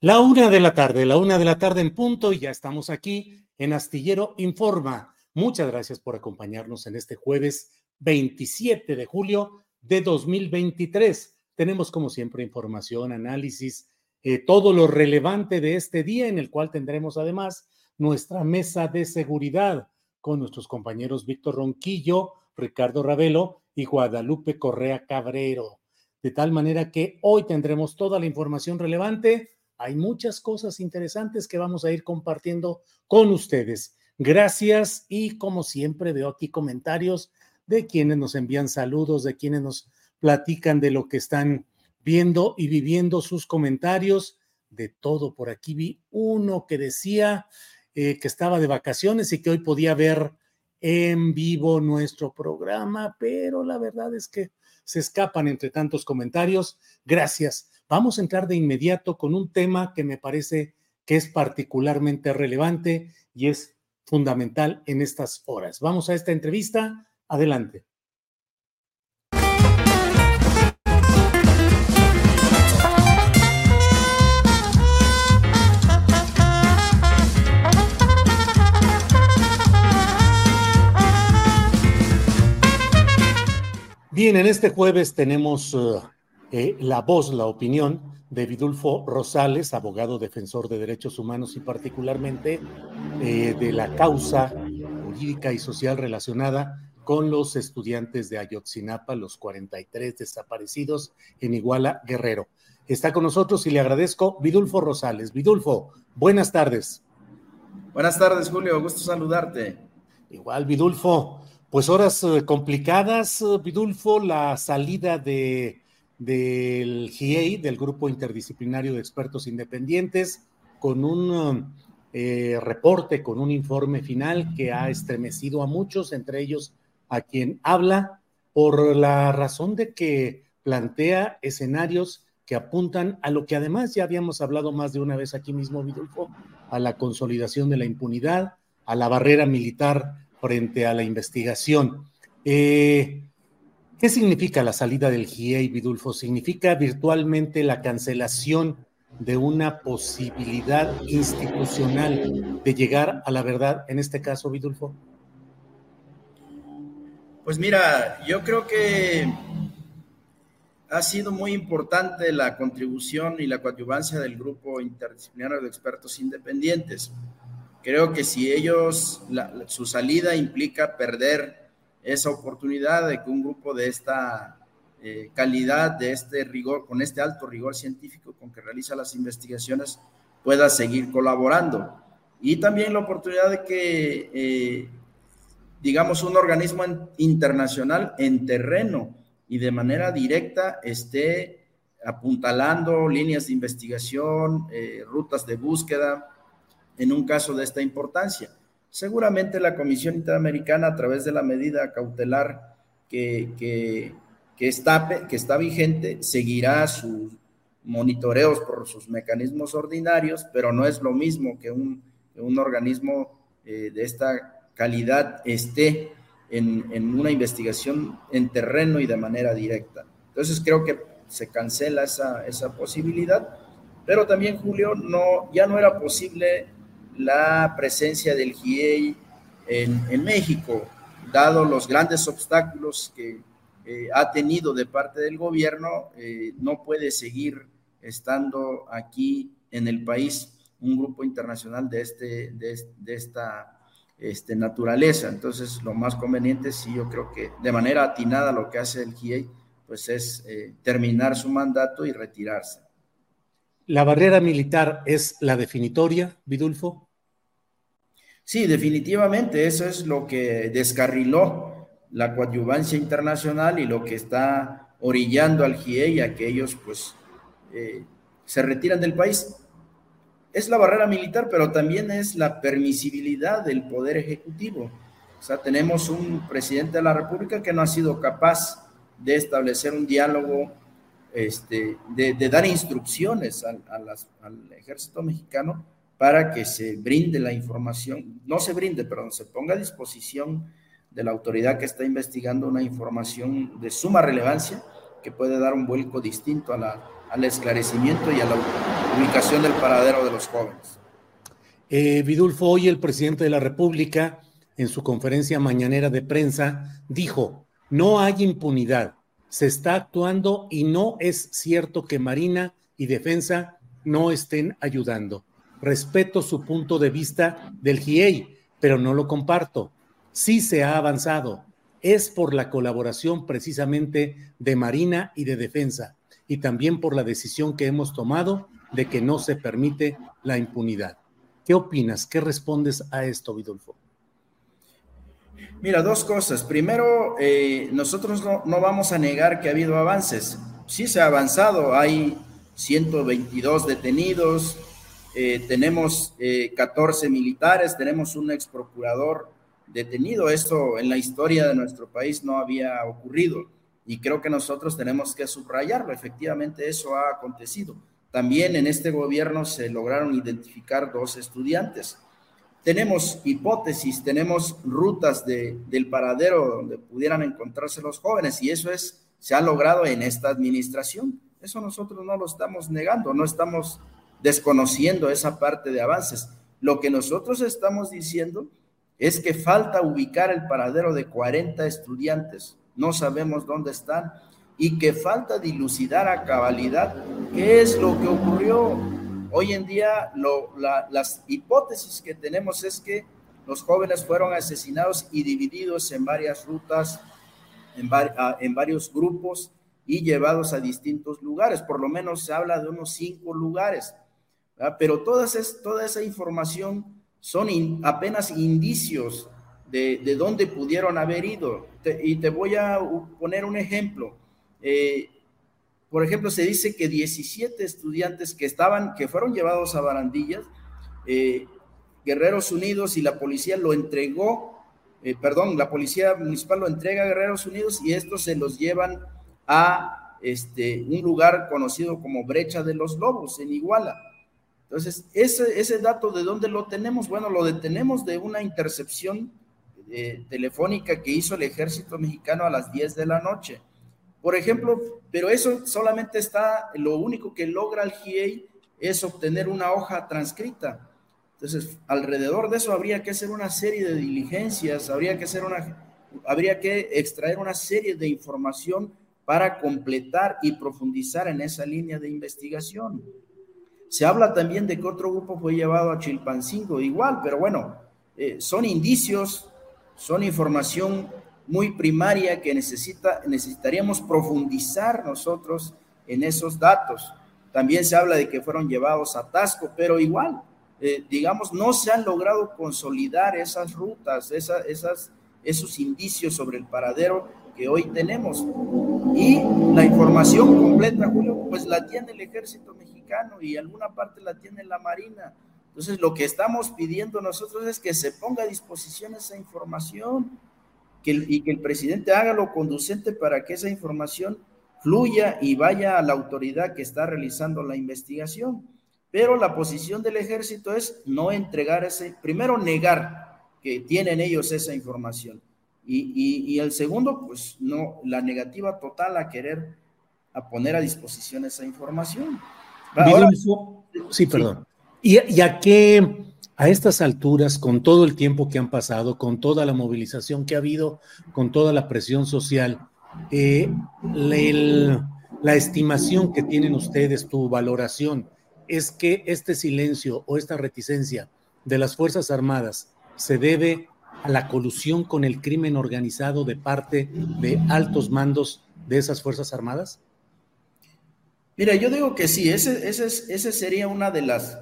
La una de la tarde, la una de la tarde en punto y ya estamos aquí en Astillero Informa. Muchas gracias por acompañarnos en este jueves 27 de julio de 2023. Tenemos como siempre información, análisis, eh, todo lo relevante de este día en el cual tendremos además nuestra mesa de seguridad con nuestros compañeros Víctor Ronquillo, Ricardo Ravelo y Guadalupe Correa Cabrero. De tal manera que hoy tendremos toda la información relevante hay muchas cosas interesantes que vamos a ir compartiendo con ustedes. Gracias y como siempre veo aquí comentarios de quienes nos envían saludos, de quienes nos platican de lo que están viendo y viviendo sus comentarios, de todo. Por aquí vi uno que decía eh, que estaba de vacaciones y que hoy podía ver en vivo nuestro programa, pero la verdad es que se escapan entre tantos comentarios. Gracias. Vamos a entrar de inmediato con un tema que me parece que es particularmente relevante y es fundamental en estas horas. Vamos a esta entrevista. Adelante. Bien, en este jueves tenemos uh, eh, la voz, la opinión de Vidulfo Rosales, abogado defensor de derechos humanos y particularmente eh, de la causa jurídica y social relacionada con los estudiantes de Ayotzinapa, los 43 desaparecidos en Iguala Guerrero. Está con nosotros y le agradezco Vidulfo Rosales. Vidulfo, buenas tardes. Buenas tardes, Julio. Gusto saludarte. Igual, Vidulfo. Pues horas eh, complicadas, Vidulfo, la salida de del GIEI, del Grupo Interdisciplinario de Expertos Independientes, con un eh, reporte, con un informe final que ha estremecido a muchos, entre ellos a quien habla, por la razón de que plantea escenarios que apuntan a lo que además ya habíamos hablado más de una vez aquí mismo, Vidulfo, a la consolidación de la impunidad, a la barrera militar frente a la investigación. Eh, ¿Qué significa la salida del GIEI, Vidulfo? Significa virtualmente la cancelación de una posibilidad institucional de llegar a la verdad, en este caso, Vidulfo. Pues mira, yo creo que ha sido muy importante la contribución y la coadyuvancia del grupo interdisciplinario de expertos independientes. Creo que si ellos, su salida implica perder esa oportunidad de que un grupo de esta eh, calidad, de este rigor, con este alto rigor científico con que realiza las investigaciones, pueda seguir colaborando. Y también la oportunidad de que, eh, digamos, un organismo internacional en terreno y de manera directa esté apuntalando líneas de investigación, eh, rutas de búsqueda en un caso de esta importancia. Seguramente la Comisión Interamericana, a través de la medida cautelar que, que, está, que está vigente, seguirá sus monitoreos por sus mecanismos ordinarios, pero no es lo mismo que un, un organismo eh, de esta calidad esté en, en, una investigación en terreno y de manera directa. Entonces creo que se cancela esa, esa posibilidad, pero también, Julio, no, ya no era posible la presencia del GIEI en, México, dado los grandes obstáculos que eh, ha tenido de parte del gobierno, eh, no puede seguir estando aquí en el país un grupo internacional de, este, de, esta este, naturaleza. Entonces, lo más conveniente, sí, yo creo que de manera atinada lo que hace el GIEI, pues es eh, terminar su mandato y retirarse. ¿La barrera militar es la definitoria, Vidulfo? Sí, definitivamente, eso es lo que descarriló la coadyuvancia internacional y lo que está orillando al GIEI a que ellos pues eh, se retiran del país. Es la barrera militar, pero también es la permisibilidad del poder ejecutivo. O sea, tenemos un presidente de la República que no ha sido capaz de establecer un diálogo, este, de, dar instrucciones al, al ejército mexicano para que se brinde la información, no se brinde, perdón, se ponga a disposición de la autoridad que está investigando una información de suma relevancia que puede dar un vuelco distinto al esclarecimiento y a la ubicación del paradero de los jóvenes. Eh, Vidulfo, hoy el presidente de la República, en su conferencia mañanera de prensa, dijo, no hay impunidad, se está actuando y no es cierto que Marina y Defensa no estén ayudando. Respeto su punto de vista del GIEI, pero no lo comparto. Sí se ha avanzado. Es por la colaboración precisamente de Marina y de Defensa y también por la decisión que hemos tomado de que no se permite la impunidad. ¿Qué opinas? ¿Qué respondes a esto, Vidulfo? Mira, dos cosas. Primero, eh, nosotros no, no, vamos a negar que ha habido avances. Sí se ha avanzado, hay 122 detenidos, eh, tenemos 14 eh, militares, tenemos un ex procurador detenido. Esto en la historia de nuestro país no había ocurrido y creo que nosotros tenemos que subrayarlo. Efectivamente, eso ha acontecido. También en este gobierno se lograron identificar dos estudiantes. Tenemos hipótesis, tenemos rutas de, del paradero donde pudieran encontrarse los jóvenes y eso es, se ha logrado en esta administración. Eso nosotros no lo estamos negando, no estamos desconociendo esa parte de avances. Lo que nosotros estamos diciendo es que falta ubicar el paradero de 40 estudiantes no sabemos dónde están y que falta dilucidar a cabalidad qué es lo que ocurrió. Hoy en día las hipótesis que tenemos es que los jóvenes fueron asesinados y divididos en varias rutas, en, en varios grupos y llevados a distintos lugares. Por lo menos se habla de unos cinco lugares. Pero todas es, toda esa información son apenas indicios de, dónde pudieron haber ido. y te voy a poner un ejemplo. Eh, por ejemplo, se dice que 17 estudiantes que estaban, que fueron llevados a barandillas, eh, Guerreros Unidos y la policía lo entregó, eh, perdón, la policía municipal lo entrega a Guerreros Unidos y estos se los llevan a este, un lugar conocido como Brecha de los Lobos en Iguala. Entonces, ese, dato de dónde lo tenemos, bueno, lo detenemos de una intercepción eh, telefónica que hizo el ejército mexicano a las 10 de la noche. Por ejemplo, pero eso solamente está, lo único que logra el GIEI es obtener una hoja transcrita. Entonces, alrededor de eso habría que hacer una serie de diligencias, habría que hacer una, habría que extraer una serie de información para completar y profundizar en esa línea de investigación. Se habla también de que otro grupo fue llevado a Chilpancingo, igual, pero bueno, eh, son indicios son información muy primaria que necesita, necesitaríamos profundizar nosotros en esos datos. También se habla de que fueron llevados a Tasco, pero igual, eh, digamos, no se han logrado consolidar esas rutas, esas, esos indicios sobre el paradero que hoy tenemos. Y la información completa, Julio, pues la tiene el ejército mexicano y alguna parte la tiene la Marina. Entonces, lo que estamos pidiendo nosotros es que se ponga a disposición esa información y que el presidente haga lo conducente para que esa información fluya y vaya a la autoridad que está realizando la investigación. Pero la posición del ejército es no entregar ese, primero negar que tienen ellos esa información. Y, el segundo, pues no, la negativa total a querer a poner a disposición esa información. Sí, perdón. ¿Y, ¿Y a qué, a estas alturas, con todo el tiempo que han pasado, con toda la movilización que ha habido, con toda la presión social, eh, la estimación que tienen ustedes, tu valoración, es que este silencio o esta reticencia de las Fuerzas Armadas se debe a la colusión con el crimen organizado de parte de altos mandos de esas Fuerzas Armadas? Mira, yo digo que sí, ese, ese, sería una de las,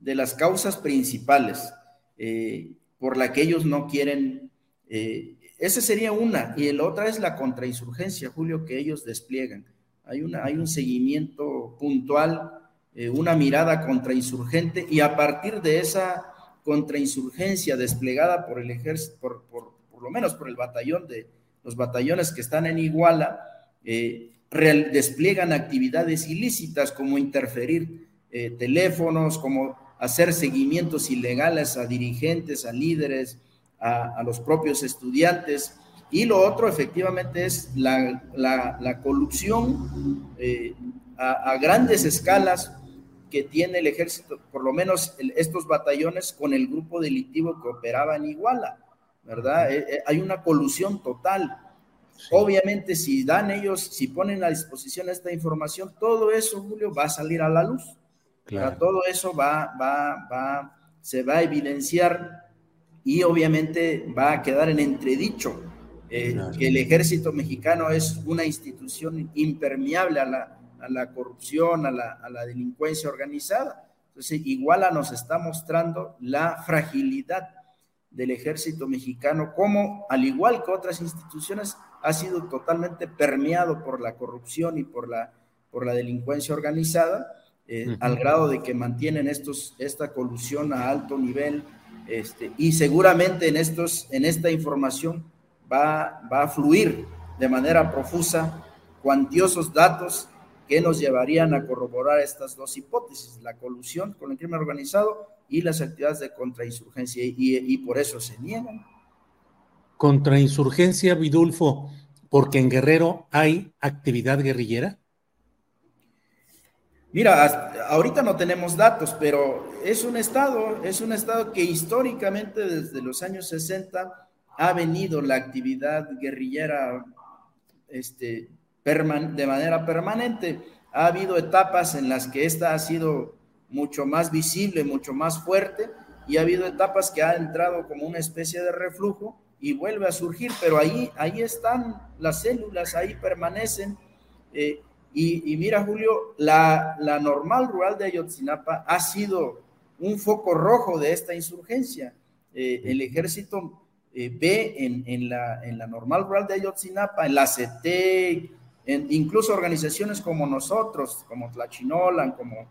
de las causas principales eh, por la que ellos no quieren eh, esa sería una. Y la otra es la contrainsurgencia, Julio, que ellos despliegan. Hay, una, hay un seguimiento puntual, eh, una mirada contrainsurgente, y a partir de esa contrainsurgencia desplegada por el ejército, por, por, lo menos por el batallón de los batallones que están en Iguala, eh, despliegan actividades ilícitas como interferir eh, teléfonos, como hacer seguimientos ilegales a dirigentes, a líderes, a, los propios estudiantes. Y lo otro, efectivamente, es la, la, corrupción eh, a, grandes escalas que tiene el ejército, por lo menos estos batallones con el grupo delictivo que operaba en Iguala, ¿verdad? Eh, hay una colusión total. Obviamente, si dan ellos, si ponen a disposición esta información, todo eso, Julio, va a salir a la luz. Claro. Todo eso va, va, va, se va a evidenciar y obviamente va a quedar en entredicho eh, que el ejército mexicano es una institución impermeable a la, corrupción, a la, delincuencia organizada. Entonces, Iguala nos está mostrando la fragilidad del ejército mexicano, como al igual que otras instituciones, ha sido totalmente permeado por la corrupción y por la, por la delincuencia organizada, eh, al grado de que mantienen estos, esta colusión a alto nivel, este, y seguramente en, estos, en esta información va, va a fluir de manera profusa cuantiosos datos que nos llevarían a corroborar estas dos hipótesis, la colusión con el crimen organizado y las actividades de contrainsurgencia, y, y por eso se niegan. Contrainsurgencia, Vidulfo, porque en Guerrero hay actividad guerrillera. Mira, ahorita no tenemos datos, pero es un estado, es un estado que históricamente desde los años 60 ha venido la actividad guerrillera este, de manera permanente. Ha habido etapas en las que esta ha sido mucho más visible, mucho más fuerte, y ha habido etapas que ha entrado como una especie de reflujo y vuelve a surgir, pero ahí, ahí están las células, ahí permanecen. Eh, y, mira, Julio, la, normal rural de Ayotzinapa ha sido un foco rojo de esta insurgencia. Eh, el ejército eh, ve en, la, en la normal rural de Ayotzinapa, en la CT, incluso organizaciones como nosotros, como Tlachinolan, como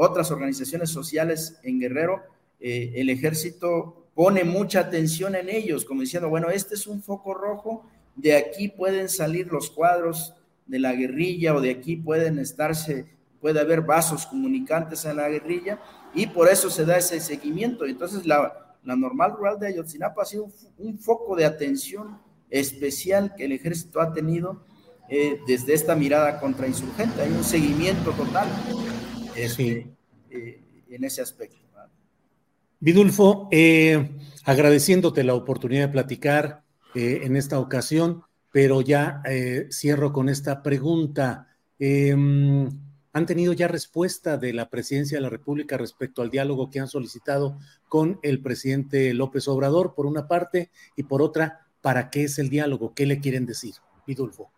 otras organizaciones sociales en Guerrero, eh, el ejército pone mucha atención en ellos, como diciendo, bueno, este es un foco rojo, de aquí pueden salir los cuadros de la guerrilla o de aquí pueden estarse, puede haber vasos comunicantes en la guerrilla y por eso se da ese seguimiento. Entonces la, la normal rural de Ayotzinapa ha sido un, foco de atención especial que el ejército ha tenido eh, desde esta mirada contrainsurgente. Hay un seguimiento total este, eh, en ese aspecto. Vidulfo, eh, agradeciéndote la oportunidad de platicar en esta ocasión, pero ya eh, cierro con esta pregunta. Em, ¿Han tenido ya respuesta de la presidencia de la República respecto al diálogo que han solicitado con el presidente López Obrador, por una parte, y por otra, ¿para qué es el diálogo? ¿Qué le quieren decir? Vidulfo.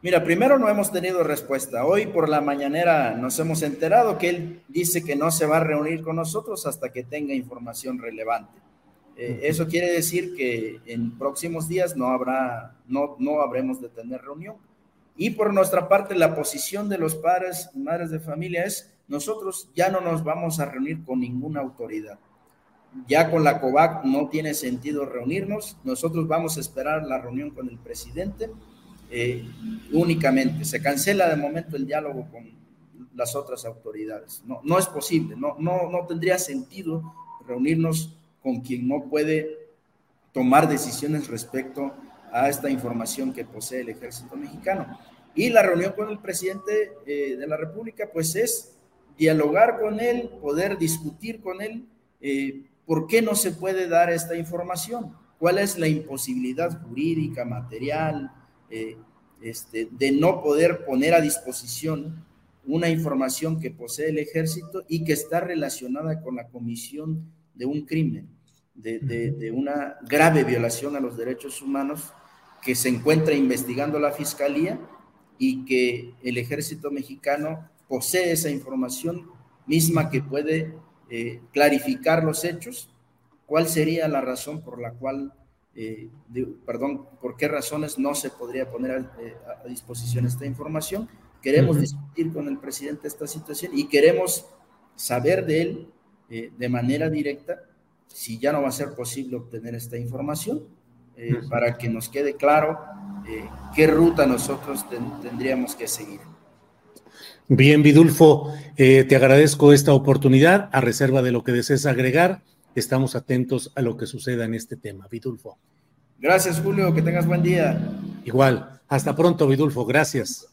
Mira, primero no hemos tenido respuesta. Hoy por la mañanera nos hemos enterado que él dice que no se va a reunir con nosotros hasta que tenga información relevante. Eh, eso quiere decir que en próximos días no habrá, no, no habremos de tener reunión. Y por nuestra parte, la posición de los padres y madres de familia es, nosotros ya no nos vamos a reunir con ninguna autoridad. Ya con la COVAC no tiene sentido reunirnos, nosotros vamos a esperar la reunión con el presidente eh, únicamente. Se cancela de momento el diálogo con las otras autoridades. No, no es posible, no, no, no tendría sentido reunirnos con quien no puede tomar decisiones respecto a esta información que posee el ejército mexicano. Y la reunión con el presidente eh, de la República, pues es dialogar con él, poder discutir con él eh, por qué no se puede dar esta información, cuál es la imposibilidad jurídica, material, eh, este, de no poder poner a disposición una información que posee el ejército y que está relacionada con la comisión de un crimen, de, de, una grave violación a los derechos humanos que se encuentra investigando la fiscalía y que el ejército mexicano posee esa información misma que puede eh, clarificar los hechos, cuál sería la razón por la cual eh, perdón, por qué razones no se podría poner a, eh, disposición esta información. Queremos discutir con el presidente esta situación y queremos saber de él eh, de manera directa si ya no va a ser posible obtener esta información para que nos quede claro qué ruta nosotros tendríamos que seguir. Bien, Vidulfo, te agradezco esta oportunidad. A reserva de lo que desees agregar, estamos atentos a lo que suceda en este tema. Vidulfo. Gracias, Julio. Que tengas buen día. Igual. Hasta pronto, Vidulfo. Gracias.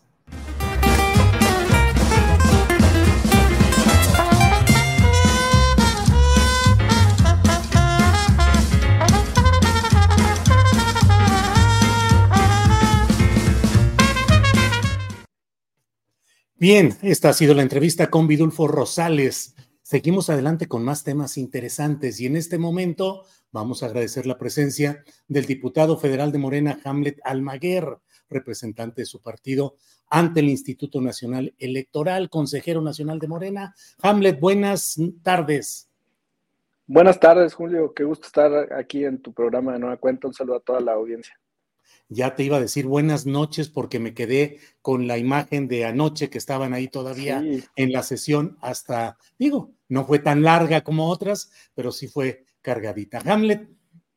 Bien, esta ha sido la entrevista con Vidulfo Rosales. Seguimos adelante con más temas interesantes y en este momento vamos a agradecer la presencia del diputado federal de Morena, Hamlet Almaguer, representante de su partido ante el Instituto Nacional Electoral, consejero nacional de Morena. Hamlet, buenas tardes. Buenas tardes, Julio. Qué gusto estar aquí en tu programa de Nueva Cuenta. Un saludo a toda la audiencia. Ya te iba a decir buenas noches porque me quedé con la imagen de anoche que estaban ahí todavía en la sesión hasta, digo, no fue tan larga como otras, pero sí fue cargadita. Hamlet,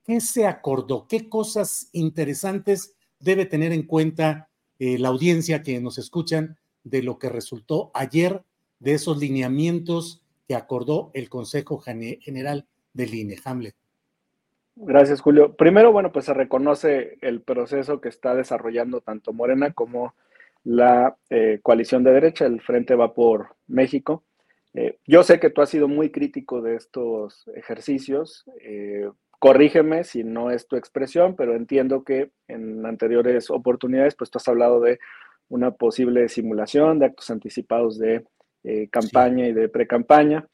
¿qué se acordó? ¿Qué cosas interesantes debe tener en cuenta eh, la audiencia que nos escuchan de lo que resultó ayer de esos lineamientos que acordó el Consejo General del INE? Hamlet. Gracias, Julio. Primero, bueno, pues se reconoce el proceso que está desarrollando tanto Morena como la eh, coalición de derecha, el Frente Va por México. Eh, yo sé que tú has sido muy crítico de estos ejercicios. Eh, corrígeme si no es tu expresión, pero entiendo que en anteriores oportunidades, pues tú has hablado de una posible simulación de actos anticipados de campaña y de pre-campaña.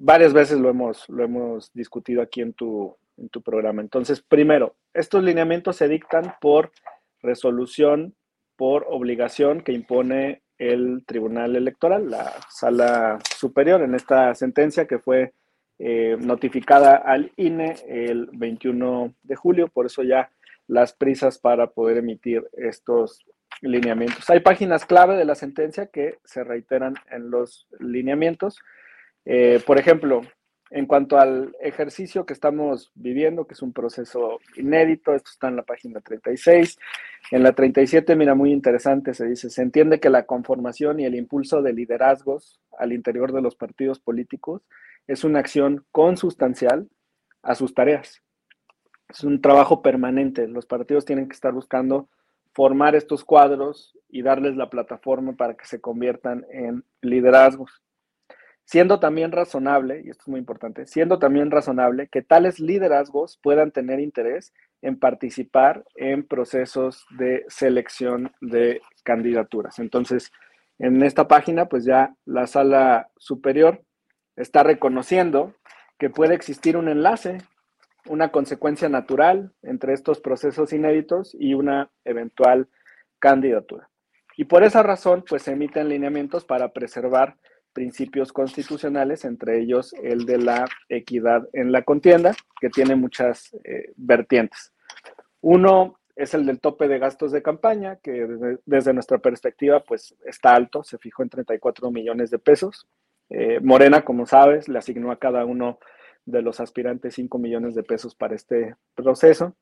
Varias veces lo hemos, lo hemos discutido aquí en tu, en tu programa. Entonces, primero, estos lineamientos se dictan por resolución, por obligación que impone el Tribunal Electoral, la Sala Superior, en esta sentencia que fue eh, notificada al INE el 21 de julio, por eso ya las prisas para poder emitir estos lineamientos. Hay páginas clave de la sentencia que se reiteran en los lineamientos. Eh, por ejemplo, en cuanto al ejercicio que estamos viviendo, que es un proceso inédito, esto está en la página 36. En la 37, mira, muy interesante, se dice, se entiende que la conformación y el impulso de liderazgos al interior de los partidos políticos es una acción consustancial a sus tareas. Es un trabajo permanente. Los partidos tienen que estar buscando formar estos cuadros y darles la plataforma para que se conviertan en liderazgos siendo también razonable, y esto es muy importante, siendo también razonable que tales liderazgos puedan tener interés en participar en procesos de selección de candidaturas. Entonces, en esta página, pues ya la sala superior está reconociendo que puede existir un enlace, una consecuencia natural entre estos procesos inéditos y una eventual candidatura. Y por esa razón, pues se emiten lineamientos para preservar principios constitucionales, entre ellos el de la equidad en la contienda, que tiene muchas eh, vertientes. Uno es el del tope de gastos de campaña, que desde, nuestra perspectiva pues está alto, se fijó en 34 millones de pesos. Eh, Morena, como sabes, le asignó a cada uno de los aspirantes 5 millones de pesos para este proceso.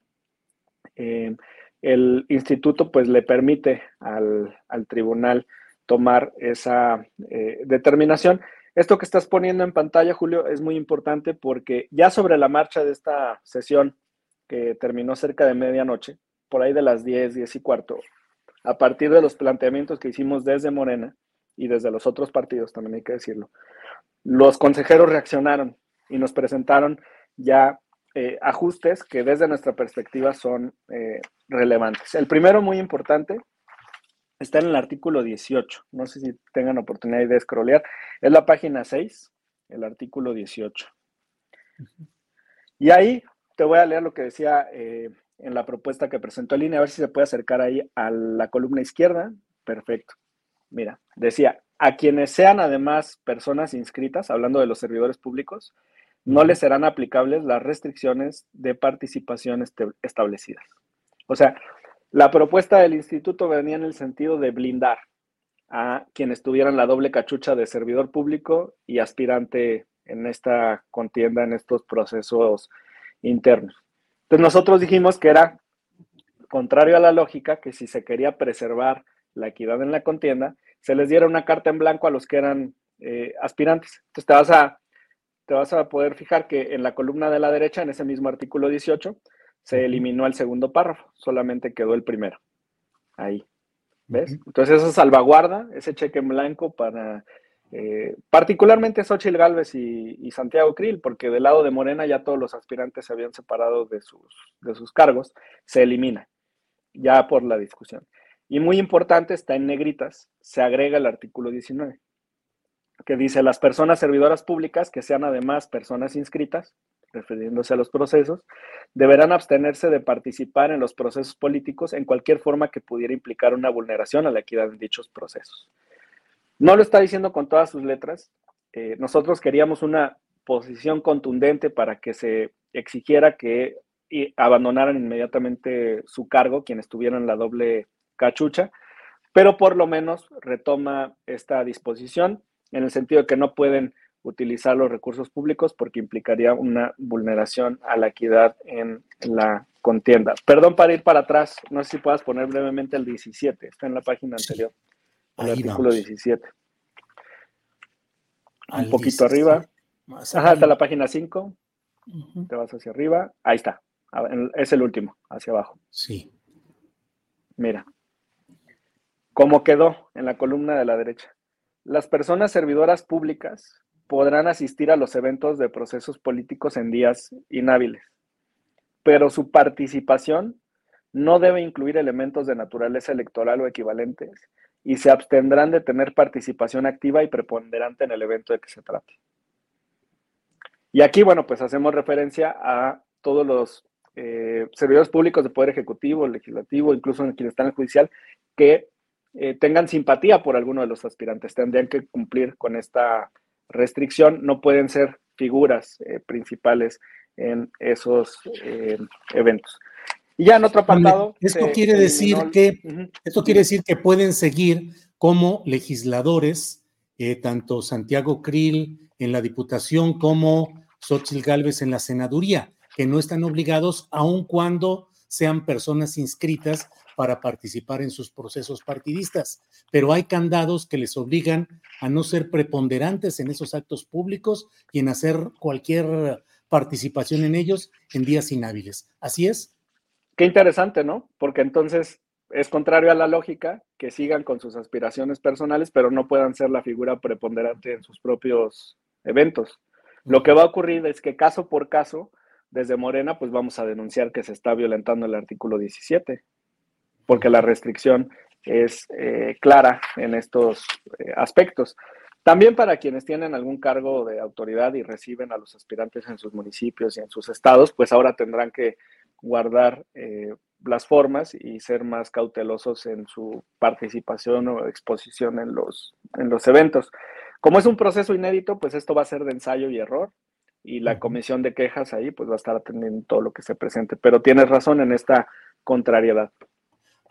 Eh, el instituto pues le permite al, tribunal tomar esa eh, determinación. Esto que estás poniendo en pantalla, Julio, es muy importante porque ya sobre la marcha de esta sesión que terminó cerca de medianoche, por ahí de las 10, 10 y cuarto, a partir de los planteamientos que hicimos desde Morena y desde los otros partidos, también hay que decirlo, los consejeros reaccionaron y nos presentaron ya eh, ajustes que desde nuestra perspectiva son eh, relevantes. El primero, muy importante, está en el artículo 18. No sé si tengan oportunidad de scrollear. Es la página 6, el artículo 18. Y ahí te voy a leer lo que decía eh, en la propuesta que presentó línea, a ver si se puede acercar ahí a la columna izquierda. Perfecto. Mira, decía, a quienes sean además personas inscritas, hablando de los servidores públicos, no les serán aplicables las restricciones de participación establecidas. O sea, la propuesta del instituto venía en el sentido de blindar a quienes tuvieran la doble cachucha de servidor público y aspirante en esta contienda, en estos procesos internos. Entonces nosotros dijimos que era contrario a la lógica que si se quería preservar la equidad en la contienda, se les diera una carta en blanco a los que eran eh, aspirantes. Entonces te vas a te vas a poder fijar que en la columna de la derecha, en ese mismo artículo 18, se eliminó el segundo párrafo, solamente quedó el primero. Ahí. ¿Ves? Entonces eso salvaguarda ese cheque en blanco para eh, particularmente Xochitl Galvez y, Santiago Krill, porque del lado de Morena ya todos los aspirantes se habían separado de sus, de sus cargos, se elimina ya por la discusión. Y muy importante, está en negritas, se agrega el artículo 19 que dice las personas servidoras públicas, que sean además personas inscritas, refiriéndose a los procesos, deberán abstenerse de participar en los procesos políticos en cualquier forma que pudiera implicar una vulneración a la equidad en dichos procesos. No lo está diciendo con todas sus letras. Eh, nosotros queríamos una posición contundente para que se exigiera que abandonaran inmediatamente su cargo quienes tuvieran la doble cachucha, pero por lo menos retoma esta disposición en el sentido de que no pueden utilizar los recursos públicos porque implicaría una vulneración a la equidad en la contienda. Perdón para ir para atrás, no sé si puedas poner brevemente el 17, está en la página anterior, el artículo 17. Un poquito arriba. Ajá, hasta la página 5. Te vas hacia arriba. Ahí está. Es el último, hacia abajo. Sí. Mira. ¿Cómo quedó en la columna de la derecha? Las personas servidoras públicas podrán asistir a los eventos de procesos políticos en días inhábiles, pero su participación no debe incluir elementos de naturaleza electoral o equivalentes y se abstendrán de tener participación activa y preponderante en el evento de que se trate. Y aquí, bueno, pues hacemos referencia a todos los eh, servidores públicos de Poder Ejecutivo, Legislativo, incluso en quienes están en el judicial, que eh, tengan simpatía por alguno de los aspirantes. Tendrían que cumplir con esta restricción. No pueden ser figuras eh, principales en esos eh, eventos. Y ya en otro apartado. Esto quiere decir que esto quiere decir que pueden seguir como legisladores, tanto Santiago Krill en la Diputación como Xochitl Gálvez en la senaduría, que no están obligados, aun cuando sean personas inscritas para participar en sus procesos partidistas, pero hay candados que les obligan a no ser preponderantes en esos actos públicos y en hacer cualquier participación en ellos en días inhábiles. ¿Así es? Qué interesante, ¿no? Porque entonces es contrario a la lógica que sigan con sus aspiraciones personales, pero no puedan ser la figura preponderante en sus propios eventos. Lo que va a ocurrir es que caso por caso, desde Morena, pues vamos a denunciar que se está violentando el artículo 17 porque la restricción es eh, clara en estos eh, aspectos. También para quienes tienen algún cargo de autoridad y reciben a los aspirantes en sus municipios y en sus estados, pues ahora tendrán que guardar eh, las formas y ser más cautelosos en su participación o exposición en los, en los eventos. Como es un proceso inédito, pues esto va a ser de ensayo y error y la comisión de quejas ahí pues va a estar atendiendo todo lo que se presente. Pero tienes razón en esta contrariedad.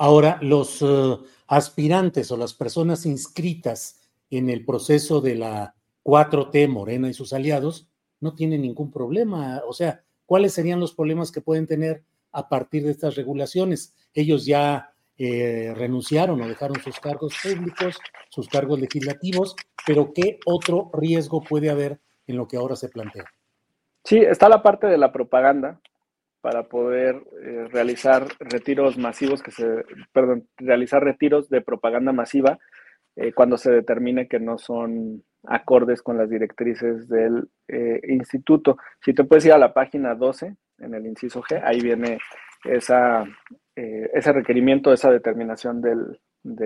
Ahora, los uh, aspirantes o las personas inscritas en el proceso de la 4T, Morena y sus aliados, no tienen ningún problema. O sea, ¿cuáles serían los problemas que pueden tener a partir de estas regulaciones? Ellos ya eh, renunciaron o dejaron sus cargos públicos, sus cargos legislativos, pero ¿qué otro riesgo puede haber en lo que ahora se plantea? Sí, está la parte de la propaganda para poder eh, realizar retiros masivos que se, perdón, realizar retiros de propaganda masiva eh, cuando se determine que no son acordes con las directrices del instituto. Si te puedes ir a la página 12, en el inciso G, ahí viene esa, eh, ese requerimiento, esa determinación del,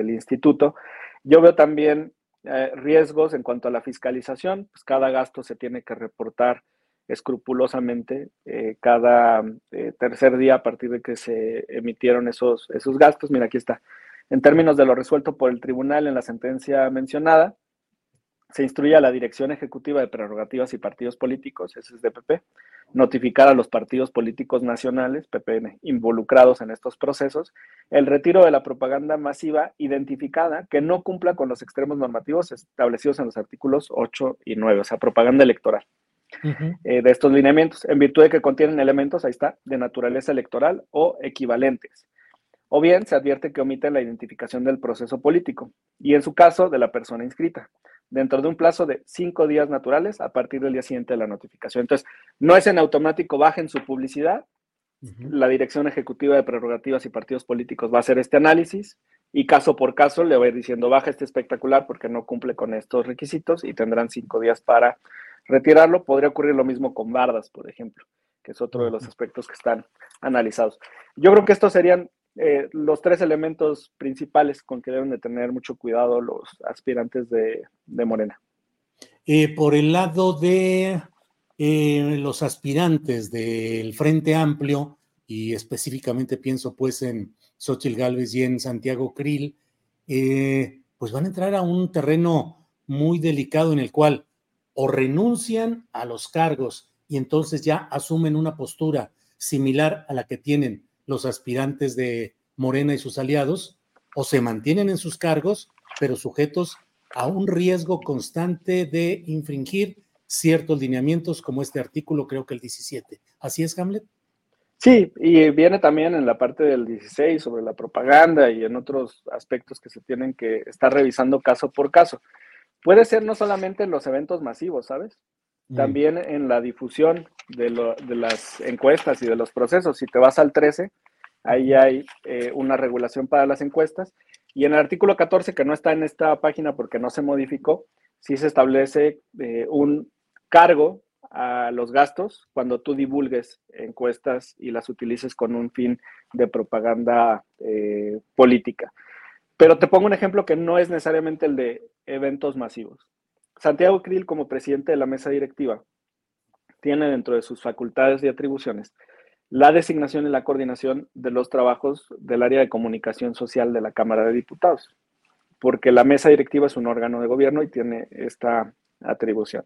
instituto. Yo veo también eh, riesgos en cuanto a la fiscalización, pues cada gasto se tiene que reportar escrupulosamente eh, cada tercer día a partir de que se emitieron esos, esos gastos. Mira, aquí está. En términos de lo resuelto por el tribunal en la sentencia mencionada, se instruye a la Dirección Ejecutiva de Prerrogativas y Partidos Políticos, SSDPP, notificar a los partidos políticos nacionales, PPN, involucrados en estos procesos, el retiro de la propaganda masiva identificada que no cumpla con los extremos normativos establecidos en los artículos 8 y 9, o sea, propaganda electoral. Eh, de estos lineamientos, en virtud de que contienen elementos, ahí está, de naturaleza electoral o equivalentes. O bien se advierte que omiten la identificación del proceso político y en su caso de la persona inscrita dentro de un plazo de cinco días naturales a partir del día siguiente de la notificación. Entonces, no es en automático bajen su publicidad. La Dirección Ejecutiva de Prerrogativas y Partidos Políticos va a hacer este análisis y caso por caso le va a ir diciendo baja este espectacular porque no cumple con estos requisitos y tendrán cinco días para retirarlo. Podría ocurrir lo mismo con bardas, por ejemplo, que es otro de los aspectos que están analizados. Yo creo que estos serían eh, los tres elementos principales con que deben de tener mucho cuidado los aspirantes de, Morena. Eh, por el lado de eh, los aspirantes del Frente Amplio, y específicamente pienso pues en Xochitl Gálvez y en Santiago Krill, pues van a entrar a un terreno muy delicado en el cual o renuncian a los cargos y entonces ya asumen una postura similar a la que tienen los aspirantes de Morena y sus aliados, o se mantienen en sus cargos, pero sujetos a un riesgo constante de infringir ciertos lineamientos como este artículo, creo que el 17. ¿Así es, Hamlet? Sí, y viene también en la parte del 16 sobre la propaganda y en otros aspectos que se tienen que estar revisando caso por caso. Puede ser no solamente en los eventos masivos, ¿sabes? Mm. También en la difusión de, las encuestas y de los procesos. Si te vas al 13, ahí hay eh, una regulación para las encuestas. Y en el artículo 14, que no está en esta página porque no se modificó, sí se establece eh, un cargo a los gastos cuando tú divulgues encuestas y las utilices con un fin de propaganda eh, política. Pero te pongo un ejemplo que no es necesariamente el de eventos masivos. Santiago Krill, como presidente de la mesa directiva, tiene dentro de sus facultades y atribuciones la designación y la coordinación de los trabajos del área de comunicación social de la Cámara de Diputados, porque la mesa directiva es un órgano de gobierno y tiene esta atribución.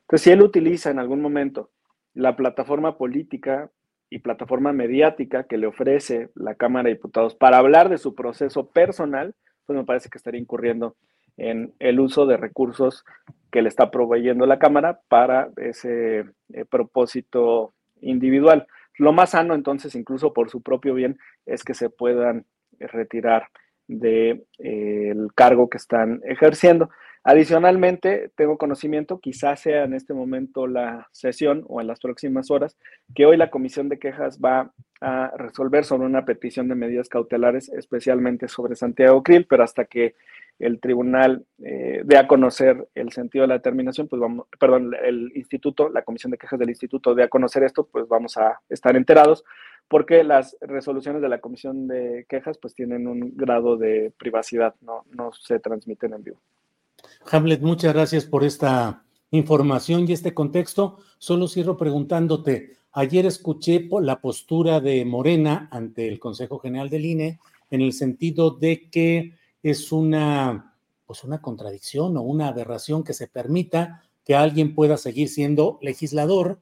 Entonces, si él utiliza en algún momento la plataforma política y plataforma mediática que le ofrece la Cámara de Diputados para hablar de su proceso personal, pues me parece que estaría incurriendo en el uso de recursos que le está proveyendo la Cámara para ese eh, propósito individual. Lo más sano, entonces, incluso por su propio bien, es que se puedan retirar del de, eh, cargo que están ejerciendo. Adicionalmente, tengo conocimiento, quizás sea en este momento la sesión o en las próximas horas, que hoy la Comisión de Quejas va a resolver sobre una petición de medidas cautelares, especialmente sobre Santiago Krill, pero hasta que el tribunal eh, dé a conocer el sentido de la determinación, pues vamos, perdón, el instituto, la comisión de quejas del instituto dé a conocer esto, pues vamos a estar enterados, porque las resoluciones de la comisión de quejas pues tienen un grado de privacidad, no, no se transmiten en vivo. Hamlet, muchas gracias por esta información y este contexto. Solo cierro preguntándote, ayer escuché la postura de Morena ante el Consejo General del INE en el sentido de que es una, pues una contradicción o una aberración que se permita que alguien pueda seguir siendo legislador,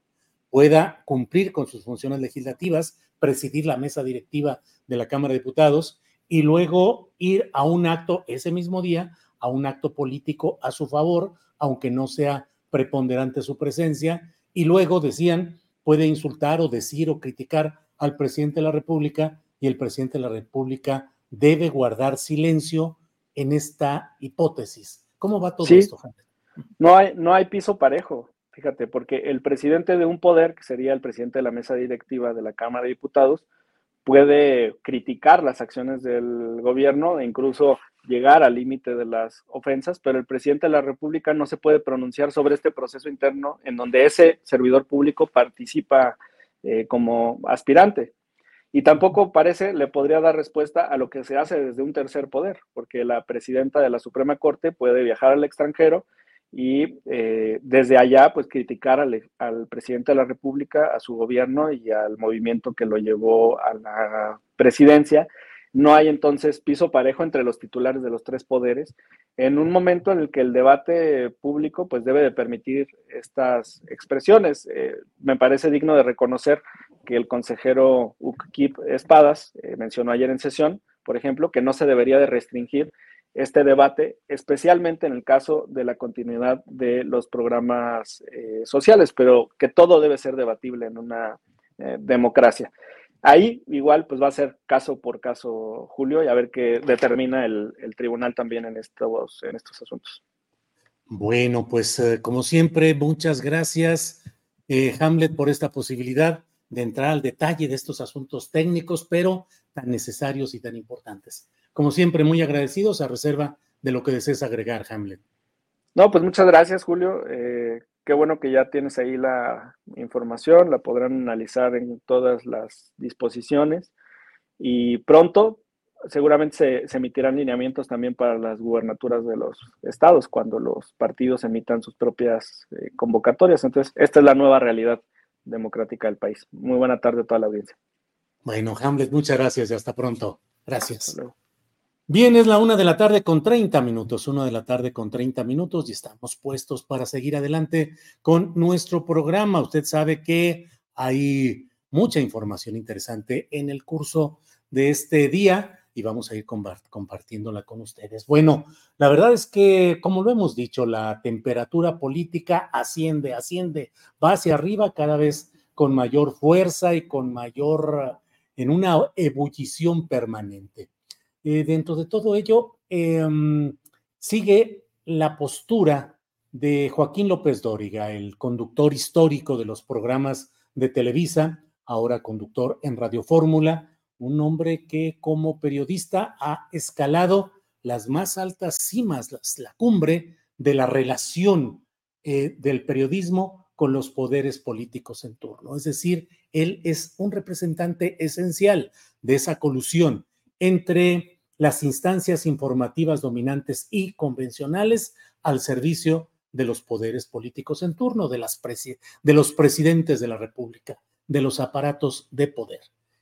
pueda cumplir con sus funciones legislativas, presidir la mesa directiva de la Cámara de Diputados y luego ir a un acto ese mismo día, a un acto político a su favor, aunque no sea preponderante su presencia, y luego decían, puede insultar o decir o criticar al presidente de la República y el presidente de la República debe guardar silencio en esta hipótesis. ¿Cómo va todo esto? No hay, no hay piso parejo, fíjate, porque el presidente de un poder, que sería el presidente de la mesa directiva de la Cámara de Diputados, puede criticar las acciones del gobierno e incluso llegar al límite de las ofensas, pero el presidente de la República no se puede pronunciar sobre este proceso interno en donde ese servidor público participa eh, como aspirante. Y tampoco parece le podría dar respuesta a lo que se hace desde un tercer poder, porque la presidenta de la Suprema Corte puede viajar al extranjero y eh, desde allá pues criticar al, al, presidente de la República, a su gobierno y al movimiento que lo llevó a la presidencia. No hay entonces piso parejo entre los titulares de los tres poderes en un momento en el que el debate público pues debe de permitir estas expresiones. Eh, me parece digno de reconocer que el consejero Ukip Espadas eh, mencionó ayer en sesión, por ejemplo, que no se debería de restringir este debate, especialmente en el caso de la continuidad de los programas eh, sociales, pero que todo debe ser debatible en una democracia. Ahí igual pues va a ser caso por caso, Julio, y a ver qué determina el, tribunal también en estos, en estos asuntos. Bueno, pues eh, como siempre, muchas gracias, Hamlet, por esta posibilidad de entrar al detalle de estos asuntos técnicos, pero tan necesarios y tan importantes. Como siempre, muy agradecidos a reserva de lo que desees agregar, Hamlet. No, pues muchas gracias, Julio. Eh, qué bueno que ya tienes ahí la información, la podrán analizar en todas las disposiciones y pronto seguramente se, emitirán lineamientos también para las gubernaturas de los estados cuando los partidos emitan sus propias eh, convocatorias. Entonces, esta es la nueva realidad democrática del país. Muy buena tarde a toda la audiencia. Bueno, Hamlet, muchas gracias y hasta pronto. Gracias. Bien, es la una de la tarde con 30 minutos, una de la tarde con 30 minutos y estamos puestos para seguir adelante con nuestro programa. Usted sabe que hay mucha información interesante en el curso de este día y vamos a ir compartiéndola con ustedes. Bueno, la verdad es que, como lo hemos dicho, la temperatura política asciende, asciende, va hacia arriba cada vez con mayor fuerza y con mayor, en una ebullición permanente. Eh, dentro de todo ello, em, sigue la postura de Joaquín López Dóriga, el conductor histórico de los programas de Televisa, ahora conductor en Radio Fórmula, un hombre que como periodista ha escalado las más altas cimas, la cumbre de la relación eh, del periodismo con los poderes políticos en turno. Es decir, él es un representante esencial de esa colusión entre las instancias informativas dominantes y convencionales al servicio de los poderes políticos en turno, de, de los presidentes de la República, de los aparatos de poder.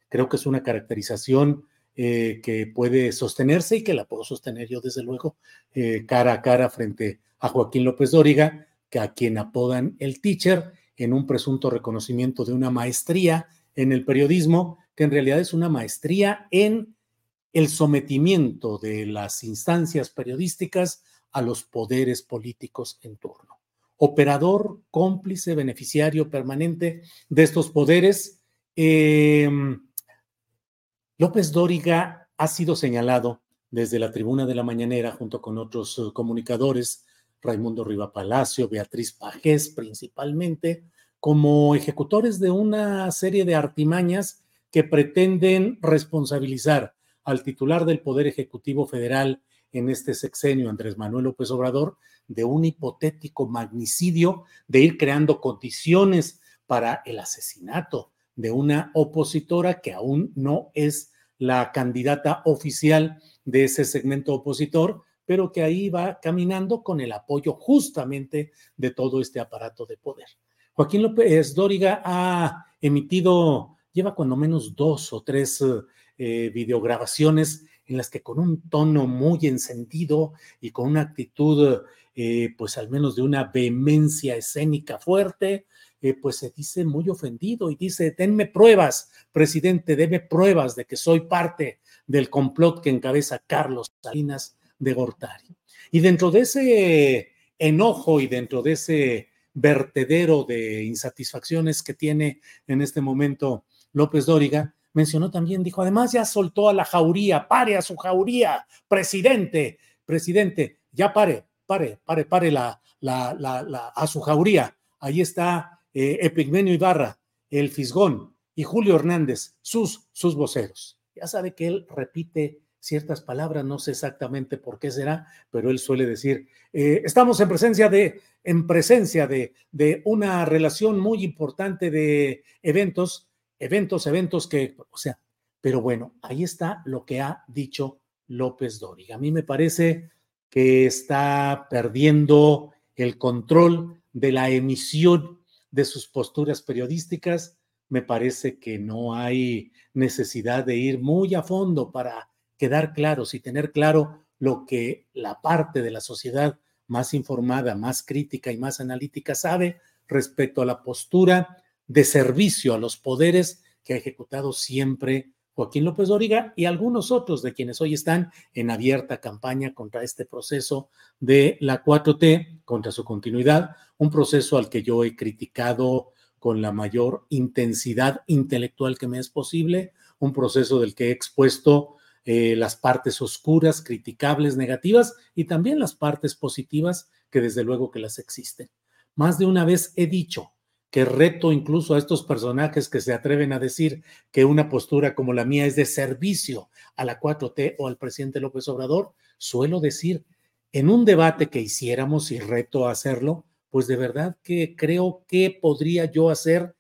Creo que es una caracterización eh, que puede sostenerse y que la puedo sostener yo, desde luego, eh, cara a cara frente a Joaquín López Dóriga, que a quien apodan el teacher, en un presunto reconocimiento de una maestría en el periodismo, que en realidad es una maestría en el sometimiento de las instancias periodísticas a los poderes políticos en turno. Operador, cómplice, beneficiario permanente de estos poderes. Em, López Dóriga ha sido señalado desde la tribuna de la mañanera junto con otros eh, comunicadores, Raimundo Riva Palacio, Beatriz Pajés principalmente, como ejecutores de una serie de artimañas que pretenden responsabilizar al titular del Poder Ejecutivo Federal en este sexenio, Andrés Manuel López Obrador, de un hipotético magnicidio, de ir creando condiciones para el asesinato de una opositora que aún no es la candidata oficial de ese segmento opositor, pero que ahí va caminando con el apoyo justamente de todo este aparato de poder. Joaquín López Dóriga ha emitido, lleva cuando menos dos o tres eh, videograbaciones en las que con un tono muy encendido y con una actitud, eh, pues al menos de una vehemencia escénica fuerte, eh, pues se dice muy ofendido y dice, denme pruebas, presidente, denme pruebas de que soy parte del complot que encabeza Carlos Salinas de Gortari. Y dentro de ese enojo y dentro de ese vertedero de insatisfacciones que tiene en este momento López Dóriga, mencionó también, dijo, además ya soltó a la jauría, pare a su jauría, presidente, presidente, ya pare, pare, pare, pare la, la, la, a su jauría. Ahí está eh, Epigmenio Ibarra, el Fisgón y Julio Hernández, sus, sus voceros. Ya sabe que él repite ciertas palabras, no sé exactamente por qué será, pero él suele decir, eh, estamos en presencia de, en presencia de, de una relación muy importante de eventos, eventos, eventos que, o sea, pero bueno, ahí está lo que ha dicho López Dóriga. A mí me parece que está perdiendo el control de la emisión de sus posturas periodísticas. Me parece que no hay necesidad de ir muy a fondo para quedar claros y tener claro lo que la parte de la sociedad más informada, más crítica y más analítica sabe respecto a la postura de servicio a los poderes que ha ejecutado siempre Joaquín López Doriga y algunos otros de quienes hoy están en abierta campaña contra este proceso de la 4T, contra su continuidad, un proceso al que yo he criticado con la mayor intensidad intelectual que me es posible, un proceso del que he expuesto eh, las partes oscuras, criticables, negativas y también las partes positivas que desde luego que las existen. Más de una vez he dicho, que reto incluso a estos personajes que se atreven a decir que una postura como la mía es de servicio a la 4T o al presidente López Obrador, suelo decir, en un debate que hiciéramos y reto a hacerlo, pues de verdad que creo que podría yo hacer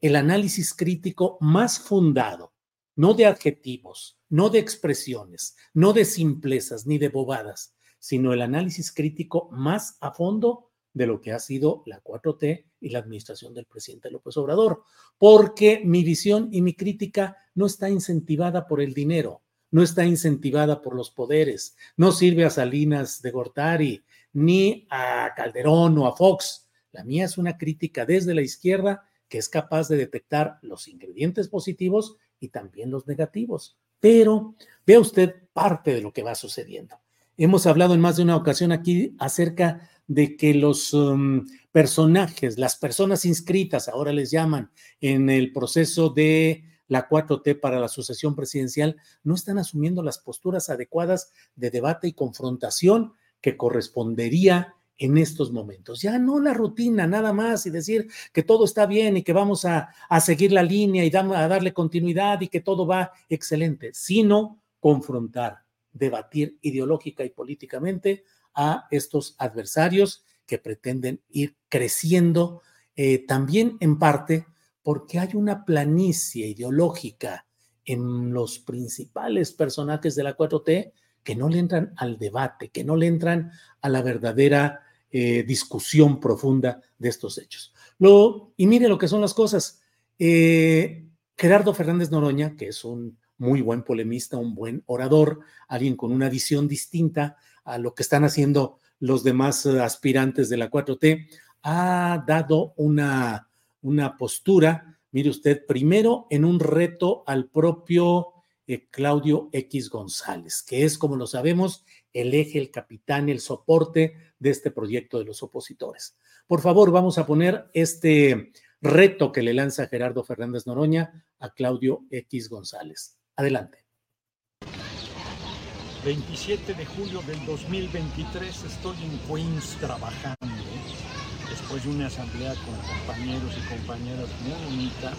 el análisis crítico más fundado, no de adjetivos, no de expresiones, no de simplezas ni de bobadas, sino el análisis crítico más a fondo de lo que ha sido la 4T y la administración del presidente López Obrador, porque mi visión y mi crítica no está incentivada por el dinero, no está incentivada por los poderes, no sirve a Salinas de Gortari, ni a Calderón o a Fox. La mía es una crítica desde la izquierda que es capaz de detectar los ingredientes positivos y también los negativos. Pero vea usted parte de lo que va sucediendo. Hemos hablado en más de una ocasión aquí acerca de que los um, personajes, las personas inscritas, ahora les llaman, en el proceso de la 4T para la sucesión presidencial, no están asumiendo las posturas adecuadas de debate y confrontación que correspondería en estos momentos. Ya no la rutina, nada más, y decir que todo está bien y que vamos a, seguir la línea y a darle continuidad y que todo va excelente, sino confrontar, debatir ideológica y políticamente a estos adversarios que pretenden ir creciendo eh, también en parte porque hay una planicie ideológica en los principales personajes de la 4T que no le entran al debate, que no le entran a la verdadera eh, discusión profunda de estos hechos. Lo, y mire lo que son las cosas. Eh, Gerardo Fernández Noroña, que es un muy buen polemista, un buen orador, alguien con una visión distinta a lo que están haciendo los demás eh, aspirantes de la 4T, ha dado una, una postura, mire usted, primero en un reto al propio eh, Claudio X González, que es, como lo sabemos, el eje, el capitán, el soporte de este proyecto de los opositores. Por favor, vamos a poner este reto que le lanza Gerardo Fernández Noroña a Claudio X González. Adelante. 27 de julio del 2023 estoy en Queens trabajando, después de una asamblea con compañeros y compañeras muy bonita.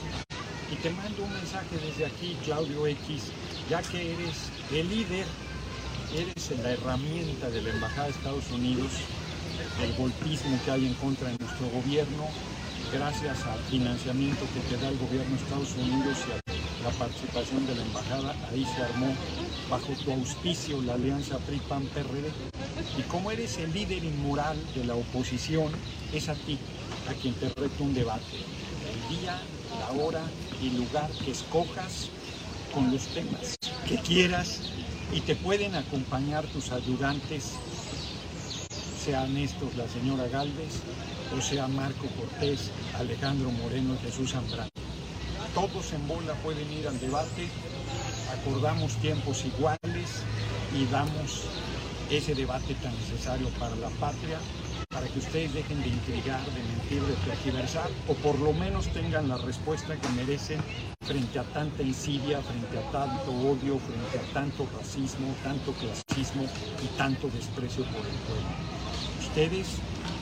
Y te mando un mensaje desde aquí, Claudio X, ya que eres el líder, eres la herramienta de la Embajada de Estados Unidos, el golpismo que hay en contra de nuestro gobierno, gracias al financiamiento que te da el gobierno de Estados Unidos y a la participación de la embajada, ahí se armó bajo tu auspicio la alianza PRI-PAN-PRD. Y como eres el líder inmoral de la oposición, es a ti a quien te reto un debate. El día, la hora y lugar que escojas con los temas que quieras y te pueden acompañar tus ayudantes sean estos la señora Galvez o sea Marco Cortés, Alejandro Moreno Jesús Zambrano. Todos en bola pueden ir al debate, acordamos tiempos iguales y damos ese debate tan necesario para la patria, para que ustedes dejen de intrigar, de mentir, de tergiversar, o por lo menos tengan la respuesta que merecen frente a tanta insidia, frente a tanto odio, frente a tanto racismo, tanto clasismo y tanto desprecio por el pueblo. Ustedes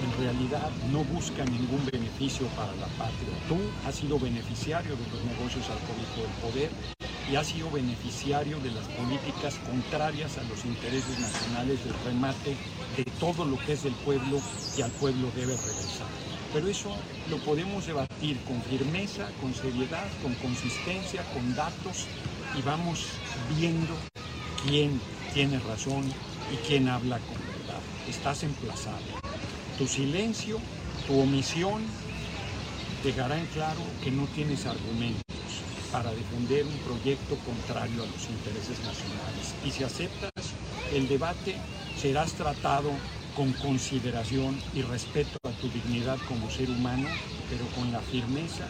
en realidad no buscan ningún beneficio para la patria. Tú has sido beneficiario de los negocios al del poder y ha sido beneficiario de las políticas contrarias a los intereses nacionales del remate de todo lo que es del pueblo y al pueblo debe regresar. Pero eso lo podemos debatir con firmeza, con seriedad, con consistencia, con datos y vamos viendo quién tiene razón y quién habla con verdad. Estás emplazado. Tu silencio, tu omisión dejará en claro que no tienes argumentos para defender un proyecto contrario a los intereses nacionales. Y si aceptas el debate, serás tratado con consideración y respeto a tu dignidad como ser humano, pero con la firmeza,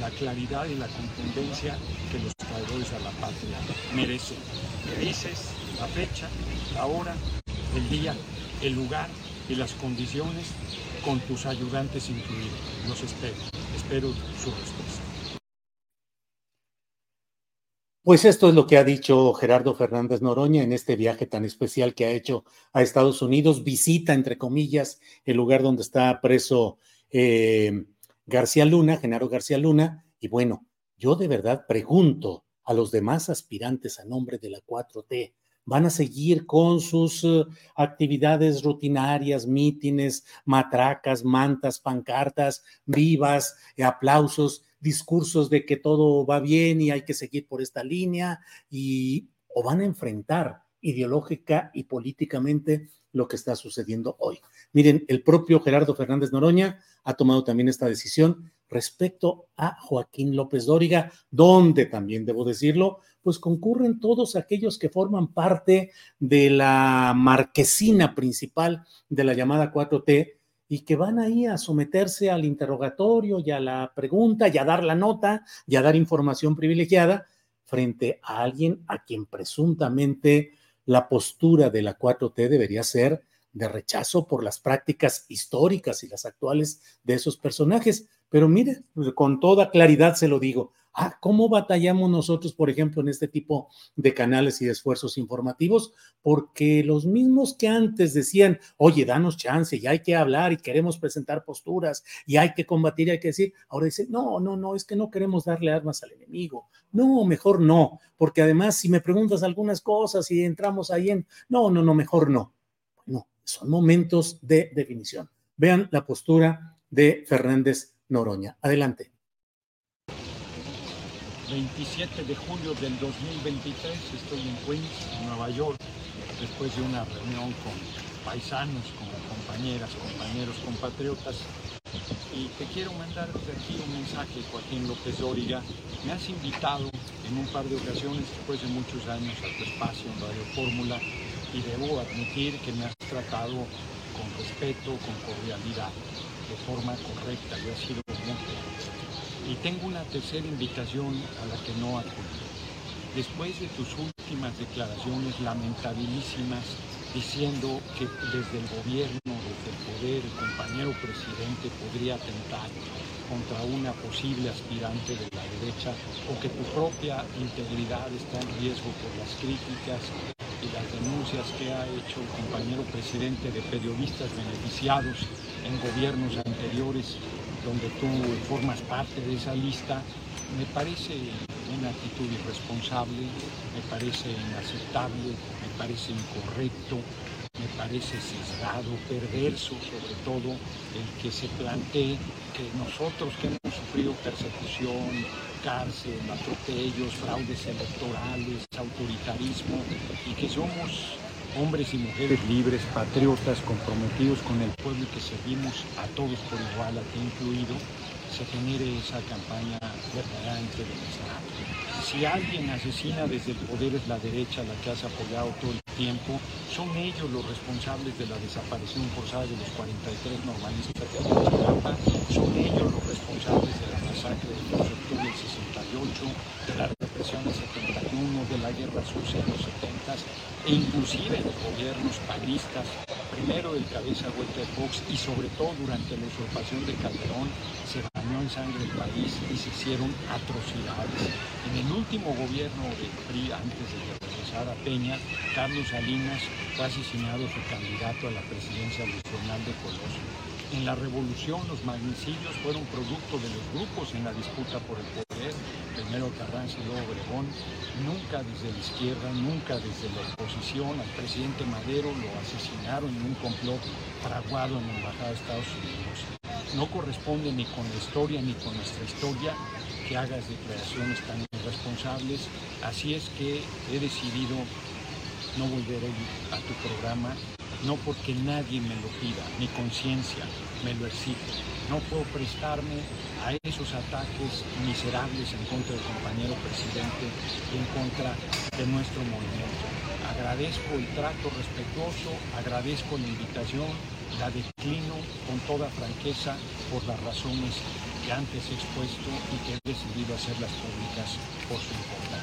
la claridad y la contundencia que los traidores a la patria merecen. Me dices la fecha, la hora, el día, el lugar y las condiciones con tus ayudantes incluidos. Los espero. Espero su respuesta. Pues esto es lo que ha dicho Gerardo Fernández Noroña en este viaje tan especial que ha hecho a Estados Unidos. Visita, entre comillas, el lugar donde está preso eh, García Luna, Genaro García Luna. Y bueno, yo de verdad pregunto a los demás aspirantes a nombre de la 4T, ¿van a seguir con sus eh, actividades rutinarias, mítines, matracas, mantas, pancartas, vivas, aplausos? discursos de que todo va bien y hay que seguir por esta línea y o van a enfrentar ideológica y políticamente lo que está sucediendo hoy. Miren, el propio Gerardo Fernández Noroña ha tomado también esta decisión respecto a Joaquín López Dóriga, donde también debo decirlo, pues concurren todos aquellos que forman parte de la marquesina principal de la llamada 4T, y que van ahí a someterse al interrogatorio y a la pregunta y a dar la nota y a dar información privilegiada frente a alguien a quien presuntamente la postura de la 4T debería ser de rechazo por las prácticas históricas y las actuales de esos personajes. Pero mire, con toda claridad se lo digo, Ah, ¿cómo batallamos nosotros, por ejemplo, en este tipo de canales y de esfuerzos informativos? Porque los mismos que antes decían, oye, danos chance y hay que hablar y queremos presentar posturas y hay que combatir y hay que decir, ahora dicen, no, no, no, es que no queremos darle armas al enemigo. No, mejor no, porque además si me preguntas algunas cosas y entramos ahí en, no, no, no, mejor no. No, son momentos de definición. Vean la postura de Fernández Noroña. Adelante. 27 de julio del 2023 estoy en Queens, Nueva York, después de una reunión con paisanos, con compañeras, compañeros, compatriotas. Y te quiero mandar desde aquí un mensaje, Joaquín López Dóriga. Me has invitado en un par de ocasiones, después de muchos años, a tu espacio en Radio Fórmula y debo admitir que me has tratado con respeto, con cordialidad, de forma correcta. Yo he sido muy y tengo una tercera invitación a la que no acudí. Después de tus últimas declaraciones lamentabilísimas diciendo que desde el gobierno, desde el poder, el compañero presidente podría atentar contra una posible aspirante de la derecha o que tu propia integridad está en riesgo por las críticas y las denuncias que ha hecho el compañero presidente de periodistas beneficiados en gobiernos anteriores donde tú formas parte de esa lista, me parece una actitud irresponsable, me parece inaceptable, me parece incorrecto, me parece sesgado, perverso sobre todo, el que se plantee que nosotros que hemos sufrido persecución, cárcel, atropellos, fraudes electorales, autoritarismo y que somos hombres y mujeres libres, patriotas, comprometidos con el pueblo y que servimos a todos por igual, a ti incluido, se genere esa campaña verdaderamente de si alguien asesina desde el poder es la derecha la que has apoyado todo el tiempo, son ellos los responsables de la desaparición forzada de los 43 normalistas de Ayotzinapa, son ellos los responsables de la masacre del 2 de octubre del 68, de la represión del 71, de la guerra sucia de los 70 e inclusive los gobiernos panistas, primero del cabeza de Fox y sobre todo durante la usurpación de Calderón, se bañó en sangre el país y se hicieron atrocidades. En el último gobierno del PRI, antes de que regresara Peña, Carlos Salinas fue asesinado su candidato a la presidencia nacional de Colosio. En la revolución los magnicidios fueron producto de los grupos en la disputa por el poder, primero Carranza y luego Obregón, nunca desde la izquierda, nunca desde la oposición. Al presidente Madero lo asesinaron en un complot fraguado en la Embajada de Estados Unidos. No corresponde ni con la historia ni con nuestra historia que hagas declaraciones tan irresponsables. Así es que he decidido no volver a tu programa, no porque nadie me lo pida, mi conciencia me lo exige. No puedo prestarme a esos ataques miserables en contra del compañero presidente y en contra de nuestro movimiento. Agradezco el trato respetuoso, agradezco la invitación, la declino con toda franqueza por las razones que antes he expuesto y que he decidido hacerlas públicas por su importancia.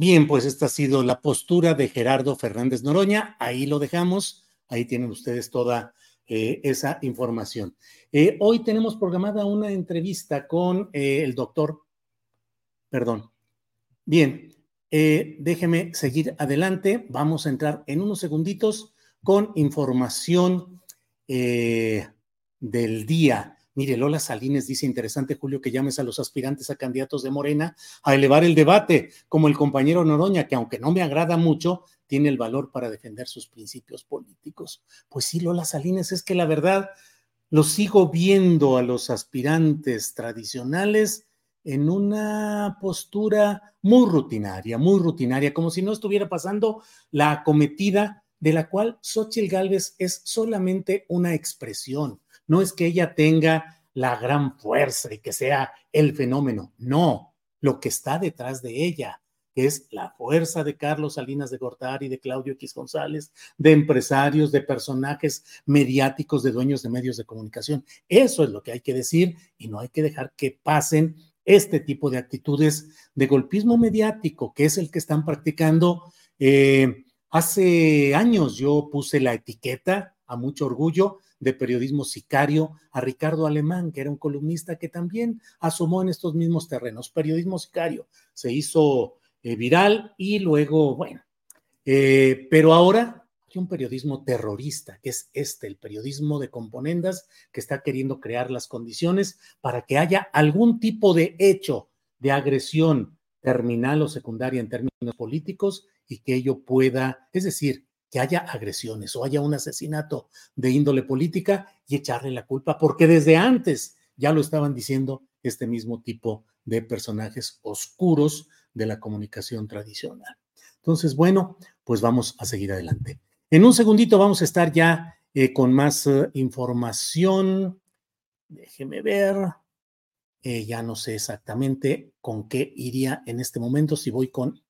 Bien, pues esta ha sido la postura de Gerardo Fernández Noroña. Ahí lo dejamos. Ahí tienen ustedes toda eh, esa información. Eh, hoy tenemos programada una entrevista con eh, el doctor, perdón. Bien, déjeme seguir adelante. Vamos a entrar en unos segunditos con información del día. Mire, Lola Salines dice, interesante, Julio, que llames a los aspirantes a candidatos de Morena a elevar el debate, como el compañero Noroña, que aunque no me agrada mucho, tiene el valor para defender sus principios políticos. Pues sí, Lola Salines, es que la verdad, lo sigo viendo a los aspirantes tradicionales en una postura muy rutinaria, muy rutinaria, como si no estuviera pasando la acometida de la cual Xochitl Gálvez es solamente una expresión no es que ella tenga la gran fuerza y que sea el fenómeno, no, lo que está detrás de ella, es la fuerza de Carlos Salinas de Gortari, de Claudio X González, de empresarios, de personajes mediáticos, de dueños de medios de comunicación. Eso es lo que hay que decir y no hay que dejar que pasen este tipo de actitudes de golpismo mediático, que es el que están practicando. Eh, hace años yo puse la etiqueta, a mucho orgullo, de periodismo sicario a Ricardo Alemán, que era un columnista que también asomó en estos mismos terrenos. Periodismo sicario se hizo eh, viral y luego, bueno, eh, pero ahora hay un periodismo terrorista, que es este, el periodismo de componendas, que está queriendo crear las condiciones para que haya algún tipo de hecho de agresión terminal o secundaria en términos políticos y que ello pueda, es decir, que haya agresiones o haya un asesinato de índole política y echarle la culpa, porque desde antes ya lo estaban diciendo este mismo tipo de personajes oscuros de la comunicación tradicional. Entonces, bueno, pues vamos a seguir adelante. En un segundito vamos a estar ya eh, con más eh, información. Déjeme ver. Eh, ya no sé exactamente con qué iría en este momento, si voy con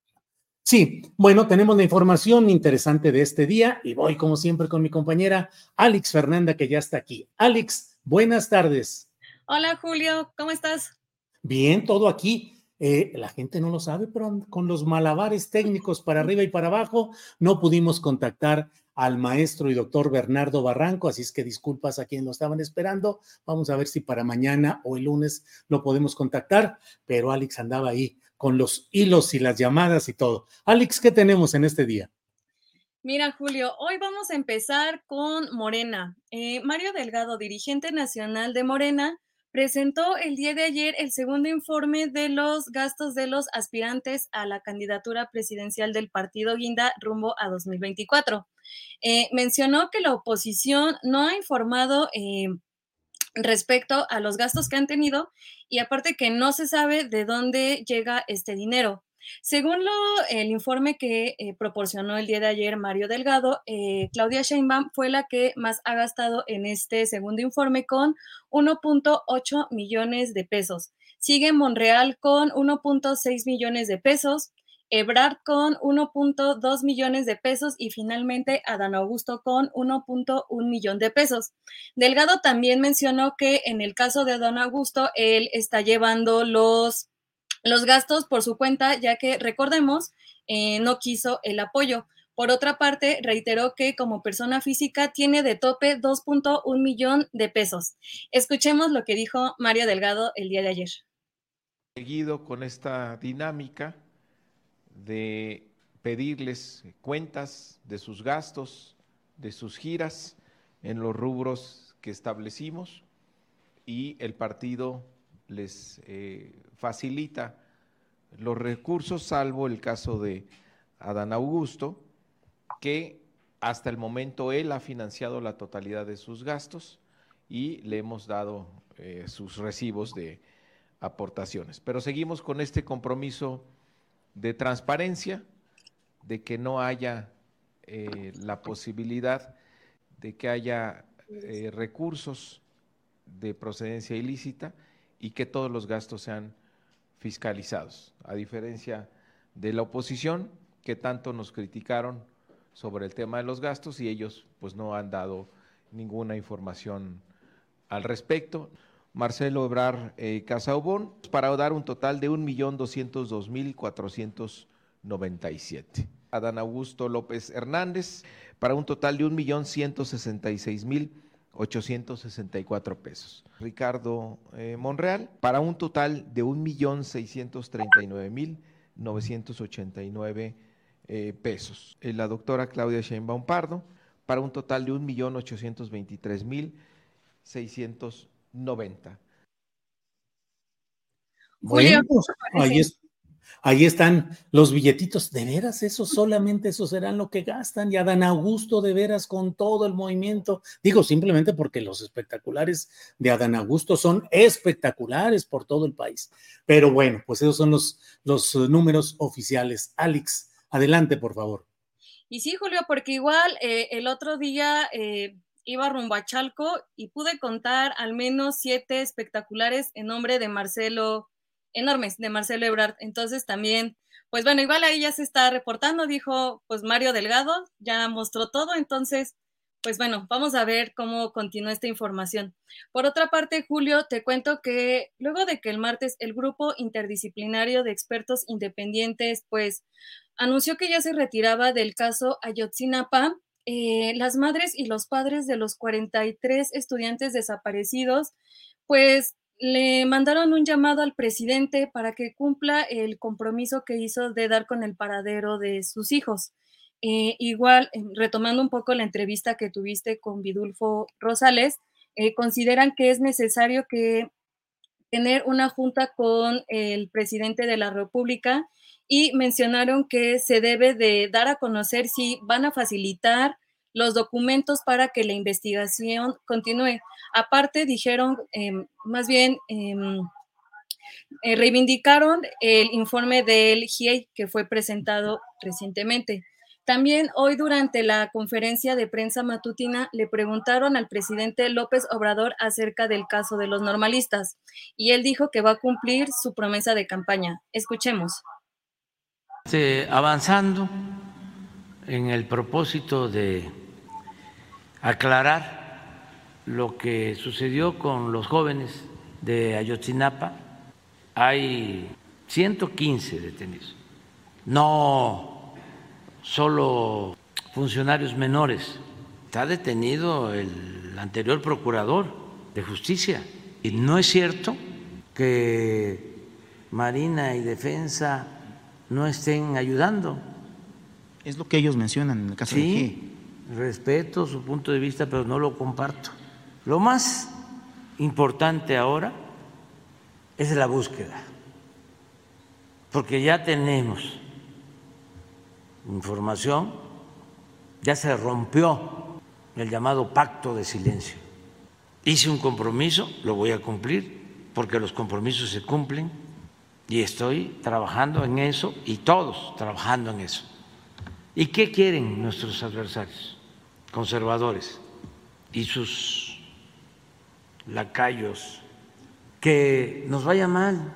Sí, bueno, tenemos la información interesante de este día y voy como siempre con mi compañera Alex Fernanda que ya está aquí. Alex, buenas tardes. Hola Julio, ¿cómo estás? Bien, todo aquí. Eh, la gente no lo sabe, pero con los malabares técnicos para arriba y para abajo no pudimos contactar al maestro y doctor Bernardo Barranco, así es que disculpas a quienes lo estaban esperando. Vamos a ver si para mañana o el lunes lo podemos contactar, pero Alex andaba ahí con los hilos y las llamadas y todo. Alex, ¿qué tenemos en este día? Mira, Julio, hoy vamos a empezar con Morena. Eh, Mario Delgado, dirigente nacional de Morena, presentó el día de ayer el segundo informe de los gastos de los aspirantes a la candidatura presidencial del partido Guinda rumbo a 2024. Eh, mencionó que la oposición no ha informado eh, respecto a los gastos que han tenido y aparte que no se sabe de dónde llega este dinero. Según lo, el informe que eh, proporcionó el día de ayer Mario Delgado, eh, Claudia Sheinbaum fue la que más ha gastado en este segundo informe con 1.8 millones de pesos. Sigue Monreal con 1.6 millones de pesos, Ebrard con 1.2 millones de pesos y finalmente Adán Augusto con 1.1 millón de pesos. Delgado también mencionó que en el caso de Adán Augusto, él está llevando los, los gastos por su cuenta, ya que recordemos, eh, no quiso el apoyo. Por otra parte, reiteró que como persona física tiene de tope 2.1 millón de pesos. Escuchemos lo que dijo Mario Delgado el día de ayer. Seguido con esta dinámica, de pedirles cuentas de sus gastos, de sus giras en los rubros que establecimos y el partido les eh, facilita los recursos, salvo el caso de Adán Augusto, que hasta el momento él ha financiado la totalidad de sus gastos y le hemos dado eh, sus recibos de aportaciones. Pero seguimos con este compromiso de transparencia, de que no haya eh, la posibilidad de que haya eh, recursos de procedencia ilícita y que todos los gastos sean fiscalizados, a diferencia de la oposición que tanto nos criticaron sobre el tema de los gastos y ellos pues no han dado ninguna información al respecto. Marcelo Ebrar eh, Casaubón, para dar un total de 1.202.497. Adán Augusto López Hernández, para un total de 1.166.864 pesos. Ricardo eh, Monreal, para un total de 1.639.989 eh, pesos. Eh, la doctora Claudia Sheinbaum Pardo, para un total de 1.823.600 90. Bueno, ahí, ahí, están los billetitos. De veras, eso solamente eso serán lo que gastan. Y Dan Augusto, de veras, con todo el movimiento. Digo, simplemente porque los espectaculares de Adán Augusto son espectaculares por todo el país. Pero bueno, pues esos son los, los números oficiales. Alex, adelante, por favor. Y sí, Julio, porque igual eh, el otro día eh, iba rumbo a Chalco y pude contar al menos siete espectaculares en nombre de Marcelo, enormes, de Marcelo Ebrard. Entonces también, pues bueno, igual ahí ya se está reportando, dijo pues Mario Delgado, ya mostró todo, entonces, pues bueno, vamos a ver cómo continúa esta información. Por otra parte, Julio, te cuento que luego de que el martes el grupo interdisciplinario de expertos independientes, pues anunció que ya se retiraba del caso Ayotzinapa, eh, las madres y los padres de los 43 estudiantes desaparecidos, pues le mandaron un llamado al presidente para que cumpla el compromiso que hizo de dar con el paradero de sus hijos. Eh, igual, eh, retomando un poco la entrevista que tuviste con Vidulfo Rosales, consideran que es necesario que tener una junta con el presidente de la República y mencionaron que se debe de dar a conocer si van a facilitar los documentos para que la investigación continúe. Aparte, dijeron, em, más bien, em, eh, reivindicaron el informe del GIEI que fue presentado recientemente. También hoy durante la conferencia de prensa matutina le preguntaron al presidente López Obrador acerca del caso de los normalistas y él dijo que va a cumplir su promesa de campaña. Escuchemos avanzando en el propósito de aclarar lo que sucedió con los jóvenes de Ayotzinapa. Hay 115 detenidos, no solo funcionarios menores. Está detenido el anterior procurador de justicia. Y no es cierto que Marina y Defensa no estén ayudando. Es lo que ellos mencionan en el caso sí, respeto su punto de vista, pero no lo comparto. Lo más importante ahora es la búsqueda, porque ya tenemos información, ya se rompió el llamado pacto de silencio. Hice un compromiso, lo voy a cumplir, porque los compromisos se cumplen Y estoy trabajando en eso y todos trabajando en eso. ¿Y qué quieren nuestros adversarios conservadores y sus lacayos? Que nos vaya mal.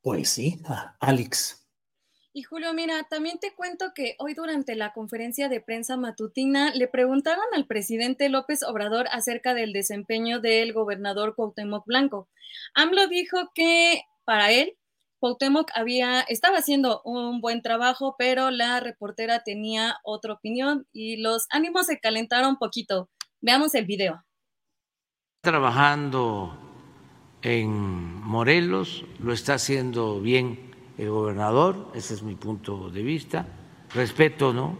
Pues sí, Alex. Y Julio, mira, también te cuento que hoy durante la conferencia de prensa matutina le preguntaron al presidente López Obrador acerca del desempeño del gobernador Cuauhtémoc Blanco. AMLO dijo que para él Cuauhtémoc había, estaba haciendo un buen trabajo, pero la reportera tenía otra opinión y los ánimos se calentaron un poquito. Veamos el video. Trabajando en Morelos, lo está haciendo bien el gobernador, ese es mi punto de vista. Respeto ¿no?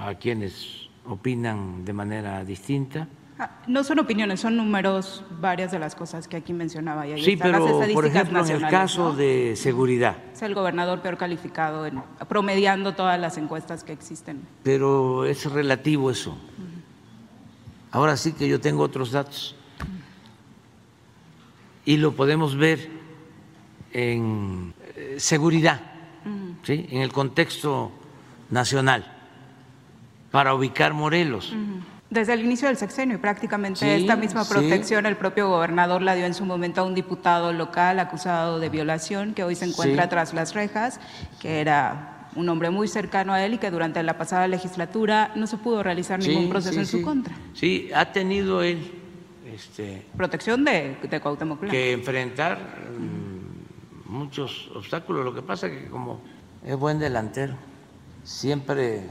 a quienes opinan de manera distinta. Ah, no son opiniones, son números, varias de las cosas que aquí mencionaba. Y sí, pero por ejemplo, en el caso de seguridad. Es el gobernador peor calificado, en, promediando todas las encuestas que existen. Pero es relativo eso. Ahora sí que yo tengo otros datos. Y lo podemos ver en eh, seguridad, ¿sí? en el contexto nacional, para ubicar Morelos. Desde el inicio del sexenio y prácticamente esta misma protección el propio gobernador la dio en su momento a un diputado local acusado de violación que hoy se encuentra tras las rejas, que era un hombre muy cercano a él y que durante la pasada legislatura no se pudo realizar ningún proceso en su contra. Sí, ha tenido él este, protección de, de Cuauhtémoc que enfrentar muchos obstáculos. Lo que pasa es que como es buen delantero, siempre eh,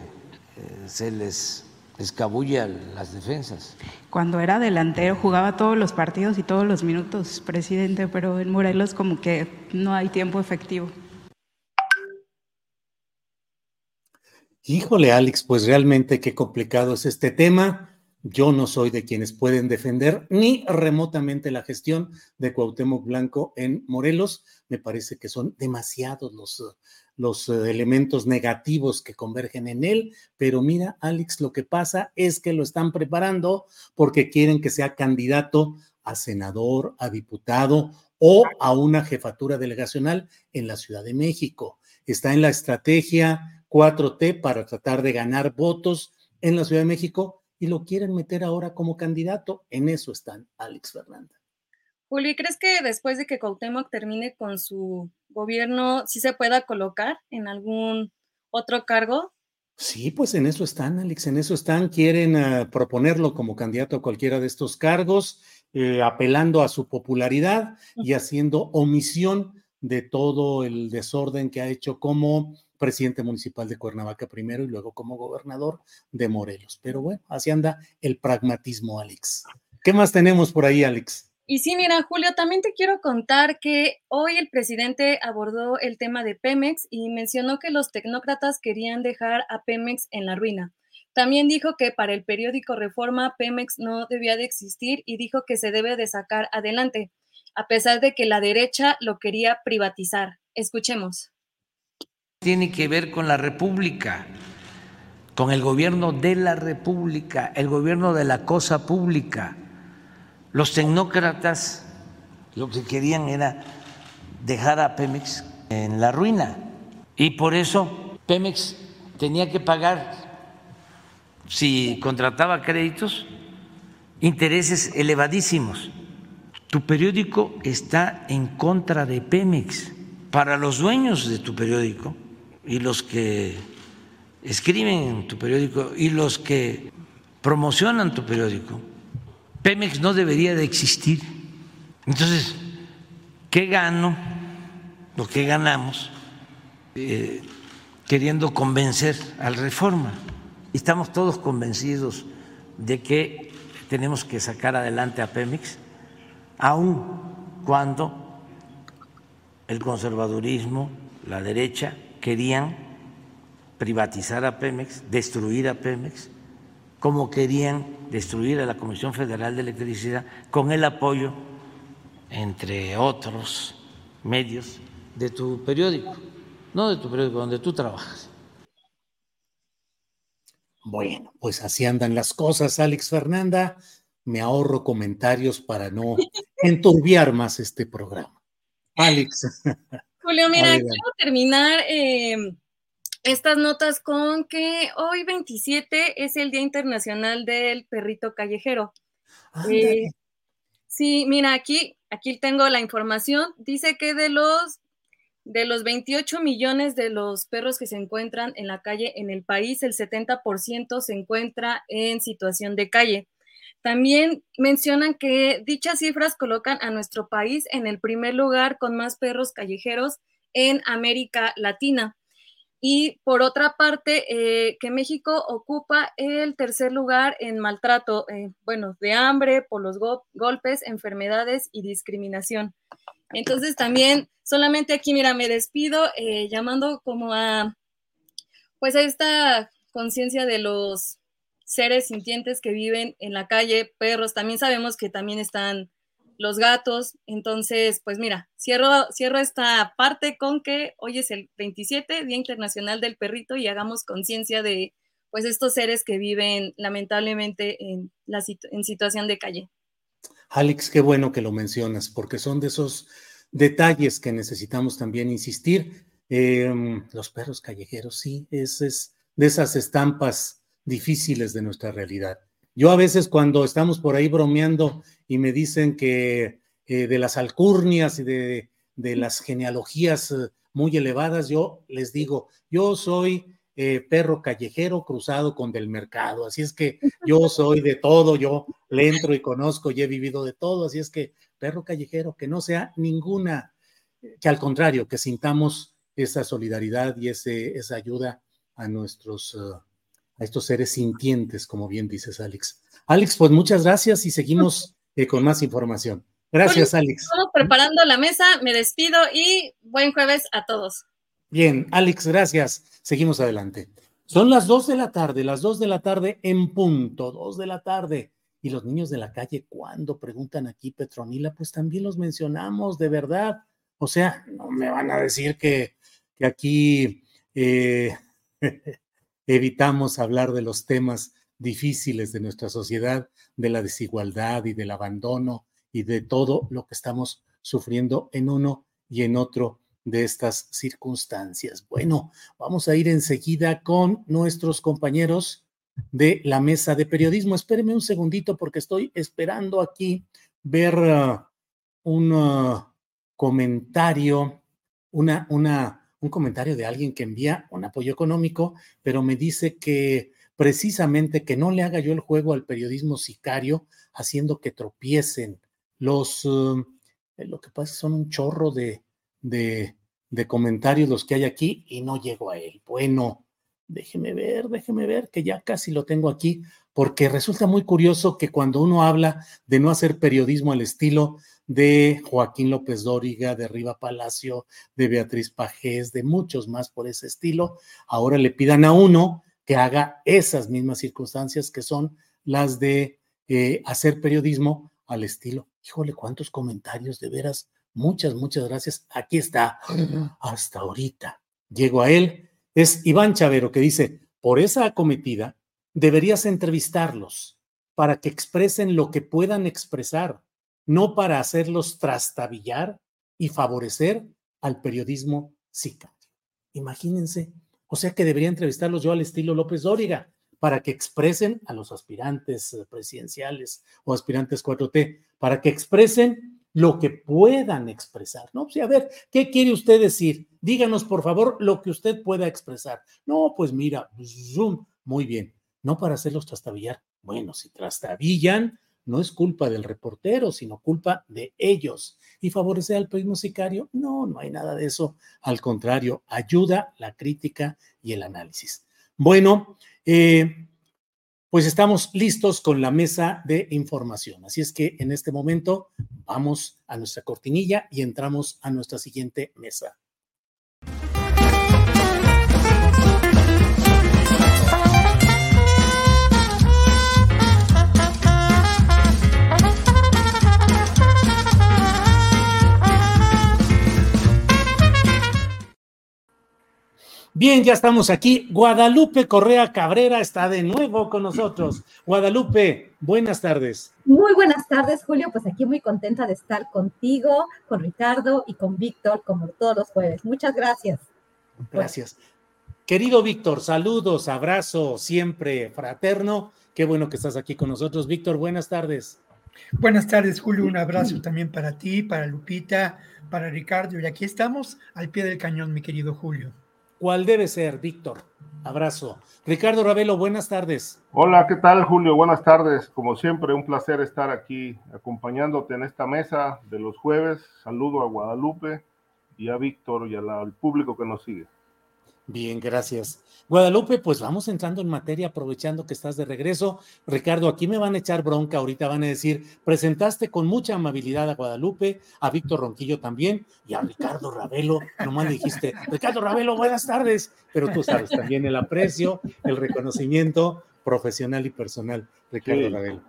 se les escabulle a las defensas. Cuando era delantero jugaba todos los partidos y todos los minutos, presidente, pero en Morelos como que no hay tiempo efectivo. Híjole, Alex, pues realmente qué complicado es este tema. Yo no soy de quienes pueden defender ni remotamente la gestión de Cuauhtémoc Blanco en Morelos. Me parece que son demasiados los, los eh, elementos negativos que convergen en él. Pero mira, Alex, lo que pasa es que lo están preparando porque quieren que sea candidato a senador, a diputado o a una jefatura delegacional en la Ciudad de México. Está en la estrategia 4T para tratar de ganar votos en la Ciudad de México y lo quieren meter ahora como candidato. En eso están Alex Fernanda. Juli, ¿crees que después de que Cuauhtémoc termine con su gobierno, sí se pueda colocar en algún otro cargo? Sí, pues en eso están, Alex, en eso están. Quieren ah, proponerlo como candidato a cualquiera de estos cargos, eh, apelando a su popularidad y haciendo omisión de todo el desorden que ha hecho como presidente municipal de Cuernavaca primero y luego como gobernador de Morelos. Pero bueno, así anda el pragmatismo, Alex. ¿Qué más tenemos por ahí, Alex? Y sí, mira, Julio, también te quiero contar que hoy el presidente abordó el tema de Pemex y mencionó que los tecnócratas querían dejar a Pemex en la ruina. También dijo que para el periódico Reforma Pemex no debía de existir y dijo que se debe de sacar adelante, a pesar de que la derecha lo quería privatizar. Escuchemos tiene que ver con la República, con el gobierno de la República, el gobierno de la cosa pública. Los tecnócratas lo que querían era dejar a Pemex en la ruina y por eso Pemex tenía que pagar, si contrataba créditos, intereses elevadísimos. Tu periódico está en contra de Pemex. Para los dueños de tu periódico, y los que escriben en tu periódico y los que promocionan tu periódico, Pemex no debería de existir. Entonces, ¿qué gano? Lo que ganamos eh, queriendo convencer al reforma. Estamos todos convencidos de que tenemos que sacar adelante a Pemex, aun cuando el conservadurismo, la derecha, querían privatizar a Pemex, destruir a Pemex, como querían destruir a la Comisión Federal de Electricidad con el apoyo, entre otros medios, de tu periódico, no de tu periódico, donde tú trabajas. Bueno, pues así andan las cosas, Alex Fernanda. me ahorro comentarios para no enturbiar más este programa. Alex. Julio, mira, quiero terminar eh, estas notas con que hoy 27 es el Día Internacional del Perrito Callejero. Eh, sí, mira, aquí, aquí tengo la información. Dice que de los de los 28 millones de los perros que se encuentran en la calle en el país, el 70% se encuentra en situación de calle. También mencionan que dichas cifras colocan a nuestro país en el primer lugar con más perros callejeros en América Latina. Y por otra parte, eh, que México ocupa el tercer lugar en maltrato, eh, bueno, de hambre, por los golpes, enfermedades y discriminación. Entonces también, solamente aquí, mira, me despido eh, llamando como a, pues a esta conciencia de los seres sintientes que viven en la calle, perros, también sabemos que también están los gatos, entonces, pues mira, cierro, cierro esta parte con que hoy es el 27, Día Internacional del Perrito, y hagamos conciencia de, pues, estos seres que viven lamentablemente en, la, en situación de calle. Alex, qué bueno que lo mencionas, porque son de esos detalles que necesitamos también insistir. Em, los perros callejeros, sí, es, es de esas estampas difíciles de nuestra realidad. Yo a veces cuando estamos por ahí bromeando y me dicen que eh, de las alcurnias y de, las genealogías eh, muy elevadas, yo les digo, yo soy eh, perro callejero cruzado con del mercado, así es que yo soy de todo, yo le entro y conozco y he vivido de todo, así es que perro callejero, que no sea ninguna, que al contrario, que sintamos esa solidaridad y ese, esa ayuda a nuestros a estos seres sintientes, como bien dices, Alex. Alex, pues muchas gracias y seguimos eh, con más información. Gracias, Alex. Estamos preparando la mesa, me despido y buen jueves a todos. Bien, Alex, gracias. Seguimos adelante. Son las dos de la tarde, las dos de la tarde en punto, dos de la tarde. Y los niños de la calle, ¿cuándo? Preguntan aquí Petronila, pues también los mencionamos, de verdad. O sea, no me van a decir que, que aquí eh, evitamos hablar de los temas difíciles de nuestra sociedad, de la desigualdad y del abandono y de todo lo que estamos sufriendo en uno y en otro de estas circunstancias. Bueno, vamos a ir enseguida con nuestros compañeros de la mesa de periodismo. Espéreme un segundito porque estoy esperando aquí ver uh, un uh, comentario, una, una un comentario de alguien que envía un apoyo económico, pero me dice que precisamente que no le haga yo el juego al periodismo sicario, haciendo que tropiecen los, um, eh, lo que pasa son un chorro de, de, de comentarios los que hay aquí y no llego a él. Bueno, déjeme ver, déjeme ver, que ya casi lo tengo aquí, porque resulta muy curioso que cuando uno habla de no hacer periodismo al estilo de Joaquín López Dóriga, de Riva Palacio, de Beatriz Pajés, de muchos más por ese estilo, ahora le pidan a uno que haga esas mismas circunstancias que son las de eh, hacer periodismo al estilo. Híjole, cuántos comentarios, de veras, muchas, muchas gracias. Aquí está, hasta ahorita. Llego a él. Es Iván Chavero que dice, por esa acometida, deberías entrevistarlos para que expresen lo que puedan expresar no para hacerlos trastabillar y favorecer al periodismo sicario. Imagínense, o sea que debería entrevistarlos yo al estilo López Dóriga para que expresen a los aspirantes presidenciales o aspirantes 4T, para que expresen lo que puedan expresar, ¿no? Pues, a ver, ¿qué quiere usted decir? Díganos, por favor, lo que usted pueda expresar. No, pues mira, zoom, muy bien, no para hacerlos trastabillar. Bueno, si trastabillan, no es culpa del reportero, sino culpa de ellos. ¿Y favorecer al periodismo sicario? No, no hay nada de eso. Al contrario, ayuda la crítica y el análisis. Bueno, eh, pues estamos listos con la mesa de información. Así es que en este momento vamos a nuestra cortinilla y entramos a nuestra siguiente mesa. Bien, ya estamos aquí. Guadalupe Correa Cabrera está de nuevo con nosotros. Guadalupe, buenas tardes. Muy buenas tardes, Julio. Pues aquí muy contenta de estar contigo, con Ricardo y con Víctor, como todos los jueves. Muchas gracias. Gracias. Querido Víctor, saludos, abrazo, siempre fraterno. Qué bueno que estás aquí con nosotros. Víctor, buenas tardes. Buenas tardes, Julio. Un abrazo también para ti, para Lupita, para Ricardo. Y aquí estamos al pie del cañón, mi querido Julio. ¿Cuál debe ser, Víctor? Abrazo. Ricardo Ravelo, buenas tardes. Hola, ¿qué tal, Julio? Buenas tardes. Como siempre, un placer estar aquí acompañándote en esta mesa de los jueves. Saludo a Guadalupe y a Víctor y al público que nos sigue. Bien, gracias. Guadalupe, pues vamos entrando en materia, aprovechando que estás de regreso. Ricardo, aquí me van a echar bronca, ahorita van a decir, presentaste con mucha amabilidad a Guadalupe, a Víctor Ronquillo también, y a Ricardo Ravelo, nomás le dijiste, Ricardo Ravelo, buenas tardes, pero tú sabes también el aprecio, el reconocimiento profesional y personal, Ricardo Ravelo.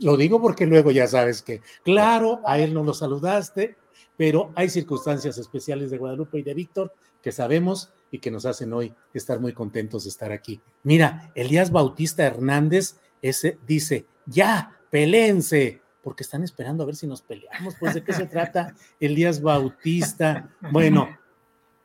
Lo digo porque luego ya sabes que, claro, a él no lo saludaste, pero hay circunstancias especiales de Guadalupe y de Víctor que sabemos y que nos hacen hoy estar muy contentos de estar aquí. Mira, Elías Bautista Hernández ese, dice, ya, pelense, porque están esperando a ver si nos peleamos, pues de qué se trata Elías Bautista. Bueno,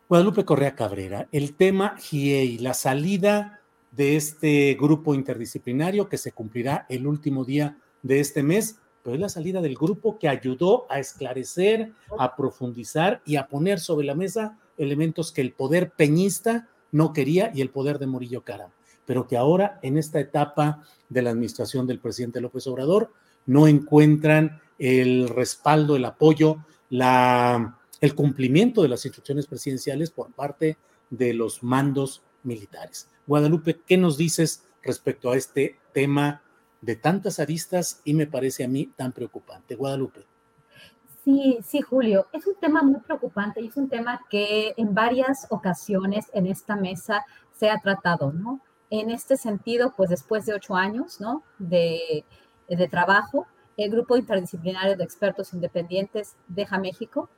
Guadalupe Correa Cabrera, el tema GIEI, la salida de este grupo interdisciplinario que se cumplirá el último día de este mes, pero es la salida del grupo que ayudó a esclarecer, a profundizar y a poner sobre la mesa elementos que el poder peñista no quería y el poder de Murillo Caram, pero que ahora en esta etapa de la administración del presidente López Obrador no encuentran el respaldo, el apoyo, la, el cumplimiento de las instrucciones presidenciales por parte de los mandos militares. Guadalupe, ¿qué nos dices respecto a este tema de tantas aristas y me parece a mí tan preocupante? Guadalupe. Sí, sí, Julio, es un tema muy preocupante y es un tema que en varias ocasiones en esta mesa se ha tratado, ¿no? En este sentido, pues después de ocho años, ¿no? De, de trabajo, el Grupo Interdisciplinario de Expertos Independientes deja México.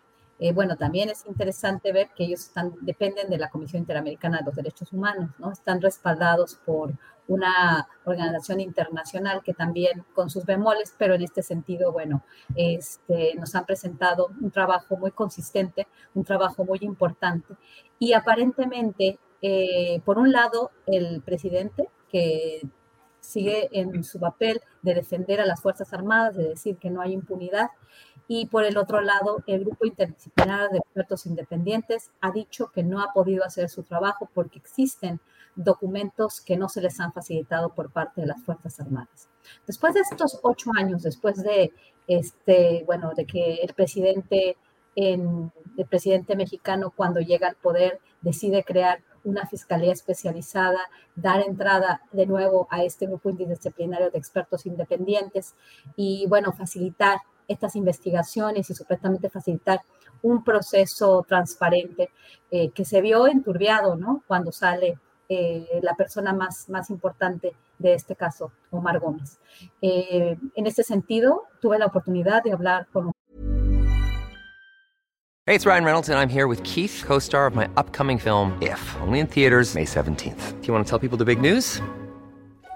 Eh, bueno, también es interesante ver que ellos están, dependen de la Comisión Interamericana de los Derechos Humanos, ¿no? Están respaldados por una organización internacional que también con sus bemoles, pero en este sentido, bueno, este, nos han presentado un trabajo muy consistente, un trabajo muy importante. Y aparentemente, eh, por un lado, el presidente, que sigue en su papel de defender a las Fuerzas Armadas, de decir que no hay impunidad, y por el otro lado, el grupo interdisciplinario de expertos independientes ha dicho que no ha podido hacer su trabajo porque existen documentos que no se les han facilitado por parte de las Fuerzas Armadas. Después de estos ocho años, después de, este, bueno, de que el presidente, en, el presidente mexicano cuando llega al poder decide crear una fiscalía especializada, dar entrada de nuevo a este grupo interdisciplinario de expertos independientes y, bueno, facilitar estas investigaciones y supuestamente facilitar un proceso transparente eh, que se vio enturbiado. Cuando sale eh, la persona más, más importante de este caso, Omar Gómez. Eh, en este sentido, tuve la oportunidad de hablar con... Hey, it's Ryan Reynolds and I'm here with Keith, co-star of my upcoming film, If, only in theaters May 17th. Do you want to tell people the big news?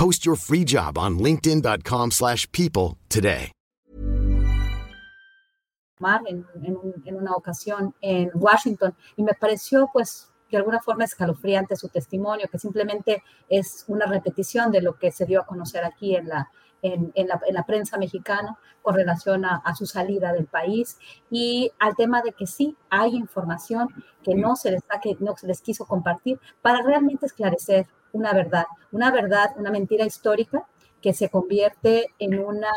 Post your free job on linkedin.com/people today. En, en, en una ocasión en Washington y me pareció pues de alguna forma escalofriante su testimonio, que simplemente es una repetición de lo que se dio a conocer aquí en la, en, la, prensa mexicana con relación a, su salida del país y al tema de que sí hay información que no se les, que no se les quiso compartir para realmente esclarecer una verdad, una verdad, una mentira histórica que se convierte en una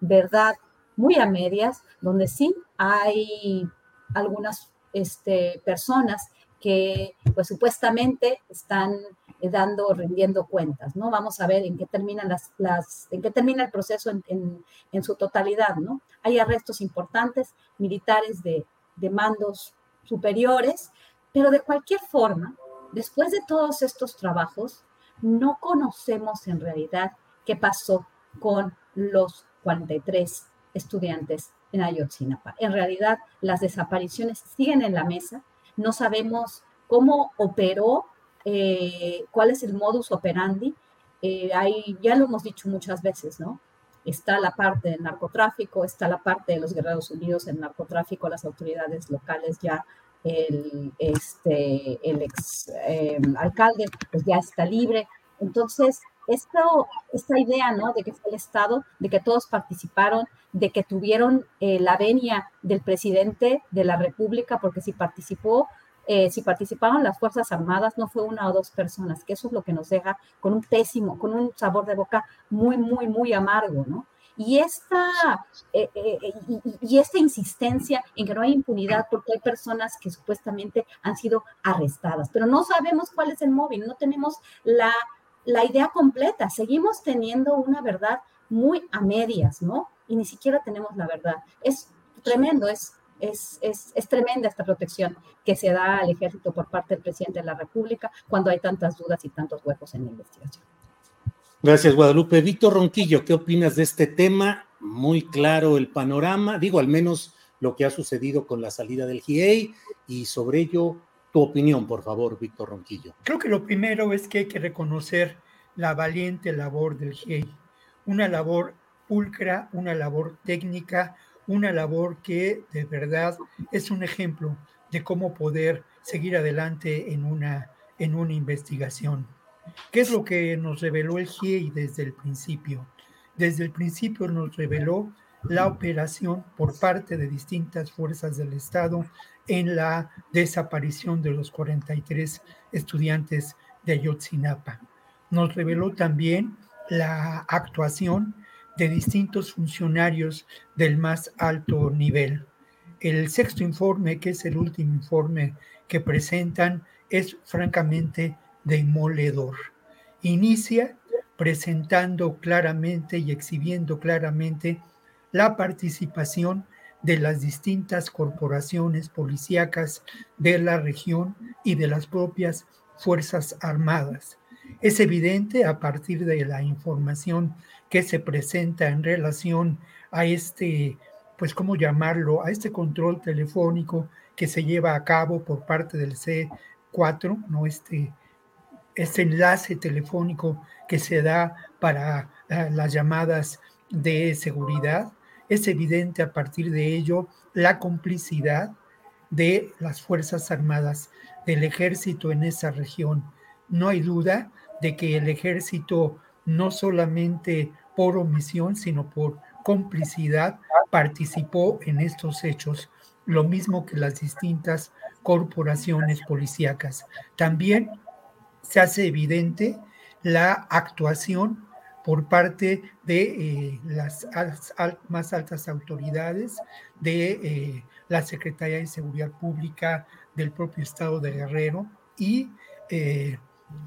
verdad muy a medias, donde sí hay algunas este, personas que pues supuestamente están eh, dando, rindiendo cuentas, ¿no? Vamos a ver en qué terminan las, las en qué termina el proceso en, en, su totalidad, ¿no? Hay arrestos importantes, militares de, de mandos superiores, pero de cualquier forma, después de todos estos trabajos, no conocemos en realidad qué pasó con los 43 estudiantes en Ayotzinapa. En realidad, las desapariciones siguen en la mesa, no sabemos cómo operó, eh, cuál es el modus operandi. Eh, ya lo hemos dicho muchas veces, ¿no? Está la parte del narcotráfico, está la parte de los Guerreros Unidos en narcotráfico, las autoridades locales ya, el, este, el ex eh, alcalde pues ya está libre. Entonces, esto, esta idea, ¿no? De que fue el Estado, de que todos participaron, de que tuvieron eh, la venia del presidente de la República, porque si participó, eh, si participaron las Fuerzas Armadas, no fue una o dos personas, que eso es lo que nos deja con un pésimo, con un sabor de boca muy, muy, muy amargo, ¿no? Y esta, eh, y, esta insistencia en que no hay impunidad porque hay personas que supuestamente han sido arrestadas, pero no sabemos cuál es el móvil, no tenemos la la idea completa. Seguimos teniendo una verdad muy a medias, ¿no? Y ni siquiera tenemos la verdad. Es tremendo, es, es, es, tremenda esta protección que se da al ejército por parte del presidente de la República cuando hay tantas dudas y tantos huecos en la investigación. Gracias, Guadalupe. Víctor Ronquillo, ¿qué opinas de este tema? Muy claro el panorama, digo, al menos lo que ha sucedido con la salida del GIEI y sobre ello, tu opinión, por favor, Víctor Ronquillo. Creo que lo primero es que hay que reconocer la valiente labor del GIEI, una labor pulcra, una labor técnica, una labor que de verdad es un ejemplo de cómo poder seguir adelante en una, en una investigación. ¿Qué es lo que nos reveló el GIEI desde el principio? Desde el principio nos reveló la operación por parte de distintas fuerzas del Estado en la desaparición de los 43 estudiantes de Ayotzinapa. Nos reveló también la actuación de distintos funcionarios del más alto nivel. El sexto informe, que es el último informe que presentan, es francamente demoledor. Inicia presentando claramente y exhibiendo claramente la participación de las distintas corporaciones policíacas de la región y de las propias Fuerzas Armadas. Es evidente a partir de la información que se presenta en relación a este, pues, ¿cómo llamarlo? A este control telefónico que se lleva a cabo por parte del C4, ¿no? Este, este enlace telefónico que se da para eh, las llamadas de seguridad es evidente a partir de ello la complicidad de las Fuerzas Armadas, del ejército en esa región. No hay duda de que el ejército no solamente por omisión, sino por complicidad participó en estos hechos, lo mismo que las distintas corporaciones policíacas. También se hace evidente la actuación por parte de eh, las más altas autoridades de eh, la Secretaría de Seguridad Pública del propio Estado de Guerrero y eh,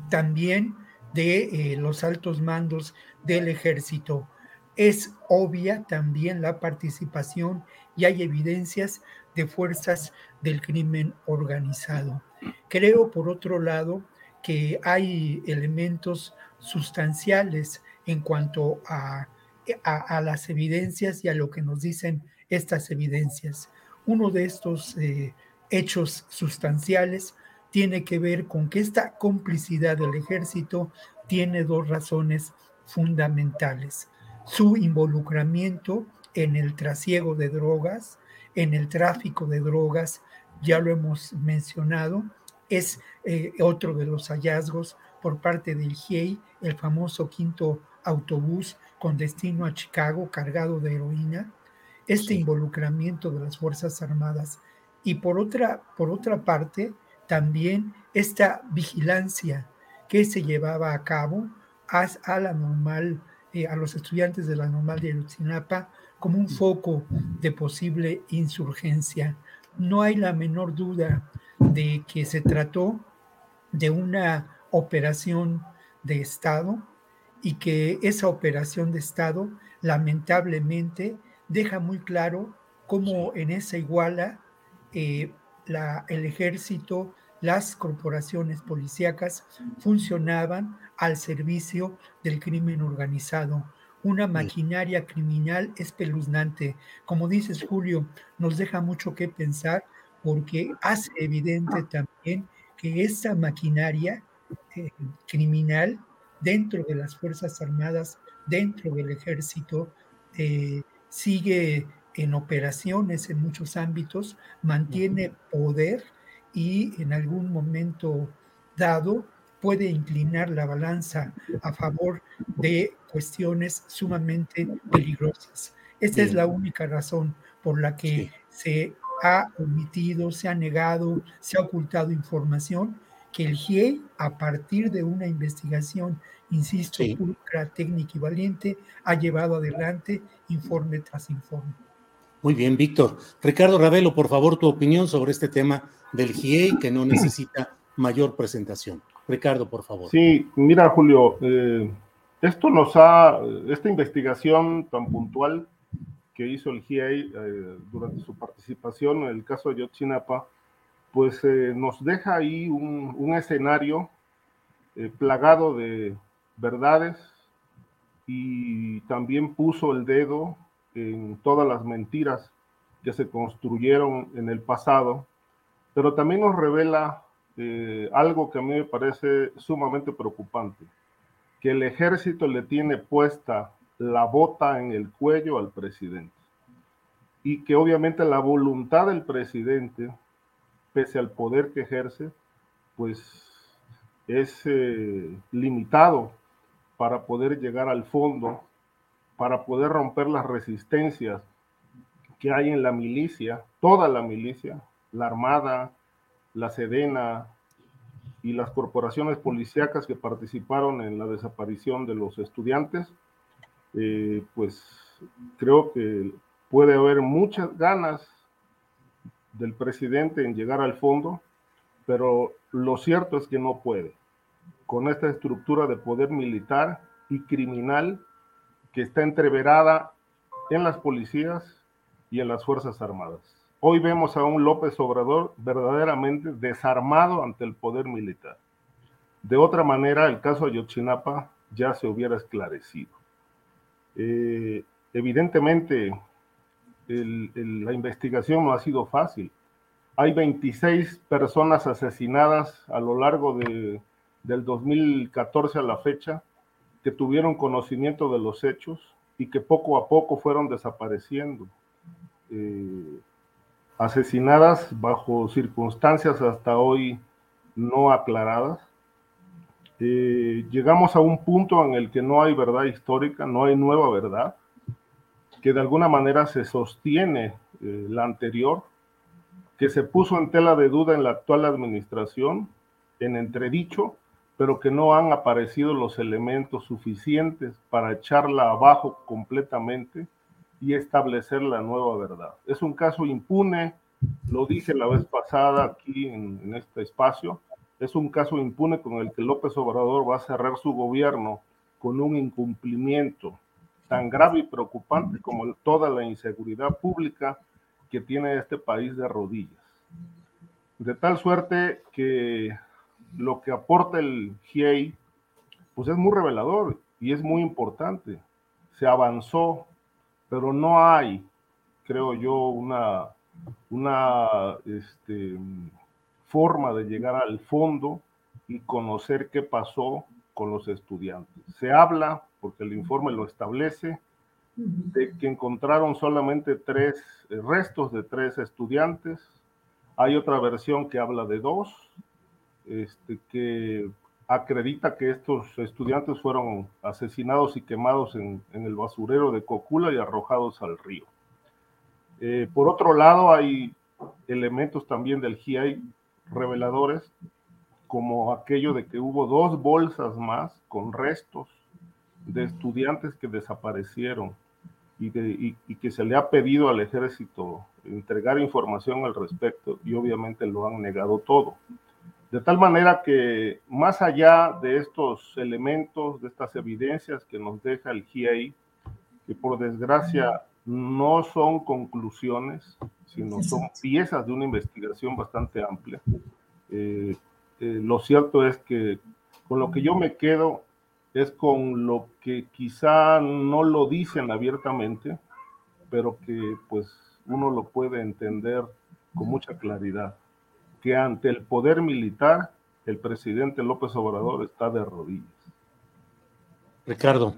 también de los altos mandos del ejército. Es obvia también la participación y hay evidencias de fuerzas del crimen organizado. Creo, por otro lado, que hay elementos sustanciales en cuanto a, a, las evidencias y a lo que nos dicen estas evidencias. Uno de estos eh, hechos sustanciales tiene que ver con que esta complicidad del ejército tiene dos razones fundamentales. Su involucramiento en el trasiego de drogas, en el tráfico de drogas, ya lo hemos mencionado, es eh, otro de los hallazgos por parte del GIEI, el famoso quinto autobús con destino a Chicago cargado de heroína, este involucramiento de las Fuerzas Armadas. Y por otra, por otra parte también esta vigilancia que se llevaba a cabo a, a la normal, eh, a los estudiantes de la normal de Ayotzinapa como un foco de posible insurgencia. No hay la menor duda de que se trató de una operación de Estado y que esa operación de Estado lamentablemente deja muy claro cómo en esa iguala eh, la, el ejército, las corporaciones policíacas funcionaban al servicio del crimen organizado. Una maquinaria criminal espeluznante. Como dices, Julio, nos deja mucho que pensar porque hace evidente también que esa maquinaria eh, criminal dentro de las Fuerzas Armadas, dentro del ejército, eh, sigue en operaciones en muchos ámbitos, mantiene poder y en algún momento dado puede inclinar la balanza a favor de cuestiones sumamente peligrosas. Esta es la única razón por la que se ha omitido, se ha negado, se ha ocultado información que el GIEI, a partir de una investigación, insisto, pulcra, técnica y valiente, ha llevado adelante informe tras informe. Muy bien, Víctor. Ricardo Ravelo, por favor, tu opinión sobre este tema del GIEI que no necesita mayor presentación. Ricardo, por favor. Sí, mira, Julio, eh, esto nos ha, esta investigación tan puntual que hizo el GIEI eh, durante su participación en el caso de Yotzinapa, pues eh, nos deja ahí un, escenario eh, plagado de verdades y también puso el dedo en todas las mentiras que se construyeron en el pasado, pero también nos revela algo que a mí me parece sumamente preocupante, que el ejército le tiene puesta la bota en el cuello al presidente. Y que obviamente la voluntad del presidente pese al poder que ejerce, pues es eh, limitado para poder llegar al fondo, para poder romper las resistencias que hay en la milicia, toda la milicia, la Armada, la Sedena y las corporaciones policíacas que participaron en la desaparición de los estudiantes, eh, pues creo que puede haber muchas ganas del presidente en llegar al fondo, pero lo cierto es que no puede. Con esta estructura de poder militar y criminal que está entreverada en las policías y en las Fuerzas Armadas. Hoy vemos a un López Obrador verdaderamente desarmado ante el poder militar. De otra manera, el caso Ayotzinapa ya se hubiera esclarecido. Eh, evidentemente, la investigación no ha sido fácil. Hay 26 personas asesinadas a lo largo de, del 2014 a la fecha que tuvieron conocimiento de los hechos y que poco a poco fueron desapareciendo. Eh, asesinadas bajo circunstancias hasta hoy no aclaradas. Eh, llegamos a un punto en el que no hay verdad histórica, no hay nueva verdad que de alguna manera se sostiene eh, la anterior, que se puso en tela de duda en la actual administración, en entredicho, pero que no han aparecido los elementos suficientes para echarla abajo completamente y establecer la nueva verdad. Es un caso impune, lo dije la vez pasada aquí en este espacio, es un caso impune con el que López Obrador va a cerrar su gobierno con un incumplimiento tan grave y preocupante como toda la inseguridad pública que tiene este país de rodillas. De tal suerte que lo que aporta el GIEI, pues es muy revelador y es muy importante. Se avanzó, pero no hay, creo yo, una, una este, forma de llegar al fondo y conocer qué pasó con los estudiantes. Se habla porque el informe lo establece, de que encontraron solamente tres eh, restos de tres estudiantes. Hay otra versión que habla de dos, este, que acredita que estos estudiantes fueron asesinados y quemados en, el basurero de Cocula y arrojados al río. Eh, por otro lado, hay elementos también del GIAI reveladores, como aquello de que hubo dos bolsas más con restos de estudiantes que desaparecieron y, que se le ha pedido al ejército entregar información al respecto y obviamente lo han negado todo. De tal manera que más allá de estos elementos, de estas evidencias que nos deja el GIEI, que por desgracia no son conclusiones, sino son piezas de una investigación bastante amplia, eh, eh, lo cierto es que con lo que yo me quedo es con lo que quizá no lo dicen abiertamente, pero que pues uno lo puede entender con mucha claridad, que ante el poder militar el presidente López Obrador está de rodillas. Ricardo,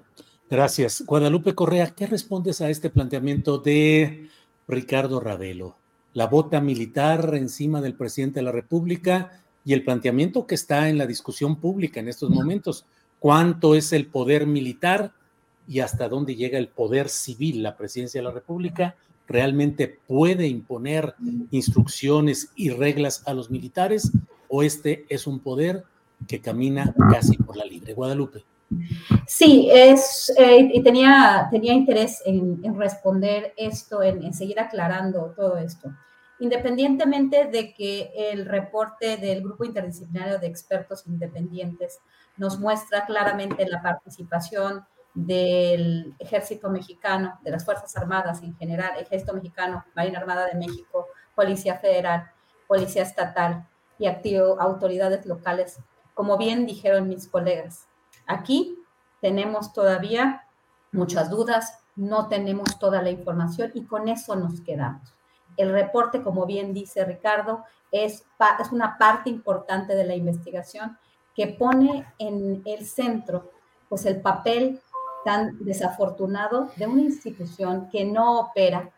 gracias. Guadalupe Correa, ¿qué respondes a este planteamiento de Ricardo Ravelo? La bota militar encima del presidente de la República y el planteamiento que está en la discusión pública en estos momentos cuánto es el poder militar y hasta dónde llega el poder civil. La presidencia de la República realmente puede imponer instrucciones y reglas a los militares o este es un poder que camina casi por la libre. Guadalupe. Sí, es, eh, y tenía, tenía interés en, responder esto, en, seguir aclarando todo esto. Independientemente de que el reporte del Grupo Interdisciplinario de Expertos Independientes nos muestra claramente la participación del ejército mexicano, de las Fuerzas Armadas en general, ejército mexicano, Marina Armada de México, Policía Federal, Policía Estatal y activo, autoridades locales, como bien dijeron mis colegas. Aquí tenemos todavía muchas dudas, no tenemos toda la información y con eso nos quedamos. El reporte, como bien dice Ricardo, es, es una parte importante de la investigación que pone en el centro pues el papel tan desafortunado de una institución que no opera,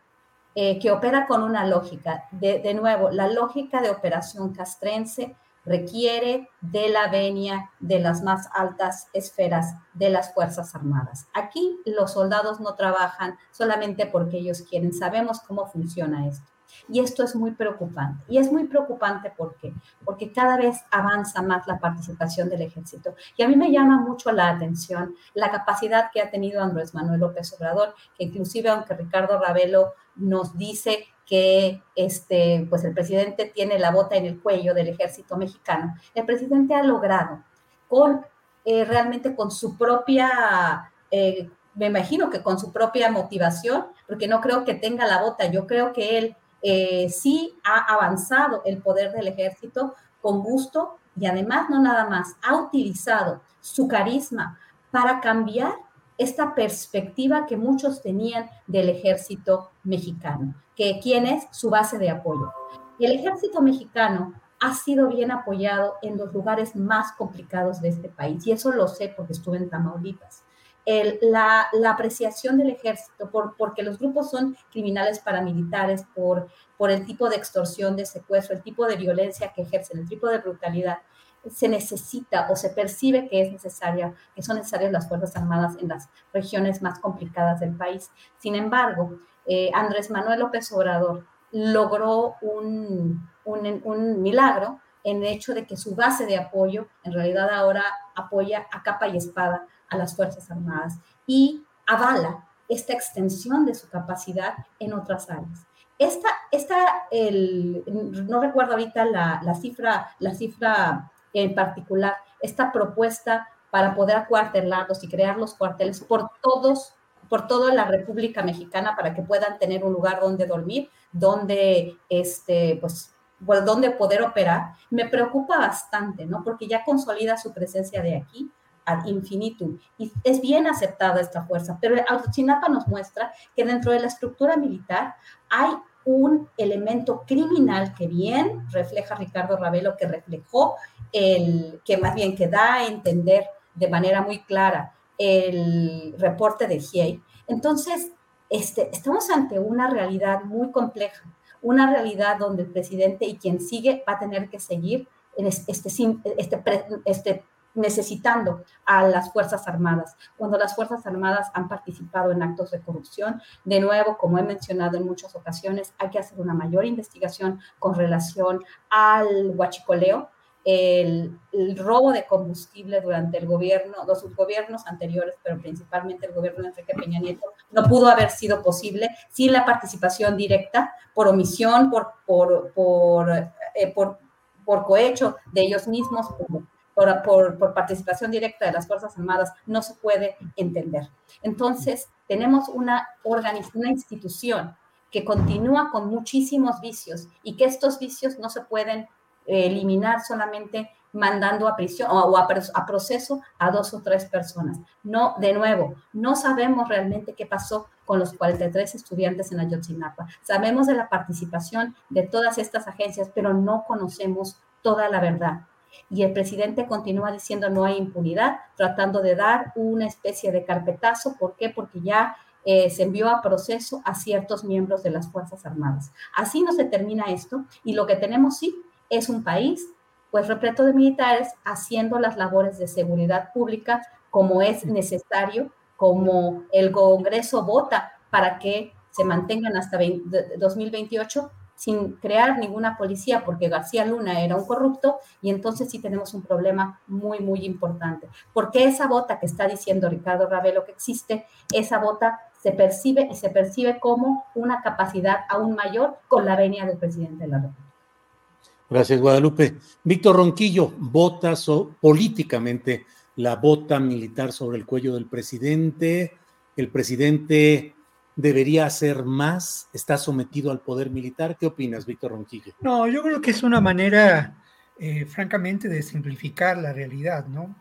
eh, que opera con una lógica. De, de, nuevo, la lógica de operación castrense requiere de la venia de las más altas esferas de las Fuerzas Armadas. Aquí los soldados no trabajan solamente porque ellos quieren, sabemos cómo funciona esto. Y esto es muy preocupante. Y es muy preocupante ¿por qué? porque cada vez avanza más la participación del ejército. Y a mí me llama mucho la atención la capacidad que ha tenido Andrés Manuel López Obrador, que inclusive aunque Ricardo Ravelo nos dice que este, pues el presidente tiene la bota en el cuello del ejército mexicano, el presidente ha logrado con eh, realmente con su propia eh, me imagino que con su propia motivación, porque no creo que tenga la bota, yo creo que él eh, sí ha avanzado el poder del ejército con gusto y además no nada más, ha utilizado su carisma para cambiar esta perspectiva que muchos tenían del ejército mexicano, que quién es su base de apoyo. el ejército mexicano ha sido bien apoyado en los lugares más complicados de este país y eso lo sé porque estuve en Tamaulipas la, apreciación del ejército, por, porque los grupos son criminales paramilitares, por, por el tipo de extorsión, de secuestro, el tipo de violencia que ejercen, el tipo de brutalidad, se necesita o se percibe que es necesaria, que son necesarias las Fuerzas Armadas en las regiones más complicadas del país. Sin embargo, eh, Andrés Manuel López Obrador logró un, un, milagro en el hecho de que su base de apoyo en realidad ahora apoya a capa y espada a las Fuerzas Armadas y avala esta extensión de su capacidad en otras áreas. Esta, esta el, no recuerdo ahorita la, la, cifra, la cifra en particular, esta propuesta para poder acuartelarlos y crear los cuarteles por todos, por toda la República Mexicana para que puedan tener un lugar donde dormir, donde, este, pues, donde poder operar, me preocupa bastante, ¿no? Porque ya consolida su presencia de aquí, ad infinitum. Y es bien aceptada esta fuerza, pero Ayotzinapa nos muestra que dentro de la estructura militar hay un elemento criminal que bien refleja Ricardo Ravelo, que reflejó el, que más bien que da a entender de manera muy clara el reporte de GIEI. Entonces, este, estamos ante una realidad muy compleja, una realidad donde el presidente y quien sigue va a tener que seguir en este, este, este, necesitando a las Fuerzas Armadas. Cuando las Fuerzas Armadas han participado en actos de corrupción, de nuevo, como he mencionado en muchas ocasiones, hay que hacer una mayor investigación con relación al huachicoleo, el, robo de combustible durante el gobierno, los gobiernos anteriores, pero principalmente el gobierno de Enrique Peña Nieto, no pudo haber sido posible sin la participación directa, por omisión, por, por, por, eh, por, por cohecho de ellos mismos, por, por, por, participación directa de las Fuerzas Armadas, no se puede entender. Entonces, tenemos una, una institución que continúa con muchísimos vicios y que estos vicios no se pueden eliminar solamente mandando a prisión o a, a, proceso a dos o tres personas. No, de nuevo, no sabemos realmente qué pasó con los 43 estudiantes en Ayotzinapa. Sabemos de la participación de todas estas agencias, pero no conocemos toda la verdad. Y el presidente continúa diciendo no hay impunidad, tratando de dar una especie de carpetazo. ¿Por qué? Porque ya eh, se envió a proceso a ciertos miembros de las Fuerzas Armadas. Así no se termina esto y lo que tenemos sí es un país pues repleto de militares haciendo las labores de seguridad pública como es necesario, como el Congreso vota para que se mantengan hasta 2028 sin crear ninguna policía, porque García Luna era un corrupto, y entonces sí tenemos un problema muy, muy importante. Porque esa bota que está diciendo Ricardo Ravelo que existe, esa bota se percibe y se percibe como una capacidad aún mayor con la venia del presidente de la República. Gracias, Guadalupe. Víctor Ronquillo, vota políticamente la bota militar sobre el cuello del presidente. El presidente debería hacer más, está sometido al poder militar. ¿Qué opinas, Víctor Ronquillo? No, yo creo que es una manera, eh, francamente, de simplificar la realidad, ¿no?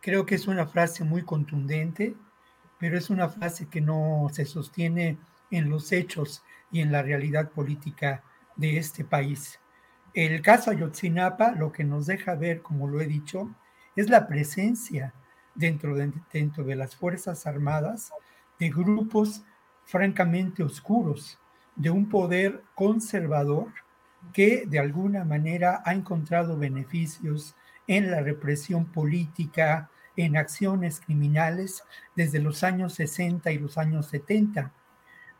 Creo que es una frase muy contundente, pero es una frase que no se sostiene en los hechos y en la realidad política de este país. El caso Ayotzinapa lo que nos deja ver, como lo he dicho, es la presencia dentro de, dentro de las Fuerzas Armadas de grupos francamente oscuros, de un poder conservador que de alguna manera ha encontrado beneficios en la represión política, en acciones criminales desde los años 60 y los años 70.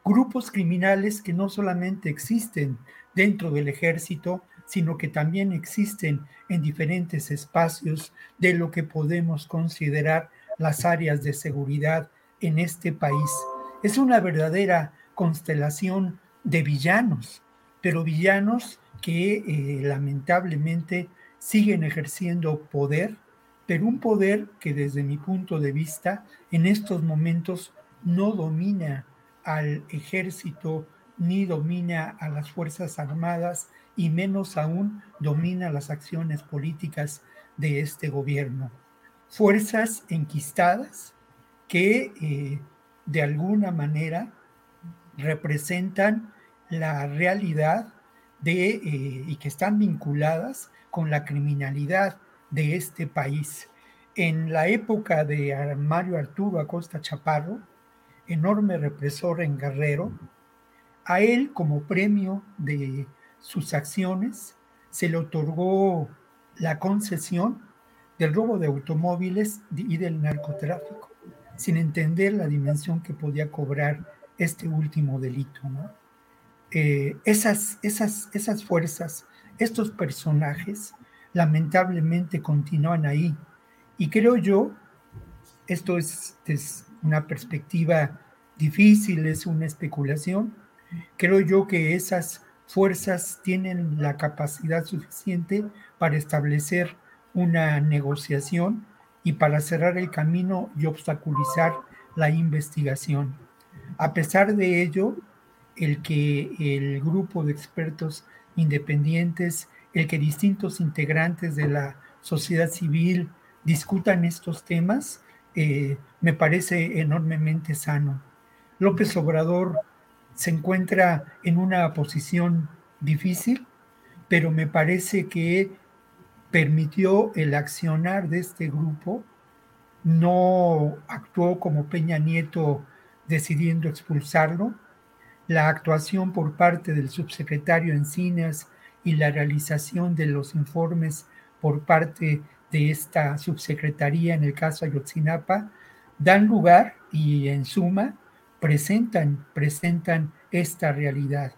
Grupos criminales que no solamente existen dentro del ejército, sino que también existen en diferentes espacios de lo que podemos considerar las áreas de seguridad en este país. Es una verdadera constelación de villanos, pero villanos que eh, lamentablemente siguen ejerciendo poder, pero un poder que desde mi punto de vista en estos momentos no domina al ejército ni domina a las Fuerzas Armadas y menos aún domina las acciones políticas de este gobierno. Fuerzas enquistadas que eh, de alguna manera representan la realidad de, eh, y que están vinculadas con la criminalidad de este país. En la época de Mario Arturo Acosta Chaparro, enorme represor en Guerrero, a él como premio de sus acciones, se le otorgó la concesión del robo de automóviles y del narcotráfico, sin entender la dimensión que podía cobrar este último delito. Eh, esas, esas, esas fuerzas, estos personajes, lamentablemente continúan ahí. Y creo yo, esto es, es una perspectiva difícil, es una especulación, creo yo que esas fuerzas tienen la capacidad suficiente para establecer una negociación y para cerrar el camino y obstaculizar la investigación. A pesar de ello, el que el grupo de expertos independientes, el que distintos integrantes de la sociedad civil discutan estos temas, eh, me parece enormemente sano. López Obrador se encuentra en una posición difícil, pero me parece que permitió el accionar de este grupo, no actuó como Peña Nieto decidiendo expulsarlo, la actuación por parte del subsecretario Encinas y la realización de los informes por parte de esta subsecretaría en el caso Ayotzinapa dan lugar y en suma presentan, presentan esta realidad.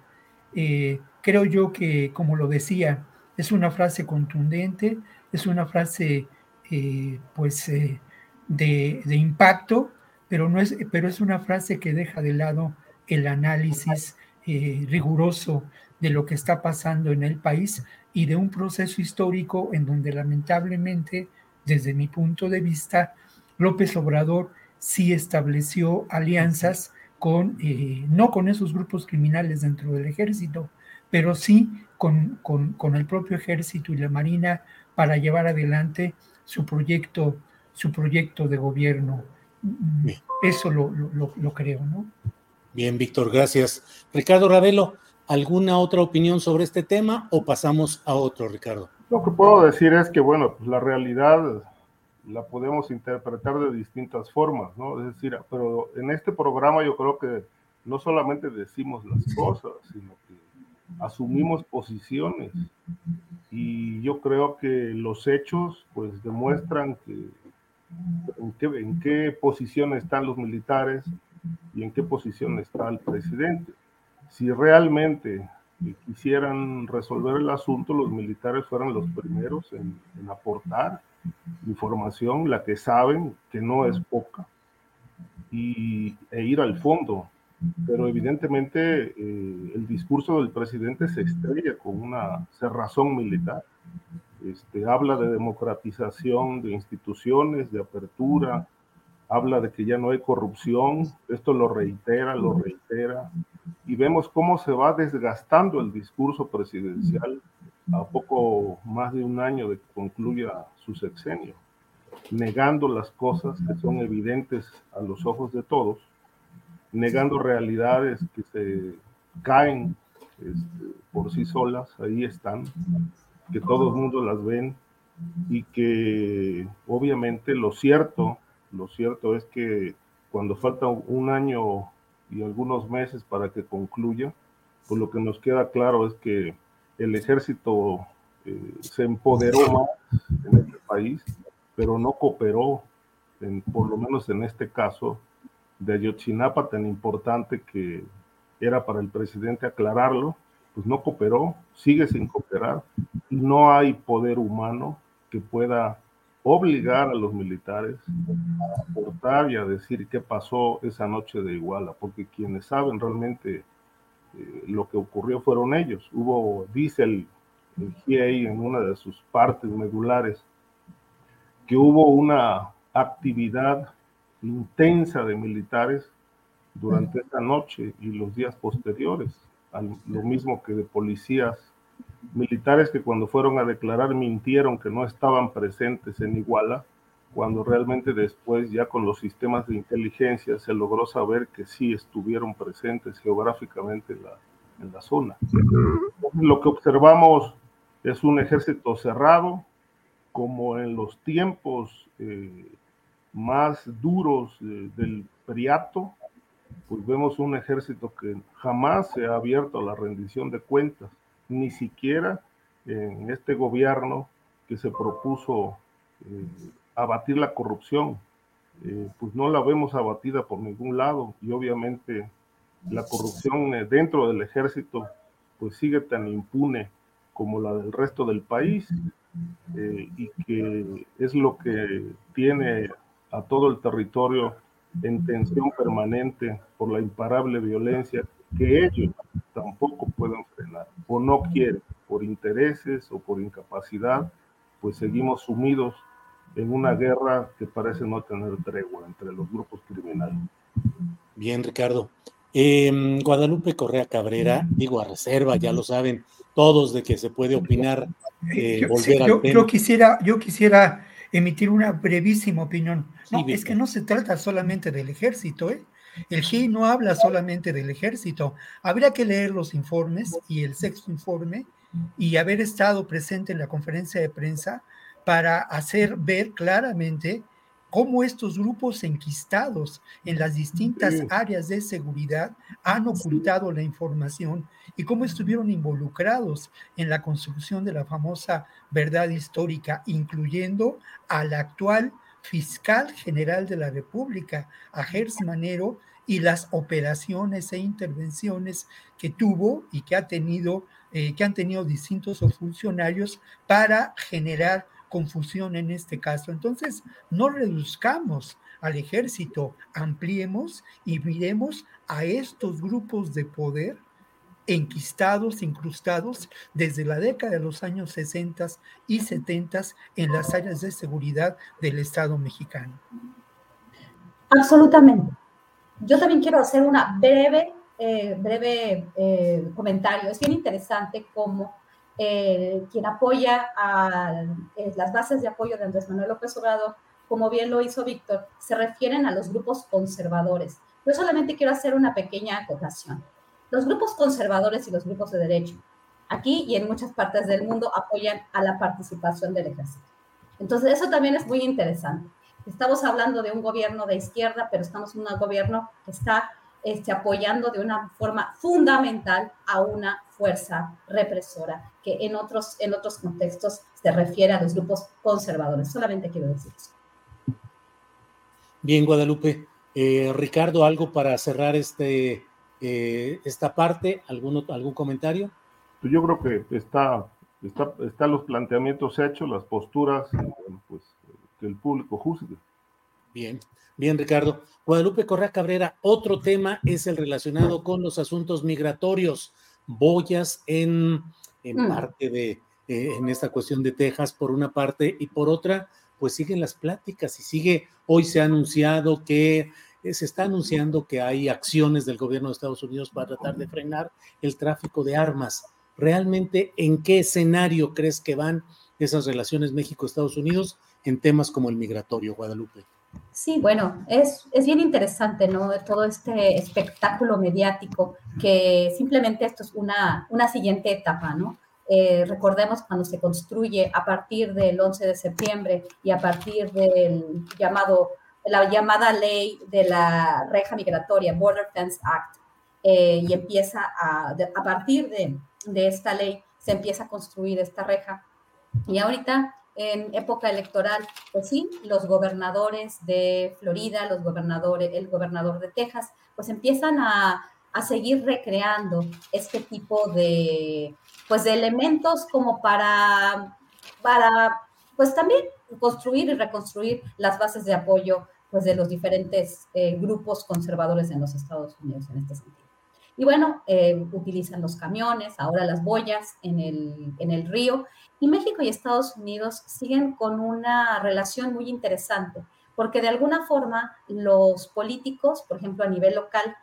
Eh, creo yo que, como lo decía, es una frase contundente, es una frase eh, pues eh, de, de, impacto, pero, no es, pero es una frase que deja de lado el análisis riguroso de lo que está pasando en el país y de un proceso histórico en donde lamentablemente, desde mi punto de vista, López Obrador sí estableció alianzas con, eh, no con esos grupos criminales dentro del ejército, pero sí con, con, el propio ejército y la marina para llevar adelante su proyecto, su proyecto de gobierno. Eso lo, lo, lo creo, ¿no? Bien, Víctor, gracias. Ricardo Ravelo, ¿Alguna otra opinión sobre este tema o pasamos a otro, Ricardo? Lo que puedo decir es que, bueno, pues la realidad la podemos interpretar de distintas formas, ¿no? Es decir, pero en este programa yo creo que no solamente decimos las cosas, sino que asumimos posiciones. Y yo creo que los hechos, pues, demuestran que en qué, en qué posición están los militares y en qué posición está el presidente si realmente quisieran resolver el asunto, los militares fueran los primeros en, aportar información, la que saben que no es poca, y, e ir al fondo. Pero evidentemente eh, el discurso del presidente se estrella con una cerrazón militar. Este, habla de democratización de instituciones, de apertura, habla de que ya no hay corrupción, esto lo reitera, lo reitera, y vemos cómo se va desgastando el discurso presidencial a poco más de un año de que concluya su sexenio, negando las cosas que son evidentes a los ojos de todos, negando realidades que se caen este, por sí solas, ahí están, que todo el mundo las ven y que obviamente lo cierto lo cierto es que cuando falta un año y algunos meses para que concluya, pues lo que nos queda claro es que el ejército eh, se empoderó más en este país, pero no cooperó, por lo menos en este caso de Ayotzinapa, tan importante que era para el presidente aclararlo, pues no cooperó, sigue sin cooperar, y no hay poder humano que pueda obligar a los militares a aportar y a decir qué pasó esa noche de Iguala, porque quienes saben realmente eh, lo que ocurrió fueron ellos. Hubo, dice el, en una de sus partes medulares, que hubo una actividad intensa de militares durante esa noche y los días posteriores, lo mismo que de policías militares que cuando fueron a declarar mintieron que no estaban presentes en Iguala, cuando realmente después ya con los sistemas de inteligencia se logró saber que sí estuvieron presentes geográficamente en la, en la zona. Lo que observamos es un ejército cerrado, como en los tiempos eh, más duros del Priato, pues vemos un ejército que jamás se ha abierto a la rendición de cuentas ni siquiera en este gobierno que se propuso eh, abatir la corrupción, eh, pues no la vemos abatida por ningún lado y obviamente la corrupción eh, dentro del ejército pues sigue tan impune como la del resto del país y que es lo que tiene a todo el territorio en tensión permanente por la imparable violencia que ellos tampoco pueden frenar o no quieren por intereses o por incapacidad, pues seguimos sumidos en una guerra que parece no tener tregua entre los grupos criminales. Bien, Ricardo. Em, Guadalupe Correa Cabrera, digo a reserva, ya lo saben todos de que se puede opinar, eh, volver yo, yo, quisiera, yo quisiera emitir una brevísima opinión. No, es que no se trata solamente del ejército, ¿eh? El GI no habla solamente del ejército. Habría que leer los informes y el sexto informe y haber estado presente en la conferencia de prensa para hacer ver claramente cómo estos grupos enquistados en las distintas áreas de seguridad han ocultado la información y cómo estuvieron involucrados en la construcción de la famosa verdad histórica, incluyendo al actual fiscal general de la República, a Gers Manero, y las operaciones e intervenciones que tuvo y que ha tenido, eh, que han tenido distintos funcionarios para generar confusión en este caso. Entonces, no reduzcamos al ejército, ampliemos y miremos a estos grupos de poder enquistados, incrustados desde la década de los años 60 y 70 en las áreas de seguridad del Estado mexicano. Absolutamente. Yo también quiero hacer una breve, eh, breve eh, comentario. Es bien interesante cómo eh, quien apoya a las bases de apoyo de Andrés Manuel López Obrador, como bien lo hizo Víctor, se refieren a los grupos conservadores. Yo solamente quiero hacer una pequeña acotación. Los grupos conservadores y los grupos de derecho, aquí y en muchas partes del mundo, apoyan a la participación del ejército. Entonces, eso también es muy interesante. Estamos hablando de un gobierno de izquierda, pero estamos en un gobierno que está este, apoyando de una forma fundamental a una fuerza represora que en otros, en otros contextos se refiere a los grupos conservadores. Solamente quiero decir eso. Bien, Guadalupe. Eh, Ricardo, ¿algo para cerrar este, eh, esta parte? ¿Algún, ¿Algún comentario? Pues yo creo que está, está, están los planteamientos hechos, las posturas, pues que el público juzgue. Bien, bien, Ricardo. Guadalupe Correa Cabrera, otro tema es el relacionado con los asuntos migratorios. Boyas en, en mm. parte de, eh, en esta cuestión de Texas, por una parte, y por otra, pues siguen las pláticas y sigue, hoy se ha anunciado que eh, se está anunciando que hay acciones del gobierno de Estados Unidos para tratar de frenar el tráfico de armas. ¿Realmente en qué escenario crees que van esas relaciones México-Estados Unidos? en temas como el migratorio, Guadalupe. Sí, bueno, es, es bien interesante, ¿no? Todo este espectáculo mediático que simplemente esto es una, una siguiente etapa, ¿no? Eh, recordemos cuando se construye a partir del 11 de septiembre y a partir del llamado, la llamada ley de la reja migratoria, Border Fence Act, eh, y empieza a, a partir de, de esta ley, se empieza a construir esta reja. Y ahorita en época electoral, pues sí, los gobernadores de Florida, los gobernadores, el gobernador de Texas, pues empiezan a, seguir recreando este tipo de, pues de elementos como para, para, pues también construir y reconstruir las bases de apoyo, pues de los diferentes eh, grupos conservadores en los Estados Unidos en este sentido. Y bueno, eh, utilizan los camiones, ahora las boyas en el, en el río, y México y Estados Unidos siguen con una relación muy interesante, porque de alguna forma los políticos, por ejemplo, a nivel local,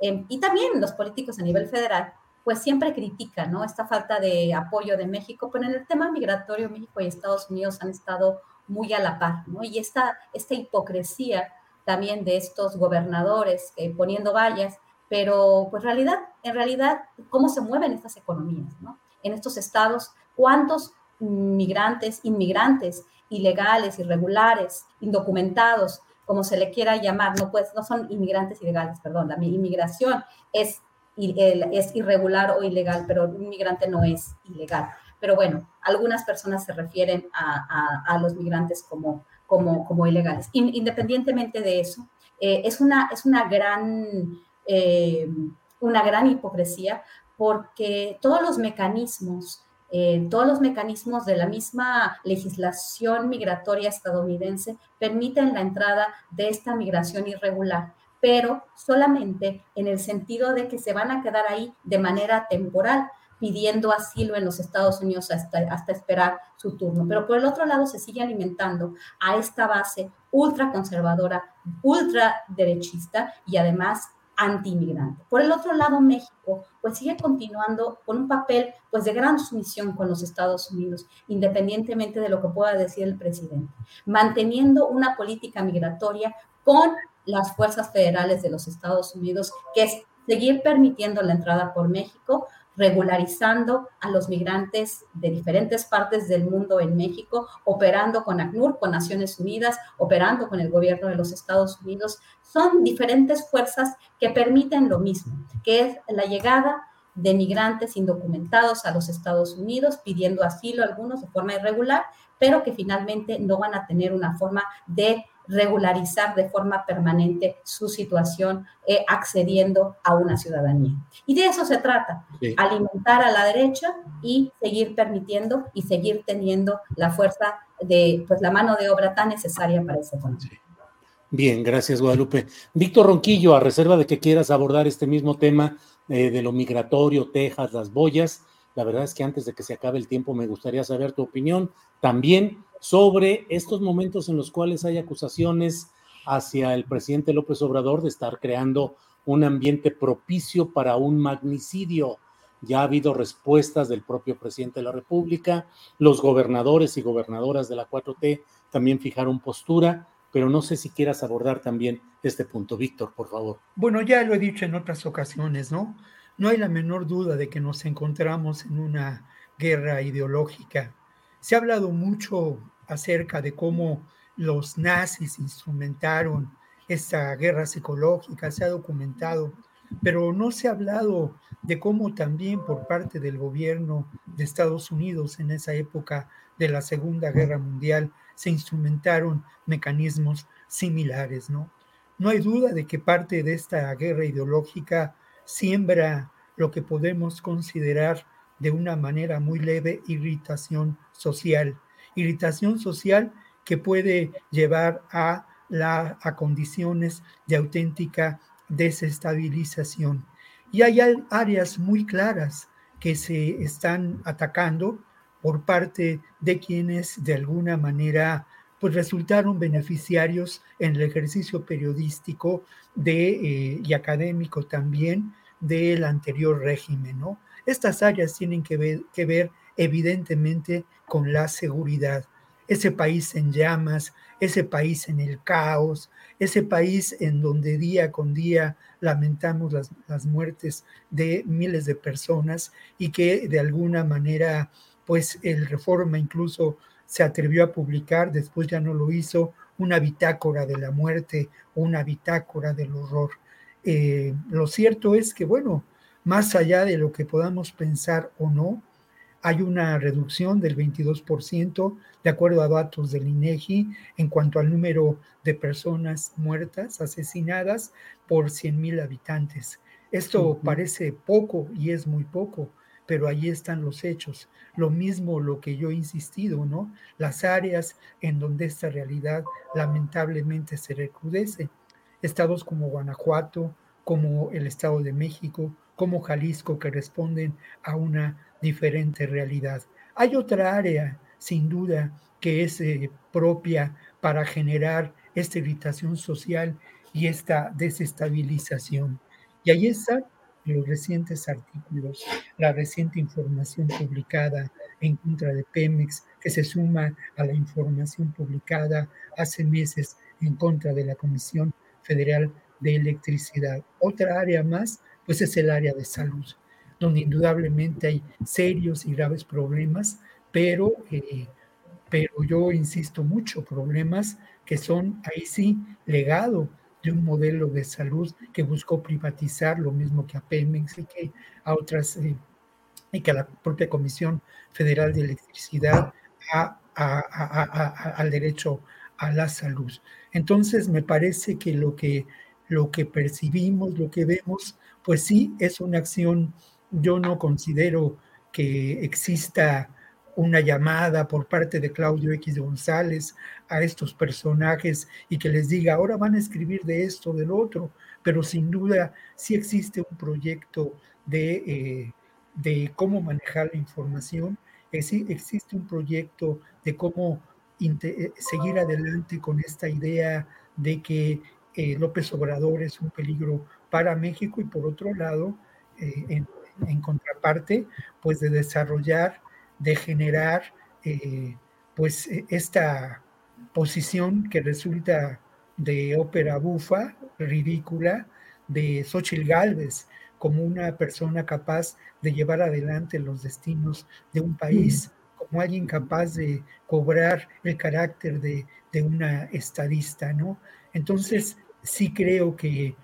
em, y también los políticos a nivel federal, pues siempre critican ¿no? esta falta de apoyo de México, pero en el tema migratorio México y Estados Unidos han estado muy a la par. Y esta, esta hipocresía también de estos gobernadores eh, poniendo vallas, pero pues realidad, en realidad, ¿cómo se mueven estas economías, ¿no? En estos estados, ¿cuántos migrantes, inmigrantes, ilegales, irregulares, indocumentados, como se le quiera llamar, no, pues, no son inmigrantes ilegales, perdón, la inmigración es, es irregular o ilegal, pero un inmigrante no es ilegal. Pero bueno, algunas personas se refieren a, los migrantes como, como, como ilegales. Independientemente de eso, eh, es, una, es una, gran, eh, una gran hipocresía porque todos los mecanismos eh, todos los mecanismos de la misma legislación migratoria estadounidense permiten la entrada de esta migración irregular, pero solamente en el sentido de que se van a quedar ahí de manera temporal pidiendo asilo en los Estados Unidos hasta, hasta esperar su turno. Pero por el otro lado se sigue alimentando a esta base ultra conservadora, ultra derechista y además anti-inmigrante. Por el otro lado, México pues sigue continuando con un papel pues de gran sumisión con los Estados Unidos, independientemente de lo que pueda decir el presidente, manteniendo una política migratoria con las fuerzas federales de los Estados Unidos, que es seguir permitiendo la entrada por México regularizando a los migrantes de diferentes partes del mundo en México, operando con ACNUR, con Naciones Unidas, operando con el gobierno de los Estados Unidos. Son diferentes fuerzas que permiten lo mismo, que es la llegada de migrantes indocumentados a los Estados Unidos pidiendo asilo, algunos de forma irregular, pero que finalmente no van a tener una forma de regularizar de forma permanente su situación eh, accediendo a una ciudadanía. Y de eso se trata, alimentar a la derecha y seguir permitiendo y seguir teniendo la fuerza de pues, la mano de obra tan necesaria para ese país. Bien, gracias Guadalupe. Víctor Ronquillo, a reserva de que quieras abordar este mismo tema eh, de lo migratorio, Texas, las boyas, la verdad es que antes de que se acabe el tiempo me gustaría saber tu opinión también sobre estos momentos en los cuales hay acusaciones hacia el presidente López Obrador de estar creando un ambiente propicio para un magnicidio. Ya ha habido respuestas del propio presidente de la República, los gobernadores y gobernadoras de la 4T también fijaron postura, pero no sé si quieras abordar también este punto. Víctor, por favor. Bueno, ya lo he dicho en otras ocasiones, ¿no? No hay la menor duda de que nos encontramos en una guerra ideológica. Se ha hablado mucho acerca de cómo los nazis instrumentaron esta guerra psicológica, se ha documentado, pero no se ha hablado de cómo también por parte del gobierno de Estados Unidos en esa época de la Segunda Guerra Mundial se instrumentaron mecanismos similares, ¿no? No hay duda de que parte de esta guerra ideológica siembra lo que podemos considerar de una manera muy leve irritación social irritación social que puede llevar a, la, a condiciones de auténtica desestabilización. Y hay áreas muy claras que se están atacando por parte de quienes de alguna manera pues resultaron beneficiarios en el ejercicio periodístico de, eh, y académico también del anterior régimen. ¿no? Estas áreas tienen que ver, que ver evidentemente con la seguridad. Ese país en llamas, ese país en el caos, ese país en donde día con día lamentamos las, las muertes de miles de personas y que de alguna manera, pues el Reforma incluso se atrevió a publicar, después ya no lo hizo, una bitácora de la muerte, una bitácora del horror. Eh, lo cierto es que, bueno, más allá de lo que podamos pensar o no, hay una reducción del 22%, de acuerdo a datos del INEGI, en cuanto al número de personas muertas, asesinadas por 100.000 habitantes. Esto parece poco y es muy poco, pero ahí están los hechos. Lo mismo lo que yo he insistido, ¿no? Las áreas en donde esta realidad lamentablemente se recrudece. Estados como Guanajuato, como el Estado de México, como Jalisco, que responden a una diferente realidad. Hay otra área, sin duda, que es eh, propia para generar esta irritación social y esta desestabilización. Y ahí están los recientes artículos, la reciente información publicada en contra de Pemex, que se suma a la información publicada hace meses en contra de la Comisión Federal de Electricidad. Otra área más, pues es el área de salud donde indudablemente hay serios y graves problemas, pero, eh, pero yo insisto mucho, problemas que son ahí sí legado de un modelo de salud que buscó privatizar lo mismo que a Pemex y que a otras, eh, y que a la propia Comisión Federal de Electricidad al derecho a la salud. Entonces, me parece que lo que, lo que percibimos, lo que vemos, pues sí, es una acción yo no considero que exista una llamada por parte de Claudio X González a estos personajes y que les diga, ahora van a escribir de esto, del otro, pero sin duda sí existe un proyecto de, eh, de cómo manejar la información, existe un proyecto de cómo eh, seguir adelante con esta idea de que eh, López Obrador es un peligro para México y por otro lado, en en contraparte, pues de desarrollar, de generar, eh, pues e, esta posición que resulta de ópera bufa, ridícula, de Xochitl Galvez, como una persona capaz de llevar adelante los destinos de un país, como alguien capaz de cobrar el carácter de, de una estadista, ¿no? Entonces, sí creo que,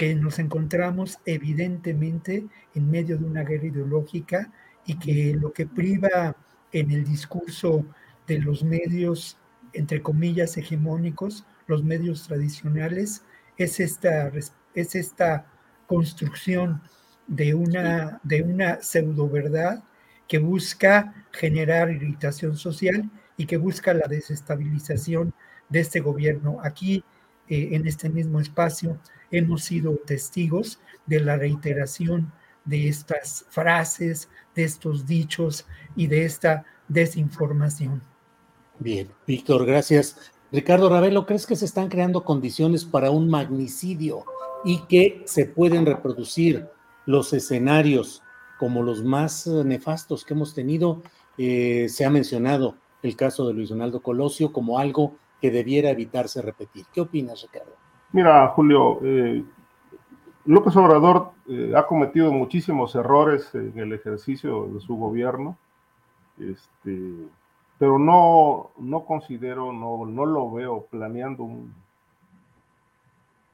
que nos encontramos evidentemente en medio de una guerra ideológica y que lo que priva en el discurso de los medios, entre comillas, hegemónicos, los medios tradicionales, es esta, es esta construcción de una, de una pseudo verdad que busca generar irritación social y que busca la desestabilización de este gobierno. Aquí, eh, en este mismo espacio, hemos sido testigos de la reiteración de estas frases, de estos dichos y de esta desinformación. Bien, Víctor, gracias. Ricardo Ravelo, ¿crees que se están creando condiciones para un magnicidio y que se pueden reproducir los escenarios como los más nefastos que hemos tenido? Eh, se ha mencionado el caso de Luis Donaldo Colosio como algo que debiera evitarse repetir. ¿Qué opinas, Ricardo? Mira, Julio, eh, López Obrador ha cometido muchísimos errores en el ejercicio de su gobierno, este, pero no, no considero, no, no lo veo planeando un,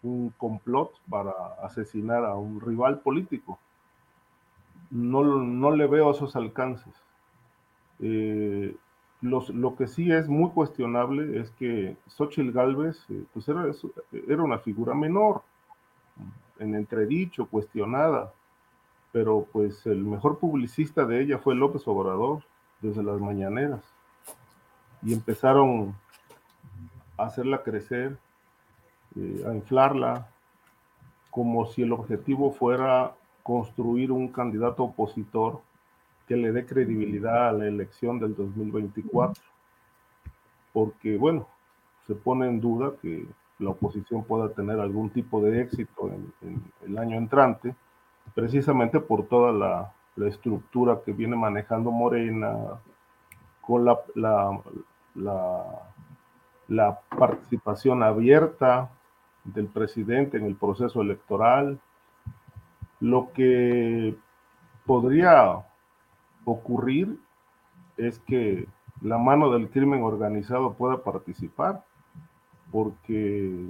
un complot para asesinar a un rival político. No, no le veo esos alcances. Eh, lo que sí es muy cuestionable es que Xochitl Galvez eh, pues era, era una figura menor, en entredicho, cuestionada, pero pues el mejor publicista de ella fue López Obrador desde las mañaneras. Y empezaron a hacerla crecer eh, a inflarla, como si el objetivo fuera construir un candidato opositor que le dé credibilidad a la elección del 2024. Porque, bueno, se pone en duda que la oposición pueda tener algún tipo de éxito en, el año entrante, precisamente por toda la, estructura que viene manejando Morena, con la, la participación abierta del presidente en el proceso electoral. Lo que podría ocurrir es que la mano del crimen organizado pueda participar, porque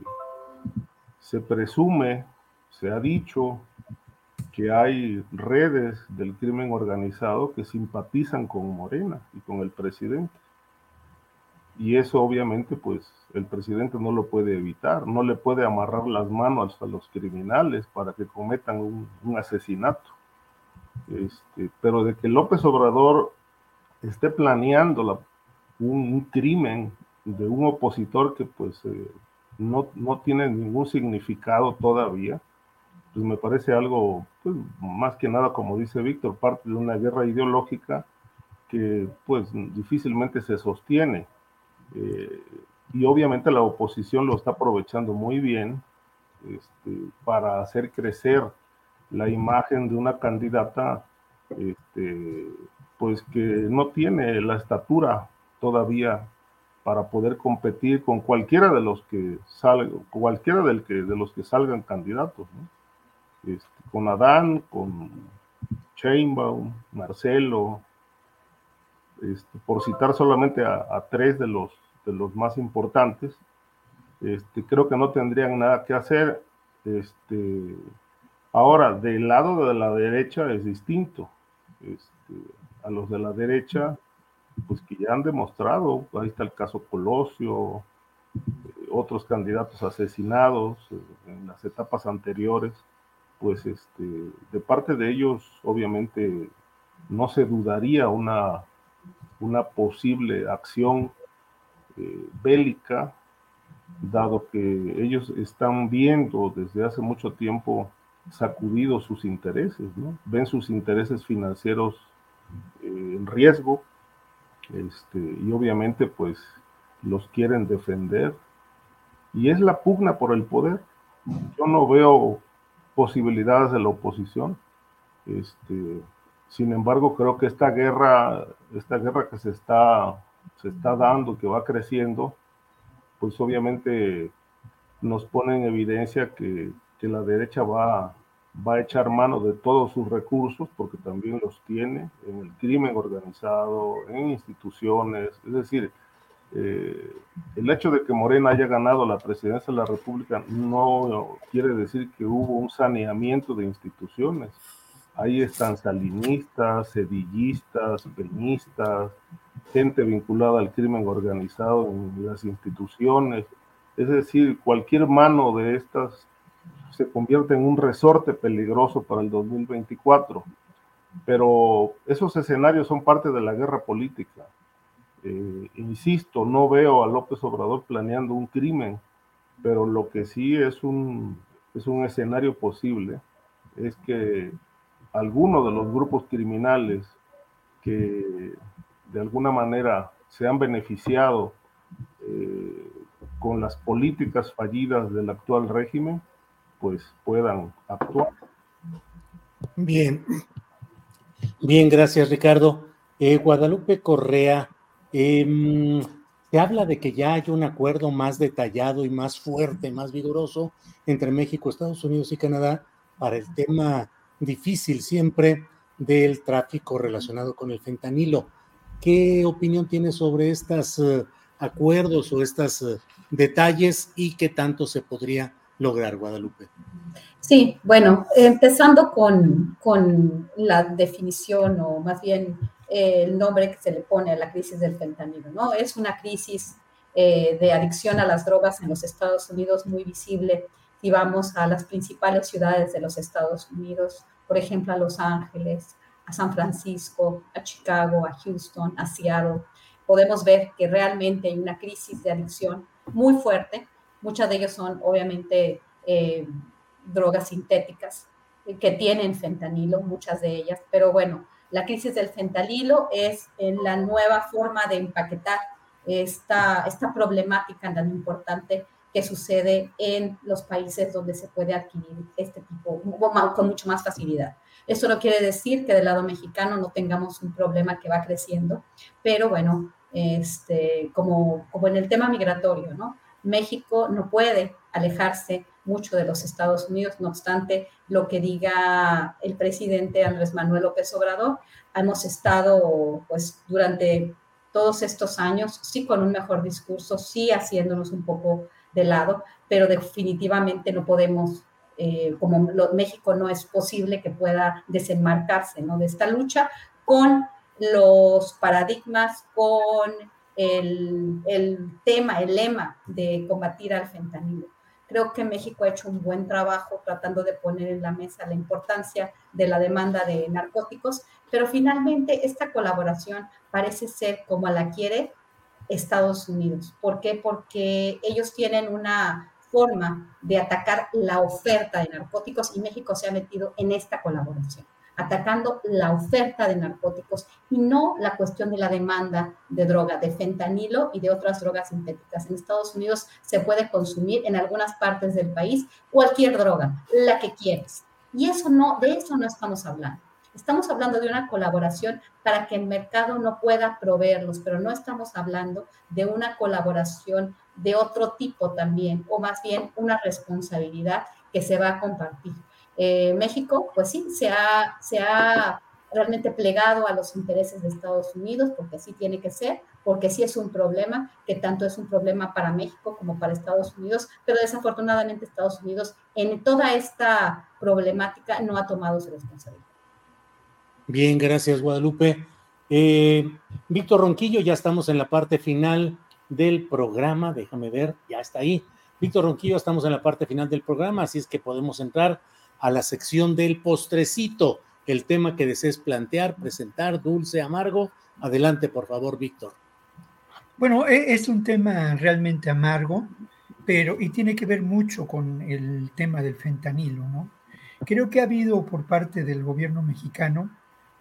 se presume, se ha dicho que hay redes del crimen organizado que simpatizan con Morena y con el presidente. Y eso obviamente pues el presidente no lo puede evitar, no le puede amarrar las manos a los criminales para que cometan un, asesinato. Este, pero de que López Obrador esté planeando un, crimen de un opositor que pues eh, no, no, tiene ningún significado todavía, pues me parece algo, pues, más que nada, como dice Víctor, parte de una guerra ideológica que pues difícilmente se sostiene. Eh, y obviamente la oposición lo está aprovechando muy bien este, para hacer crecer la imagen de una candidata este, pues que no tiene la estatura todavía para poder competir con cualquiera de los que salgan, cualquiera del que, de los que salgan candidatos, este, con Adán, con Chainbaum, Marcelo, por citar solamente a tres de los de los más importantes. Este, creo que no tendrían nada que hacer. Este, ahora, del lado de la derecha es distinto. Este, a los de la derecha, pues que ya han demostrado, ahí está el caso Colosio, eh, otros candidatos asesinados eh, en las etapas anteriores, pues este, de parte de ellos, obviamente, no se dudaría una, una posible acción eh, bélica, dado que ellos están viendo desde hace mucho tiempo sacudidos sus intereses, ven sus intereses financieros eh, en riesgo este, y obviamente pues los quieren defender y es la pugna por el poder. Yo no veo posibilidades de la oposición. Este, sin embargo, creo que esta guerra, esta guerra que se está se está dando, que va creciendo, pues obviamente nos pone en evidencia que, la derecha va, va a echar mano de todos sus recursos, porque también los tiene en el crimen organizado, en instituciones, es decir, eh, el hecho de que Morena haya ganado la presidencia de la República no quiere decir que hubo un saneamiento de instituciones. Ahí están salinistas, sedillistas, peñistas, gente vinculada al crimen organizado en las instituciones. Es decir, cualquier mano de estas se convierte en un resorte peligroso para el 2024. Pero esos escenarios son parte de la guerra política. Eh, insisto, no veo a López Obrador planeando un crimen, pero lo que sí es un, es un escenario posible es que algunos de los grupos criminales que de alguna manera se han beneficiado eh, con las políticas fallidas del actual régimen, pues puedan actuar. Bien, bien, gracias Ricardo. Eh, Guadalupe Correa Em, se habla de que ya hay un acuerdo más detallado y más fuerte, más vigoroso entre México, Estados Unidos y Canadá para el tema difícil siempre del tráfico relacionado con el fentanilo. ¿Qué opinión tiene sobre estos eh, acuerdos o estos eh, detalles y qué tanto se podría lograr, Guadalupe? Sí, bueno, empezando con, con la definición o más bien el nombre que se le pone a la crisis del fentanilo, ¿no? Es una crisis eh, de adicción a las drogas en los Estados Unidos muy visible si vamos a las principales ciudades de los Estados Unidos, por ejemplo, a Los Ángeles, a San Francisco, a Chicago, a Houston, a Seattle, podemos ver que realmente hay una crisis de adicción muy fuerte. Muchas de ellas son obviamente eh, drogas sintéticas que tienen fentanilo, muchas de ellas, pero bueno, la crisis del fentanilo es la nueva forma de empaquetar esta, esta problemática tan importante que sucede en los países donde se puede adquirir este tipo con mucho más facilidad. Eso no quiere decir que del lado mexicano no tengamos un problema que va creciendo, pero bueno, este, como, como en el tema migratorio, ¿no? México no puede alejarse mucho de los Estados Unidos. No obstante, lo que diga el presidente Andrés Manuel López Obrador, hemos estado pues durante todos estos años, sí con un mejor discurso, sí haciéndonos un poco de lado, pero definitivamente no podemos, eh, como México no es posible que pueda desenmarcarse ¿no? de esta lucha con los paradigmas, con el, tema, el lema de combatir al fentanilo. Creo que México ha hecho un buen trabajo tratando de poner en la mesa la importancia de la demanda de narcóticos, pero finalmente esta colaboración parece ser como la quiere Estados Unidos. ¿Por qué? Porque ellos tienen una forma de atacar la oferta de narcóticos y México se ha metido en esta colaboración atacando la oferta de narcóticos y no la cuestión de la demanda de droga, de fentanilo y de otras drogas sintéticas. En Estados Unidos se puede consumir en algunas partes del país cualquier droga, la que quieras. Y eso no, de eso no estamos hablando. Estamos hablando de una colaboración para que el mercado no pueda proveerlos, pero no estamos hablando de una colaboración de otro tipo también, o más bien una responsabilidad que se va a compartir. Eh, México, pues sí, se ha, se ha realmente plegado a los intereses de Estados Unidos, porque así tiene que ser, porque sí es un problema, que tanto es un problema para México como para Estados Unidos, pero desafortunadamente Estados Unidos en toda esta problemática no ha tomado su responsabilidad. Bien, gracias Guadalupe. Eh, Víctor Ronquillo, ya estamos en la parte final del programa, déjame ver, ya está ahí. Víctor Ronquillo, estamos en la parte final del programa, así es que podemos entrar a la sección del postrecito, el tema que desees plantear, presentar, dulce, amargo. Adelante, por favor, Víctor. Bueno, e, es un tema realmente amargo, pero y tiene que ver mucho con el tema del fentanilo, ¿no? Creo que ha habido por parte del gobierno mexicano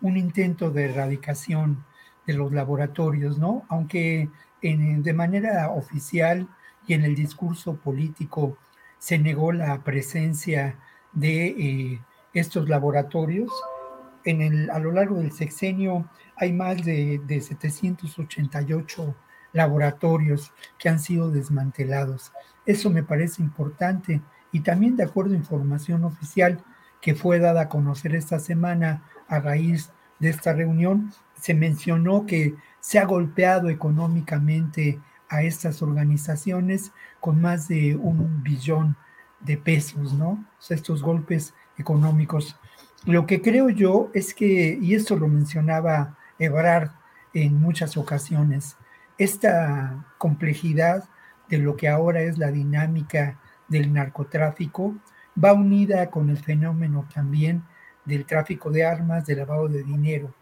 un intento de erradicación de los laboratorios, ¿no? Aunque de manera oficial y en el discurso político se negó la presencia de eh, estos laboratorios. En el, a lo largo del sexenio hay más de, de 788 laboratorios que han sido desmantelados. Eso me parece importante y también de acuerdo a información oficial que fue dada a conocer esta semana a raíz de esta reunión, se mencionó que se ha golpeado económicamente a estas organizaciones con más de un billón de pesos, ¿no? estos golpes económicos. Lo que creo yo es que, y esto lo mencionaba Ebrard en muchas ocasiones, esta complejidad de lo que ahora es la dinámica del narcotráfico va unida con el fenómeno también del tráfico de armas, del lavado de dinero.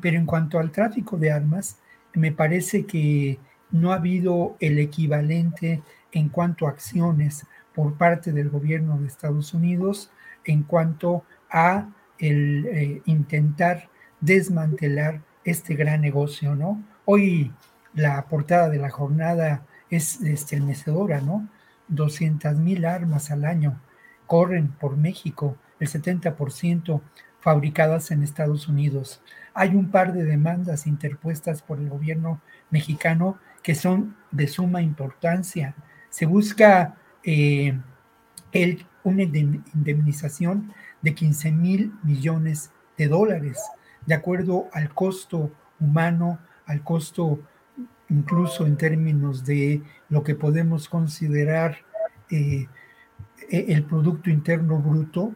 Pero en cuanto al tráfico de armas, me parece que no ha habido el equivalente en cuanto a acciones por parte del gobierno de Estados Unidos en cuanto a el eh, intentar desmantelar este gran negocio, ¿no? Hoy la portada de la jornada es estremecedora, ¿no? 200 mil armas al año corren por México, el 70% fabricadas en Estados Unidos. Hay un par de demandas interpuestas por el gobierno mexicano que son de suma importancia. Se busca eh, el, una indemnización de 15 mil millones de dólares, de acuerdo al costo humano, al costo incluso en términos de lo que podemos considerar eh, e, el Producto Interno Bruto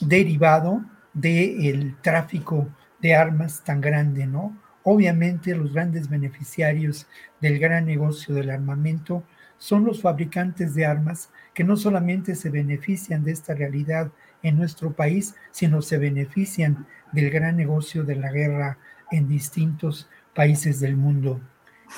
derivado del tráfico de armas tan grande, ¿no? Obviamente los grandes beneficiarios del gran negocio del armamento son los fabricantes de armas que no solamente se benefician de esta realidad en nuestro país, sino se benefician del gran negocio de la guerra en distintos países del mundo.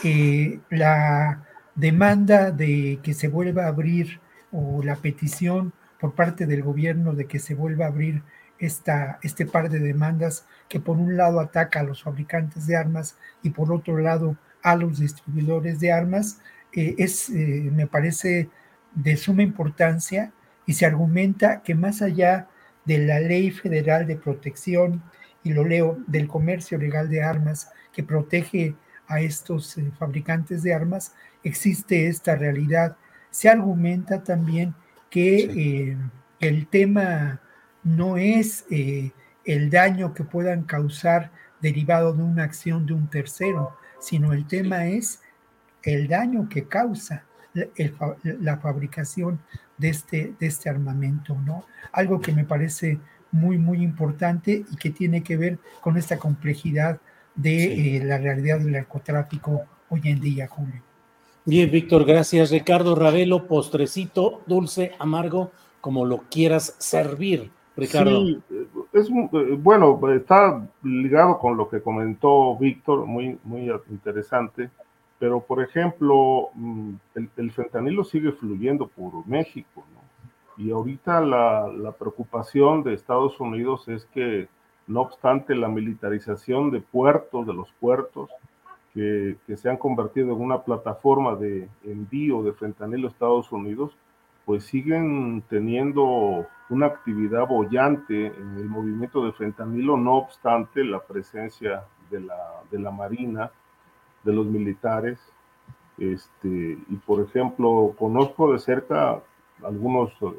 Eh, la demanda de que se vuelva a abrir o la petición por parte del gobierno de que se vuelva a abrir esta, este par de demandas que por un lado ataca a los fabricantes de armas y por otro lado a los distribuidores de armas, eh, es, eh, me parece, de suma importancia y se argumenta que más allá de la ley federal de protección, y lo leo, del comercio legal de armas que protege a estos eh, fabricantes de armas, existe esta realidad. Se argumenta también que el tema no es el daño que puedan causar derivado de una acción de un tercero, sino el tema es el daño que causa la, fabricación de este, de este armamento, ¿no? Algo que me parece muy, muy importante y que tiene que ver con esta complejidad de eh, la realidad del narcotráfico hoy en día, Julio. Bien, Víctor, gracias. Ricardo Ravelo, postrecito, dulce, amargo, como lo quieras servir. Ricardo. Sí, es eh, bueno, está ligado con lo que comentó Víctor, muy, muy interesante. Pero, por ejemplo, mm, el, fentanilo sigue fluyendo por México, ¿no? Y ahorita la, la, preocupación de Estados Unidos es que, no obstante la militarización de puertos, de los puertos, que, que se han convertido en una plataforma de envío de fentanilo a Estados Unidos, pues siguen teniendo una actividad bollante en el movimiento de fentanilo, no obstante la presencia de la, de la Marina de los militares. Este, y por ejemplo, conozco de cerca algunos eh,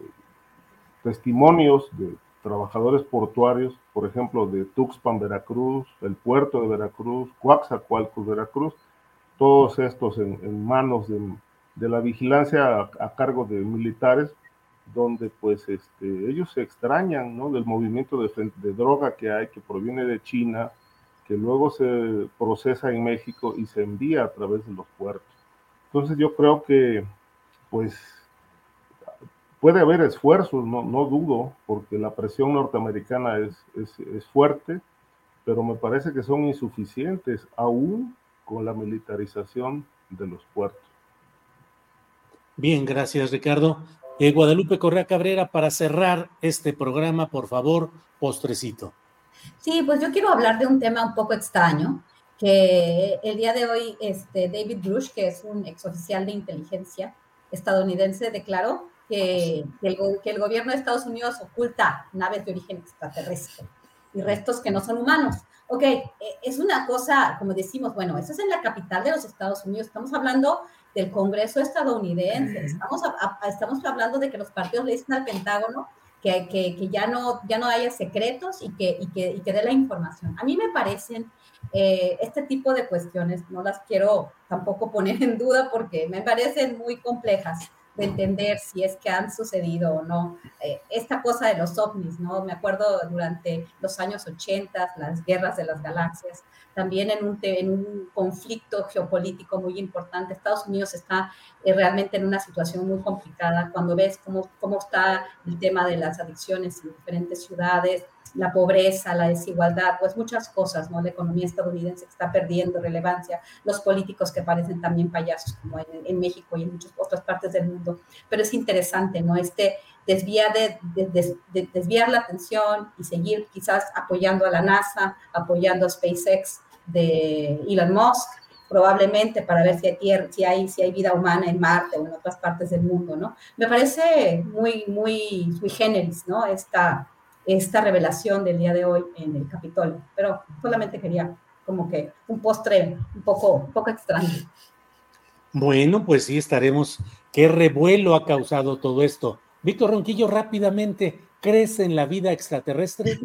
testimonios de trabajadores portuarios, por ejemplo, de Tuxpan, Veracruz, el puerto de Veracruz, Coaxacualcos, Veracruz, todos estos en, manos de, de, la vigilancia a, cargo de militares, donde pues este, ellos se extrañan ¿no? del movimiento de, de droga que hay, que proviene de China, que luego se procesa en México y se envía a través de los puertos. Entonces yo creo que, pues, puede haber esfuerzos, no, no dudo, porque la presión norteamericana es, es, es fuerte, pero me parece que son insuficientes aún con la militarización de los puertos. Bien, gracias Ricardo. Eh, Guadalupe Correa Cabrera, para cerrar este programa, por favor, postrecito. Sí, pues yo quiero hablar de un tema un poco extraño, que el día de hoy este, David Brush, que es un exoficial de inteligencia estadounidense, declaró que, el, que el gobierno de Estados Unidos oculta naves de origen extraterrestre y restos que no son humanos. Ok, e, es una cosa, como decimos, bueno, eso es en la capital de los Estados Unidos, estamos hablando del Congreso estadounidense, estamos, estamos hablando de que los partidos le dicen al Pentágono que, que, ya, no, ya no haya secretos y que, y que, y que dé la información. A mí me parecen eh, este tipo de cuestiones, no las quiero tampoco poner en duda porque me parecen muy complejas de entender si es que han sucedido o no. Eh, esta cosa de los ovnis, ¿no? Me acuerdo durante los años 80, las guerras de las galaxias, también en un, en un conflicto geopolítico muy importante. Estados Unidos está eh, realmente en una situación muy complicada cuando ves cómo, cómo está el tema de las adicciones en diferentes ciudades, la pobreza, la desigualdad, pues muchas cosas, ¿no? La economía estadounidense está perdiendo relevancia, los políticos que parecen también payasos, como en, en México y en muchas otras partes del mundo. Pero es interesante, ¿no? Este desviar, de, de, desviar la atención y seguir quizás apoyando a la NASA, apoyando a SpaceX de Elon Musk, probablemente para ver si hay, vida humana en Marte o en otras partes del mundo, ¿no? Me parece muy, muy sui generis. Esta, esta revelación del día de hoy en el Capitolio, pero solamente quería como que un postre un poco, un poco extraño. Bueno, pues sí, estaremos. ¿Qué revuelo ha causado todo esto? Víctor Ronquillo, rápidamente, ¿crees en la vida extraterrestre?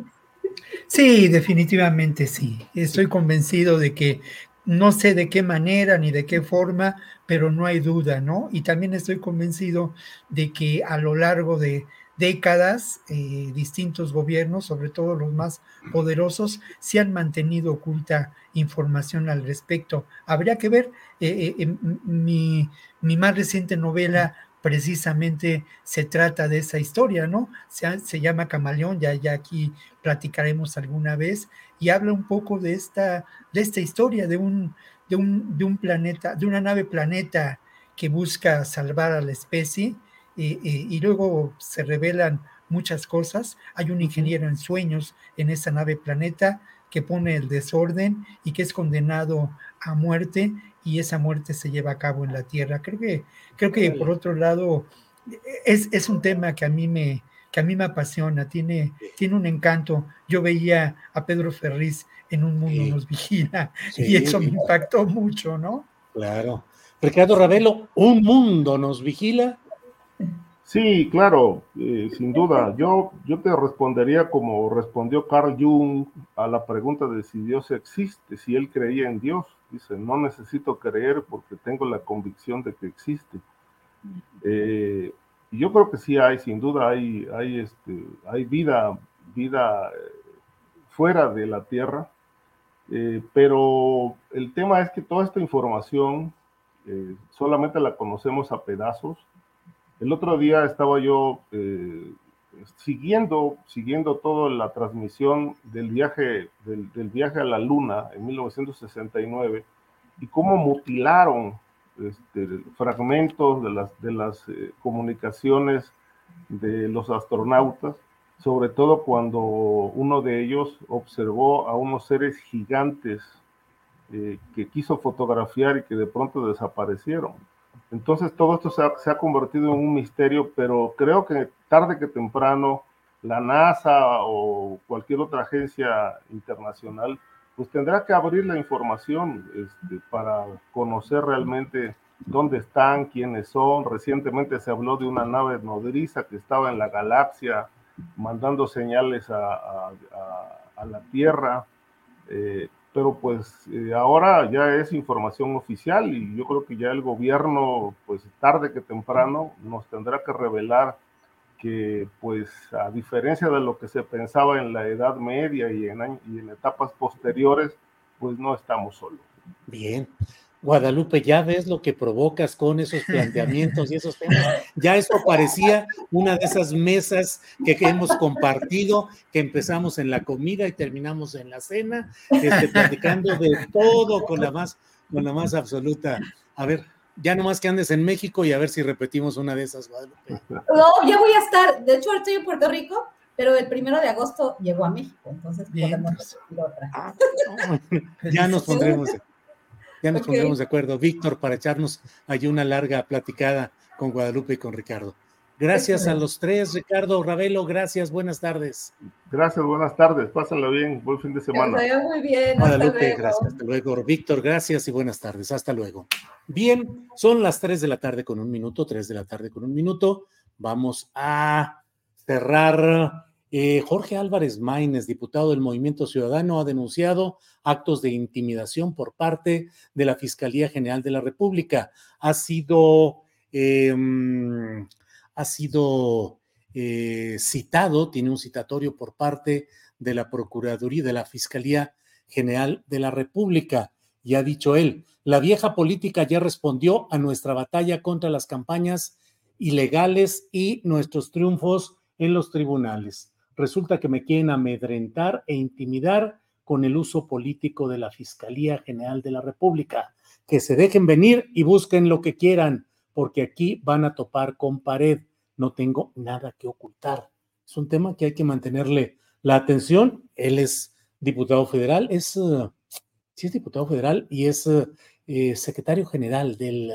Sí, definitivamente sí. Estoy convencido de que no sé de qué manera ni de qué forma, pero no hay duda, ¿no? Y también estoy convencido de que a lo largo de décadas eh, distintos gobiernos, sobre todo los más poderosos, se han mantenido oculta información al respecto. Habría que ver, eh, eh, mi, mi más reciente novela precisamente se trata de esa historia, ¿no? Se, se, llama Camaleón, ya, ya aquí platicaremos alguna vez, y habla un poco de esta, de esta historia de un, de, un, de un planeta, de una nave planeta que busca salvar a la especie, y luego se revelan muchas cosas. Hay un ingeniero en sueños en esa nave planeta que pone el desorden y que es condenado a muerte y esa muerte se lleva a cabo en la tierra. Creo que, creo que por otro lado, es, es un tema que a mí me, que a mí me apasiona, tiene, tiene un encanto. Yo veía a Pedro Ferriz en Un Mundo Nos Vigila y eso me impactó mucho, ¿no? Claro. Ricardo Ravelo, Un Mundo Nos Vigila. Sí, claro, eh, sin duda. Yo, yo te respondería como respondió Carl Jung a la pregunta de si Dios existe, si él creía en Dios. Dice, no necesito creer porque tengo la convicción de que existe. Eh, y yo creo que sí hay, sin duda hay, hay, este, hay vida, vida eh, fuera de la Tierra, eh, pero el tema es que toda esta información solamente la conocemos a pedazos. El otro día estaba yo siguiendo, siguiendo toda la transmisión del viaje, del, viaje a la Luna en 1969 y cómo mutilaron este, fragmentos de las, de las eh, comunicaciones de los astronautas, sobre todo cuando uno de ellos observó a unos seres gigantes eh, que quiso fotografiar y que de pronto desaparecieron. Entonces todo esto se ha, se ha, convertido en un misterio, pero creo que tarde que temprano la NASA o cualquier otra agencia internacional pues tendrá que abrir la información este, para conocer realmente dónde están, quiénes son. Recientemente se habló de una nave nodriza que estaba en la galaxia mandando señales a, la Tierra. Eh, pero pues eh, ahora ya es información oficial y yo creo que ya el gobierno, pues tarde que temprano, nos tendrá que revelar que pues a diferencia de lo que se pensaba en la Edad Media y en, en etapas posteriores, pues no estamos solos. Bien. Guadalupe, ya ves lo que provocas con esos planteamientos y esos temas. Ya esto parecía una de esas mesas que, que hemos compartido, que empezamos en la comida y terminamos en la cena, este, platicando de todo con la más, con la más absoluta. A ver, ya nomás que andes en México y a ver si repetimos una de esas, Guadalupe. No, ya voy a estar, de hecho, estoy en Puerto Rico, pero el primero de agosto llegó a México, entonces podemos repetir otra. Ah, ya nos pondremos, ya nos okay. pondremos de acuerdo, Víctor, para echarnos ahí una larga platicada con Guadalupe y con Ricardo. Gracias a los tres, Ricardo, Ravelo, gracias, buenas tardes. Gracias, buenas tardes, pásenlo bien, buen fin de semana. Que muy bien, Guadalupe, hasta luego. gracias, hasta luego. Víctor, gracias y buenas tardes, hasta luego. Bien, son las 3 de la tarde con un minuto, 3 de la tarde con un minuto. Vamos a cerrar, eh, Jorge Álvarez Maínez, diputado del Movimiento Ciudadano, ha denunciado actos de intimidación por parte de la Fiscalía General de la República. Ha sido, em, ha sido eh, citado, tiene un citatorio por parte de la Procuraduría de la Fiscalía General de la República. Y ha dicho él, la vieja política ya respondió a nuestra batalla contra las campañas ilegales y nuestros triunfos en los tribunales. Resulta que me quieren amedrentar e intimidar con el uso político de la Fiscalía General de la República. Que se dejen venir y busquen lo que quieran, porque aquí van a topar con pared. No tengo nada que ocultar. Es un tema que hay que mantenerle la atención. Él es diputado federal, es, uh, sí es diputado federal y es uh, eh, secretario general del,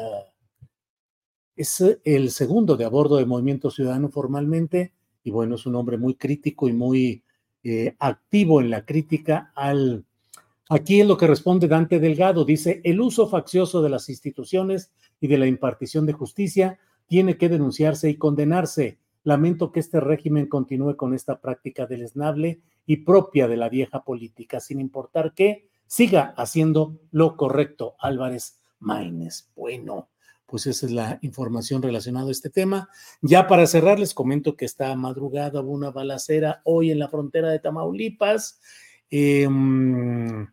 es el segundo de a bordo de Movimiento Ciudadano formalmente y bueno, es un hombre muy crítico y muy eh, activo en la crítica al... Aquí es lo que responde Dante Delgado, dice, el uso faccioso de las instituciones y de la impartición de justicia tiene que denunciarse y condenarse. Lamento que este régimen continúe con esta práctica deleznable y propia de la vieja política, sin importar que siga haciendo lo correcto. Álvarez Maínez. Bueno, pues esa es la información relacionada a este tema. Ya para cerrar, les comento que esta madrugada hubo una balacera hoy en la frontera de Tamaulipas. Em,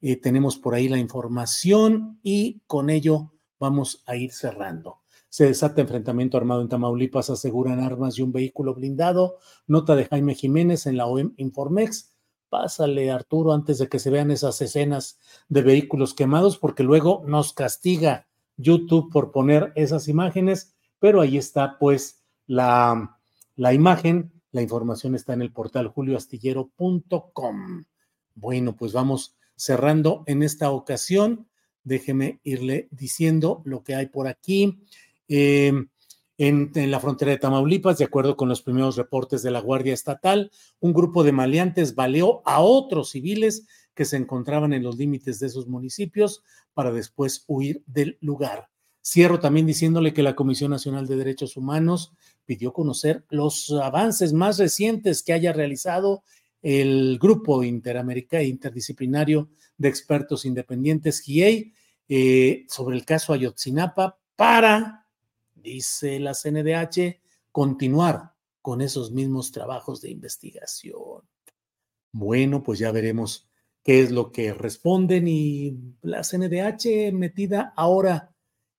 eh, tenemos por ahí la información y con ello vamos a ir cerrando. Se desata enfrentamiento armado en Tamaulipas, aseguran armas y un vehículo blindado. Nota de Jaime Jiménez en la OEM Informex. Pásale, Arturo, antes de que se vean esas escenas de vehículos quemados, porque luego nos castiga YouTube por poner esas imágenes, pero ahí está pues la, la imagen, la información está en el portal julioastillero.com. Bueno, pues vamos cerrando en esta ocasión. Déjeme irle diciendo lo que hay por aquí. Eh, en, la frontera de Tamaulipas, de acuerdo con los primeros reportes de la Guardia Estatal, un grupo de maleantes baleó a otros civiles que se encontraban en los límites de esos municipios para después huir del lugar. Cierro también diciéndole que la Comisión Nacional de Derechos Humanos pidió conocer los avances más recientes que haya realizado el grupo interamericano interdisciplinario de expertos independientes GIEI eh, sobre el caso Ayotzinapa para, dice la CNDH, continuar con esos mismos trabajos de investigación. Bueno, pues ya veremos qué es lo que responden y la CNDH metida ahora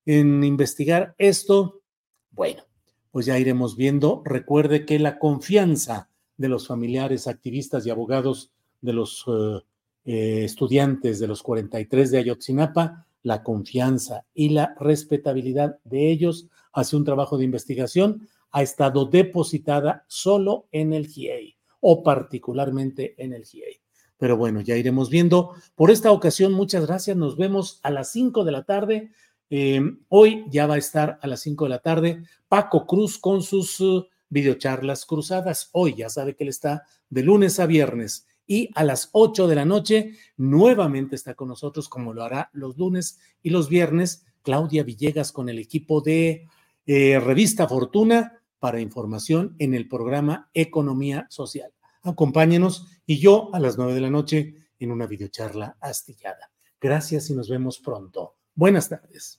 en investigar esto, bueno, pues ya iremos viendo. Recuerde que la confianza de los familiares, activistas y abogados de los eh, eh, estudiantes de los 43 de Ayotzinapa, la confianza y la respetabilidad de ellos hacia un trabajo de investigación ha estado depositada solo en el GIEI o particularmente en el GIEI. Pero bueno, ya iremos viendo. Por esta ocasión, muchas gracias. Nos vemos a las 5 de la tarde. Em, hoy ya va a estar a las 5 de la tarde Paco Cruz con sus uh, videocharlas cruzadas. Hoy ya sabe que él está de lunes a viernes. Y a las 8 de la noche nuevamente está con nosotros, como lo hará los lunes y los viernes, Claudia Villegas con el equipo de eh, Revista Fortuna para información en el programa Economía Social. Acompáñenos y yo a las nueve de la noche en una videocharla astillada. Gracias y nos vemos pronto. Buenas tardes.